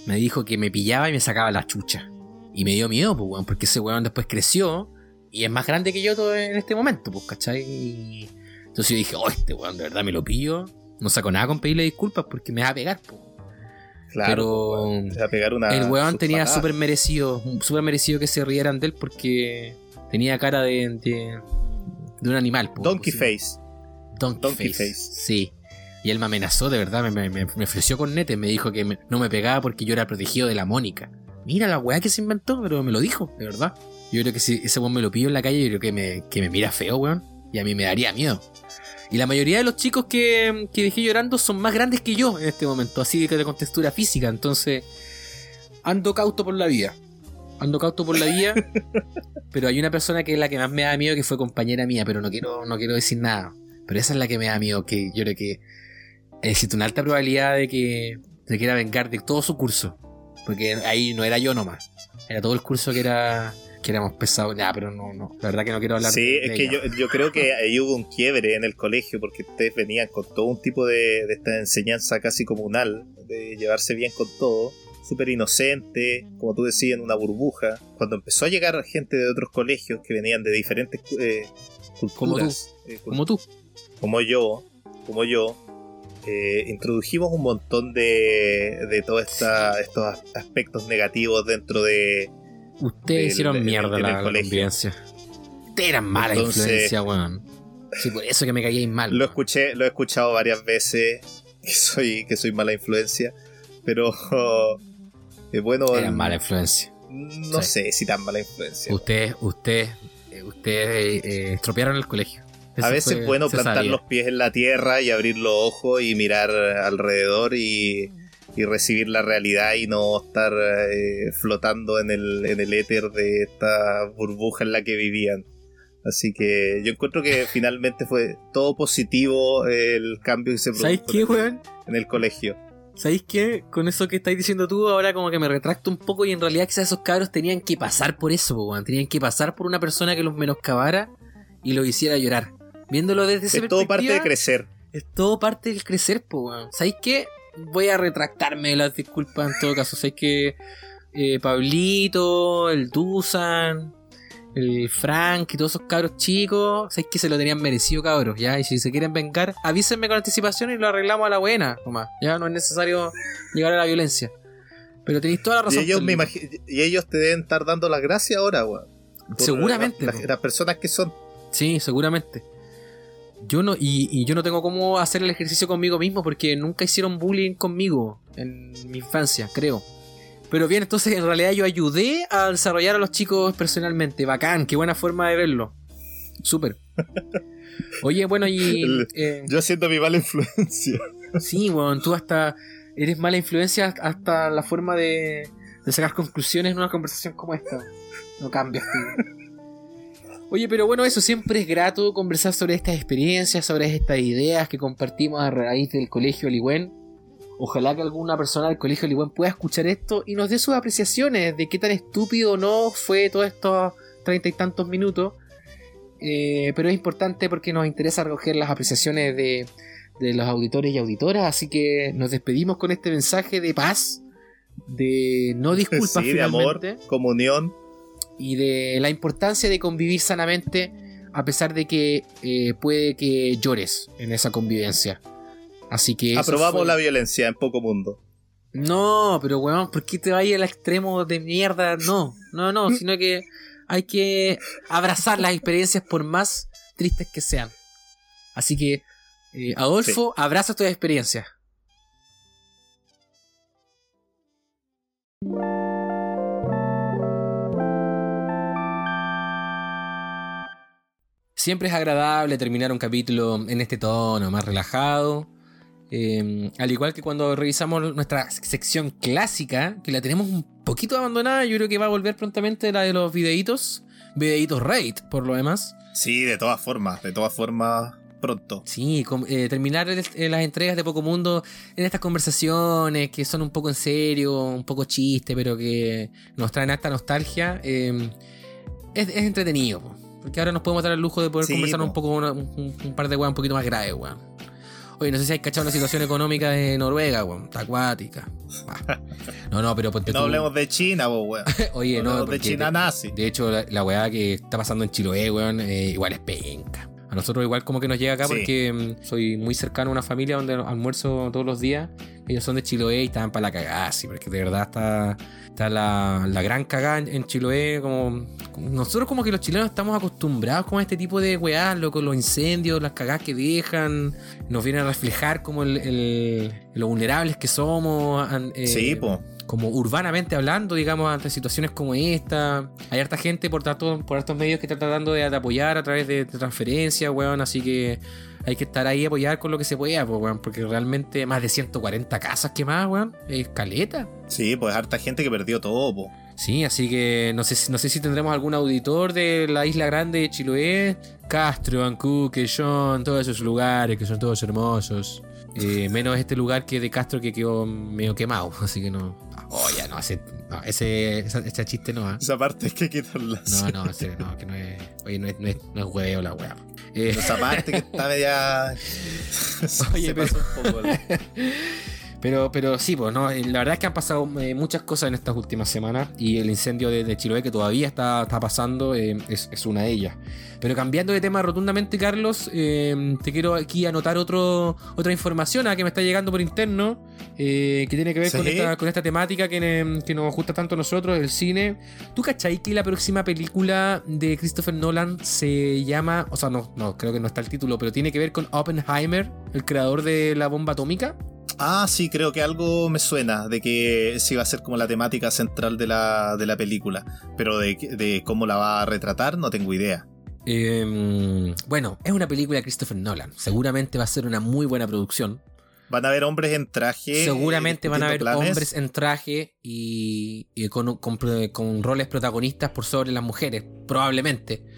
Me dijo que me pillaba y me sacaba la chucha. Y me dio miedo, pues, porque ese weón después creció y es más grande que yo todo en este momento, pues, ¿cachai? Y entonces yo dije, oh, este weón, de verdad me lo pillo. No saco nada con pedirle disculpas porque me va a pegar, pues. Claro, Pero po, weón. Te va a pegar una. el weón tenía súper merecido, súper merecido que se rieran de él porque tenía cara de, de, de un animal. pues, Donkey pues, Face. Donkey, Donkey face. Face. Sí. Y él me amenazó, de verdad, me, me, me- me ofreció con nete, me dijo que me- no me pegaba porque yo era protegido de la Mónica. Mira la weá que se inventó, pero me lo dijo, de verdad. Yo creo que si ese weón me lo pillo en la calle, yo creo que me, que me mira feo, weón. Y a mí me daría miedo. Y la mayoría de los chicos que, que dejé llorando son más grandes que yo en este momento, así que de contextura física. Entonces, ando cauto por la vida. Ando cauto por la vida. <laughs> pero hay una persona que es la que más me da miedo, que fue compañera mía, pero no quiero, no quiero decir nada. Pero esa es la que me da miedo, que yo creo que existe una alta probabilidad de que se quiera vengar de todo su curso. Porque ahí no era yo nomás. Era todo el curso que era que éramos pesados. Ya, pero no, no. La verdad que no quiero hablar Sí, de es que yo, yo creo que ahí hubo un quiebre en el colegio porque ustedes venían con todo un tipo de, de esta enseñanza casi comunal, de llevarse bien con todo, súper inocente, como tú decías, en una burbuja. Cuando empezó a llegar gente de otros colegios que venían de diferentes eh, culturas, eh, Como tú. como yo, como yo, eh, introdujimos un montón de, de todos esta- estos as- aspectos negativos dentro de, Ustedes del- hicieron en- mierda en la, el la convivencia. Ustedes eran mala Entonces- influencia, weón. Sí, por eso que me caíais mal. Lo escuché, lo he escuchado varias veces <laughs> que soy, que soy mala influencia, pero <laughs> eh, bueno, Eran mala influencia. no Sí. sé si tan mala influencia. Ustedes, ustedes, eh, ustedes eh, estropearon el colegio. A veces fue- es bueno plantar sabía. los pies en la tierra y abrir los ojos y mirar alrededor y, y recibir la realidad y no estar eh, flotando en el, en el éter de esta burbuja en la que vivían. Así que yo encuentro que <laughs> finalmente fue todo positivo el cambio que se ¿Sabéis produjo qué, en en el colegio. ¿Sabéis qué? Con eso que estáis diciendo tú, ahora como que me retracto un poco y en realidad quizás esos cabros tenían que pasar por eso, weón. Tenían que pasar por una persona que los menoscabara y los hiciera llorar. Viéndolo desde esa Es todo parte de crecer. Es todo parte del crecer, po, weón. ¿Sabéis qué? Voy a retractarme de las disculpas en todo caso. ¿Sabéis que eh, Pablito, el Dusan, el Frank y todos esos cabros chicos, ¿sabéis que se lo tenían merecido, cabros? ¿Ya? Y si se quieren vengar, avísenme con anticipación y lo arreglamos a la buena, nomás. Ya no es necesario llegar a la violencia. Pero tenéis toda la Y razón. ellos, me y ellos te deben estar dando las gracias ahora, weón. Seguramente. la- las personas que son. Sí, seguramente. Yo no, y, y yo no tengo cómo hacer el ejercicio conmigo mismo porque nunca hicieron bullying conmigo en mi infancia, creo. Pero bien, entonces en realidad yo ayudé a desarrollar a los chicos personalmente. Bacán, qué buena forma de verlo. Súper. <laughs> Oye, bueno, y. Eh, Yo siento mi mala influencia. sí, weón, tú hasta. Eres mala influencia hasta la forma de, de sacar conclusiones en una conversación como esta. No cambias, tío. Oye, pero bueno, eso siempre es grato conversar sobre estas experiencias, sobre estas ideas que compartimos a raíz del colegio Ligüen. Ojalá que alguna persona del colegio Ligüen pueda escuchar esto y nos dé sus apreciaciones de qué tan estúpido o no fue todos estos treinta y tantos minutos. Eh, pero es importante porque nos interesa recoger las apreciaciones de, de los auditores y auditoras. Así que nos despedimos con este mensaje de paz, de no <laughs> disculpas Sí, de amor, finalmente comunión. Y de la importancia de convivir sanamente a pesar de que eh, puede que llores en esa convivencia. Así que... Aprobamos fue- la violencia en poco mundo. No, pero weón, ¿por qué te vas al extremo de mierda? No, no, no, <laughs> sino que hay que abrazar las experiencias por más tristes que sean. Así que, eh, Adolfo, abraza tus experiencias. Siempre es agradable terminar un capítulo en este tono más relajado. Eh, al igual que cuando revisamos nuestra sección clásica, que la tenemos un poquito abandonada, yo creo que va a volver prontamente la de los videitos. Videitos raid, por lo demás. Sí, de todas formas, de todas formas, pronto. Sí, eh, terminar el- eh, las entregas de Poco Mundo en estas conversaciones que son un poco en serio, un poco chiste, pero que nos traen harta nostalgia. es, es entretenido, porque ahora nos podemos dar el lujo de poder Sí, conversar po. un poco una- un, un par de weas un poquito más graves, weón. Oye, no sé si hay cachado la situación económica de Noruega, weón. Está acuática. Ah. No, no, pero ponte No tú- hablemos de China, vos, weón. <laughs> Oye, no no, hablemos de China nazi. De hecho, la, la weá que está pasando en Chiloé, weón, eh, igual es penca. A nosotros igual como que nos llega acá Sí. porque mm, soy muy cercano a una familia donde almuerzo todos los días. Ellos son de Chiloé y estaban para la cagada, sí, porque de verdad está, está la, la gran cagada en, Chiloé. Como- nosotros como que los chilenos estamos acostumbrados con este tipo de weá, loco, los incendios, las cagadas que dejan, nos vienen a reflejar como el, el- lo vulnerables que somos. eh, Sí, po. como urbanamente hablando, digamos, ante situaciones como esta. Hay harta gente por, tanto, por estos medios que está tratando de, de apoyar a través de, de transferencias, weón. Así que hay que estar ahí apoyar con lo que se pueda, pues, weón. Porque realmente más de 140 casas quemadas, weón. Es caleta. Sí, pues harta gente que perdió todo, po. Sí, así que no sé, si- no sé si tendremos algún auditor de la isla grande de Chiloé. Castro, Ancú, Quellón, todos esos lugares que son todos hermosos. Eh, menos este lugar que de Castro que quedó medio quemado, <laughs> así que no. Oh, ya no, ese, no, ese, chiste no, ¿ah? Esa parte hay que quitarla. No, no, ese, no, que no es. Oye, no es, no es, no es hueveo la wea. Eh, Esa parte que está media. <laughs> Oye, <laughs> pasó un poco. Pero, pero sí, pues, ¿no? la verdad es que han pasado eh, muchas cosas en estas últimas semanas y el incendio de, de Chiloé que todavía está, está pasando eh, es, es una de ellas. Pero cambiando de tema rotundamente, Carlos, eh, te quiero aquí anotar otro, otra información ah, que me está llegando por interno eh, que tiene que ver con, esta, con esta temática que, que nos gusta tanto a nosotros, el cine. ¿Tú cachai que la próxima película de Christopher Nolan se llama, o sea, no, no, creo que no está el título, pero tiene que ver con Oppenheimer, el creador de la bomba atómica? Ah, sí, creo que algo me suena de que sí va a ser como la temática central de la, de la película. Pero de, de cómo la va a retratar, no tengo idea. Eh, bueno, es una película de Christopher Nolan. Seguramente va a ser una muy buena producción. Van a haber hombres en traje. Seguramente van a haber planes. hombres en traje y, y con, con- con roles protagonistas por sobre las mujeres, probablemente. <laughs>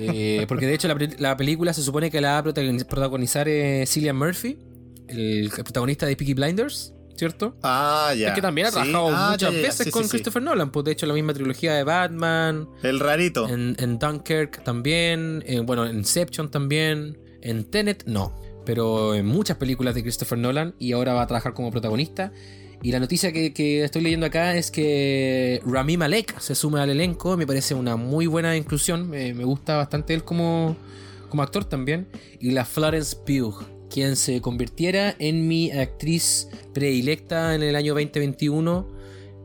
Eh, porque de hecho la, pe- la película se supone que la va a protagoniz- protagonizar eh, Cillian Murphy, el, el protagonista de Peaky Blinders, ¿cierto? Ah, ya. Es que también ha Sí. trabajado Ah, muchas ya, ya, ya. veces Sí, con sí. Christopher Nolan. Pues de hecho la misma trilogía de Batman, El rarito. en, en Dunkirk también, en, bueno, en Inception también, en Tenet no, pero en muchas películas de Christopher Nolan y ahora va a trabajar como protagonista. Y la noticia que, que estoy leyendo acá es que Rami Malek se suma al elenco, me parece una muy buena inclusión, me, me gusta bastante él como, como actor también. Y la Florence Pugh, quien se convirtiera en mi actriz predilecta en el año 2021,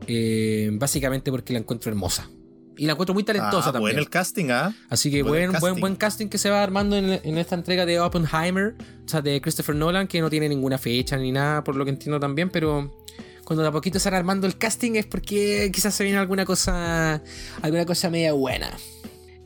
eh, básicamente porque la encuentro hermosa. Y la encuentro muy talentosa ah, también. buen el casting, ¿ah? Así que Buen buen, buen, casting. buen casting que se va armando en, en esta entrega de Oppenheimer, o sea, de Christopher Nolan, que no tiene ninguna fecha ni nada, por lo que entiendo también, pero cuando de a poquito están armando el casting es porque quizás se viene alguna cosa, alguna cosa media buena.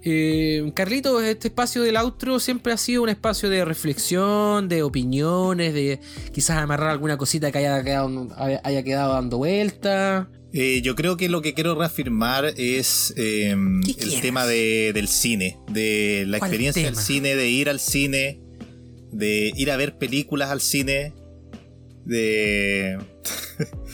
Eh, Carlito, este espacio del outro siempre ha sido un espacio de reflexión, de opiniones, de quizás amarrar alguna cosita que haya quedado, haya quedado dando vuelta. Eh, yo creo que lo que quiero reafirmar es eh, ¿Qué el quieres? tema de- del cine, de la ¿Cuál experiencia tema? del cine, de ir al cine, de ir a ver películas al cine, de... <laughs>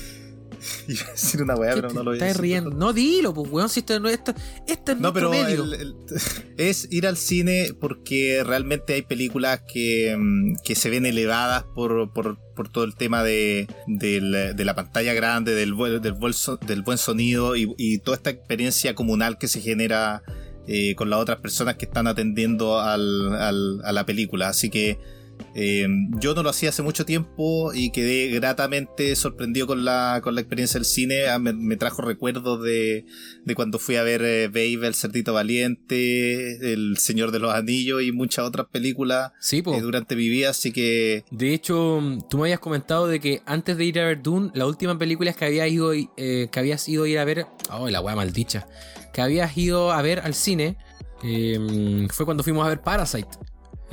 <laughs> Iba a decir una weá, ¿Qué pero no lo voy a estás decir. riendo? No dilo, pues, weón, si esto no esto, este es No, pero medio. el- el- <laughs> es ir al cine porque realmente hay películas que, mm, que se ven elevadas por, por, por todo el tema de, del- de la pantalla grande, del, buen- del, buen so- del buen sonido y, y toda esta experiencia comunal que se genera eh, con las otras personas que están atendiendo al- al- a la película. Así que eh, yo no lo hacía hace mucho tiempo y quedé gratamente sorprendido con la, con la experiencia del cine. Ah, Me, me trajo recuerdos de, de cuando fui a ver eh, Babe, El Cerdito Valiente, El Señor de los Anillos y muchas otras películas Sí, eh, durante mi vida. Así que De hecho, tú me habías comentado de que antes de ir a ver Dune, la última película que habías ido, que habías ido a ir a ver. Oh, la wea maldicha. Que habías ido a ver al cine. fue cuando fuimos a ver Parasite.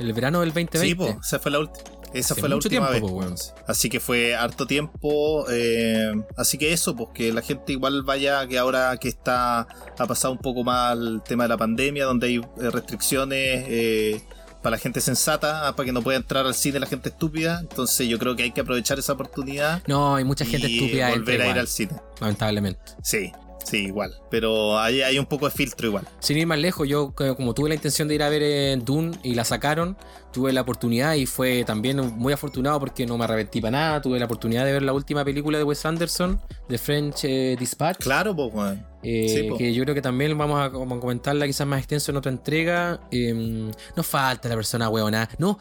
El verano del 2020. sí, po, esa fue la última. Esa Hace fue la última tiempo, vez. Así que fue harto tiempo. eh, así que eso, pues que la gente igual vaya, que ahora que está, ha pasado un poco más el tema de la pandemia, donde hay eh, restricciones eh, para la gente sensata, ah, para que no pueda entrar al cine la gente estúpida. Entonces yo creo que hay que aprovechar esa oportunidad No, hay mucha gente y estúpida. volver a ir igual, al cine. Lamentablemente. Sí, sí, igual. Pero hay, hay un poco de filtro igual. Sin ir más lejos, yo como tuve la intención de ir a ver eh, Dune y la sacaron, tuve la oportunidad y fue también muy afortunado porque no me arrepentí para nada. Tuve la oportunidad de ver la última película de Wes Anderson, The French eh, Dispatch. Claro, pues, weón. Eh, Sí, que yo creo que también vamos a, a comentarla quizás más extenso en otra entrega. Eh, no falta la persona weona. No,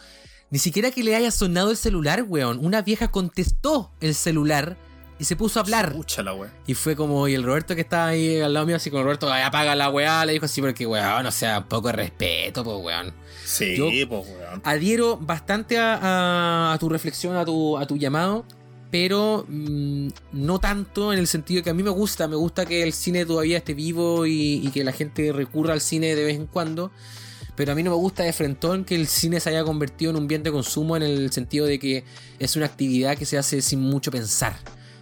ni siquiera que le haya sonado el celular, weón. Una vieja contestó el celular y se puso a hablar. Escúchala, weón. Y fue como, y el Roberto que estaba ahí al lado mío, así como Roberto, "Ay, apaga la weá, le dijo así, porque weón, o sea, un poco de respeto, pues weón. Sí, pues, weón. Adhiero bastante a, a- a tu reflexión, a tu, a tu llamado, pero mm, no tanto en el sentido que a mí me gusta, me gusta que el cine todavía esté vivo y, y que la gente recurra al cine de vez en cuando. Pero a mí no me gusta de frentón que el cine se haya convertido en un bien de consumo en el sentido de que es una actividad que se hace sin mucho pensar.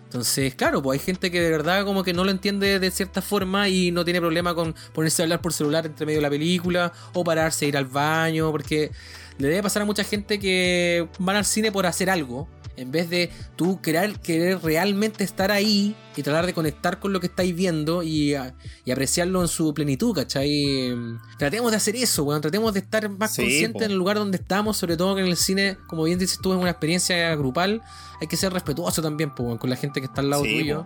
Entonces, claro, pues hay gente que de verdad como que no lo entiende de cierta forma y no tiene problema con ponerse a hablar por celular entre medio de la película o pararse a ir al baño, porque le debe pasar a mucha gente que van al cine por hacer algo, en vez de tú querer, querer realmente estar ahí y tratar de conectar con lo que estáis viendo y, y apreciarlo en su plenitud, ¿cachai? Tratemos de hacer eso, weón, tratemos de estar más Sí, conscientes po. en el lugar donde estamos, sobre todo que en el cine, como bien dices tú, es una experiencia grupal, hay que ser respetuoso también po, weón, con la gente que está al lado Sí, tuyo.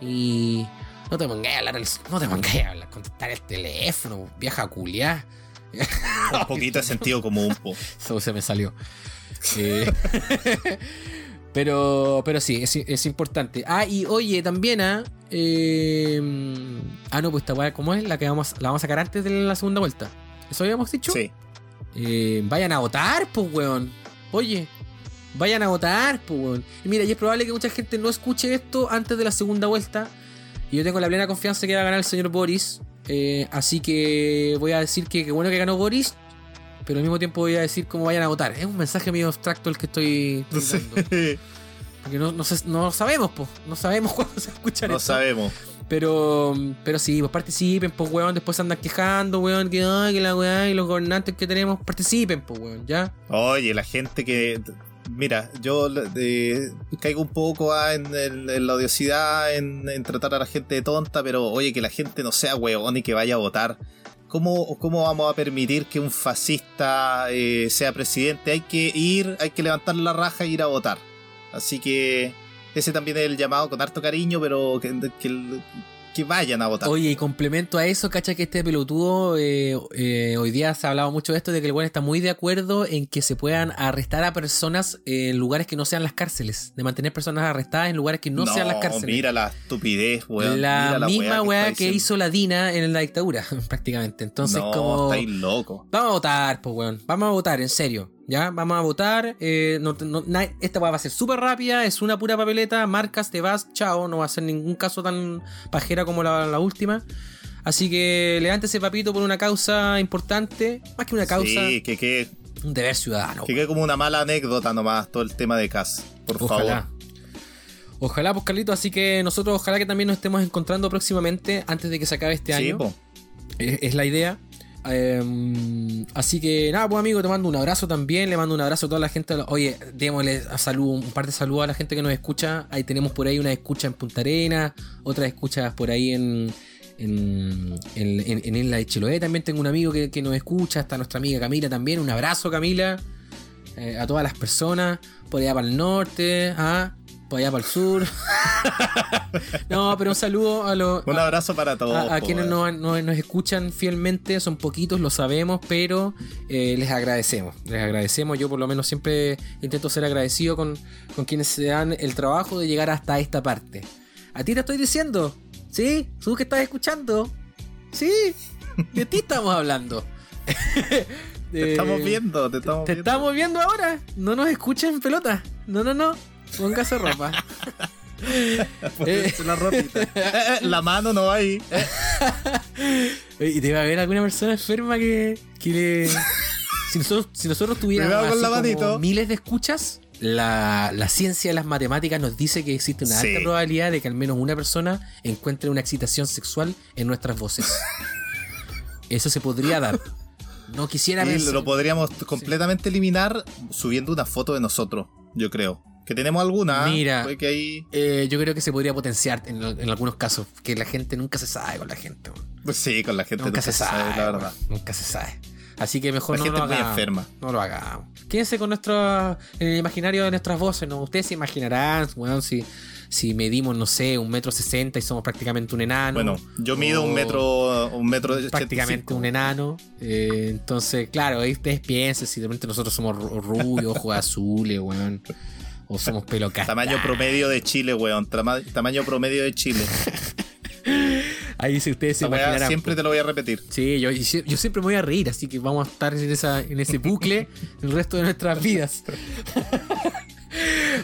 Y no te pongáis a hablar, no te pongáis a hablar, contestar el teléfono, vieja culiá. <laughs> Un poquito de sentido común, po. <laughs> Eso se me salió. Eh, <laughs> pero, pero sí, es, es importante. Ah, y oye, también, ah, eh, ah, no, pues esta weá, ¿cómo es? La que vamos, la vamos a sacar antes de la segunda vuelta. ¿Eso habíamos dicho? Sí. Eh, vayan a votar, pues, weón. Oye, vayan a votar, pues, weón. Y mira, y es probable que mucha gente no escuche esto antes de la segunda vuelta. Y yo tengo la plena confianza que va a ganar el señor Boris. Eh, así que voy a decir que qué bueno que ganó Boris. Pero al mismo tiempo voy a decir cómo vayan a votar. Es un mensaje medio abstracto el que estoy, <laughs> dando. Porque no, no, sé- no sabemos, pues. No sabemos <laughs> cuándo se escucha No esto. sabemos. Pero, pero sí, pues participen, pues weón. Después se andan quejando, weón. Que, ay, que la weá y los gobernantes que tenemos. Participen, pues weón, ya. Oye, la gente que. Mira, yo eh, caigo un poco ah, en, el- en la odiosidad, en, en tratar a la gente de tonta, pero oye, que la gente no sea weón y que vaya a votar. ¿Cómo, cómo vamos a permitir que un fascista eh, sea presidente? Hay que ir, hay que levantar la raja e ir a votar. Así que ese también es el llamado con harto cariño, pero que, que, que vayan a votar. Oye, y complemento a eso, cacha que este pelotudo, eh, eh, hoy día se ha hablado mucho de esto, de que el weón está muy de acuerdo en que se puedan arrestar a personas en lugares que no sean las cárceles, de mantener personas arrestadas en lugares que no, sean las cárceles. Mira la estupidez, weón. la misma weá que, hizo la Dina en la dictadura, <laughs> prácticamente. Entonces, no, como. estáis loco. Vamos a votar, pues, weón. Vamos a votar, en serio. ¿Ya? Vamos a votar. eh, no- no- na- esta va a ser súper rápida. Es una pura papeleta. Marcas, te vas, chao. No va a ser ningún caso tan pajera como la, la última. Así que levántese, papito, por una causa importante. Más que una causa, Sí, que quede un deber ciudadano. que quede como una mala anécdota nomás todo el tema de Cass. Por Ojalá. favor. Ojalá, pues Carlito, así que nosotros ojalá que también nos estemos encontrando próximamente antes de que se acabe este Sí, año. po. Es, es la idea. Eh, así que nada, pues amigo, te mando un abrazo también. Le mando un abrazo a toda la gente. Oye, démosle un par de saludos a la gente que nos escucha. Ahí tenemos por ahí una escucha en Punta Arena, otras escuchas por ahí en. En, en, en- en Isla de Chiloé también tengo un amigo que, que nos escucha, está nuestra amiga Camila también, un abrazo Camila, Eh, a todas las personas, por allá para el norte, ah, por allá para el sur. <laughs> no, pero un saludo a los, Un abrazo para todos. a, quienes weón. nos, escuchan fielmente, son poquitos, lo sabemos, pero eh, les agradecemos. Les agradecemos. Yo por lo menos siempre intento ser agradecido con, con quienes se dan el trabajo de llegar hasta esta parte. A ti te estoy diciendo, ¿sí? Tú que estás escuchando, ¿sí? De ti estamos hablando. Te estamos viendo, te estamos Te viendo. estamos viendo ahora. No nos escuchen pelota. No, no, no. Póngase ropa. <laughs> Pónganse la ropita. Eh, <laughs> eh, la mano no va ahí. Oye, ¿Y debe haber alguna persona enferma que, que le... Si nosotros, si nosotros tuviéramos Cuidado con así la como manito. miles de escuchas, la, la ciencia de las matemáticas nos dice que existe una Sí. alta probabilidad de que al menos una persona encuentre una excitación sexual en nuestras voces. Eso se podría dar. No quisiera Y pensar- lo podríamos completamente eliminar subiendo una foto de nosotros, yo creo. Que tenemos alguna. ¿eh? Mira. Que. Eh, yo creo que se podría potenciar en, en algunos casos, que la gente nunca se sabe con la gente. Pues sí, con la gente Nunca se sabe, la verdad. Nunca se sabe. Así que mejor La no gente lo es muy hagamos. enferma. No lo hagamos. Quédense con nuestro. En el imaginario de nuestras voces, ¿no? Ustedes se imaginarán, weón, si, si medimos, no sé, un metro sesenta y somos prácticamente un enano. Bueno, yo mido un metro. Un metro Prácticamente 85. un enano. Eh, entonces, claro, ahí ustedes piensen si de repente nosotros somos ru- rubios, ojos azules, weón. O somos pelo. Tamaño promedio de Chile, weón. Tamaño promedio de Chile. <laughs> Ahí si ustedes se imaginarán. siempre te lo voy a repetir. Sí, yo, yo siempre me voy a reír, así que vamos a estar en, esa, en ese bucle el resto de nuestras vidas. <laughs>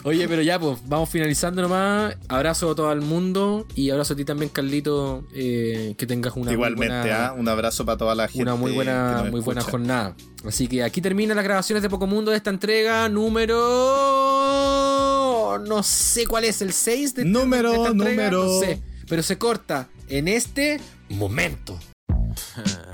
Oye, pero ya, pues, vamos finalizando nomás. Abrazo a todo el mundo y abrazo a ti también, Carlito. eh, que tengas una Igualmente, muy buena, ¿ah? un abrazo para toda la gente. una muy buena, muy buena jornada. Así que aquí terminan las grabaciones de Poco Mundo de esta entrega número. No sé cuál es, el 6 de, Número, de esta número. No sé, pero se corta en este momento. <laughs>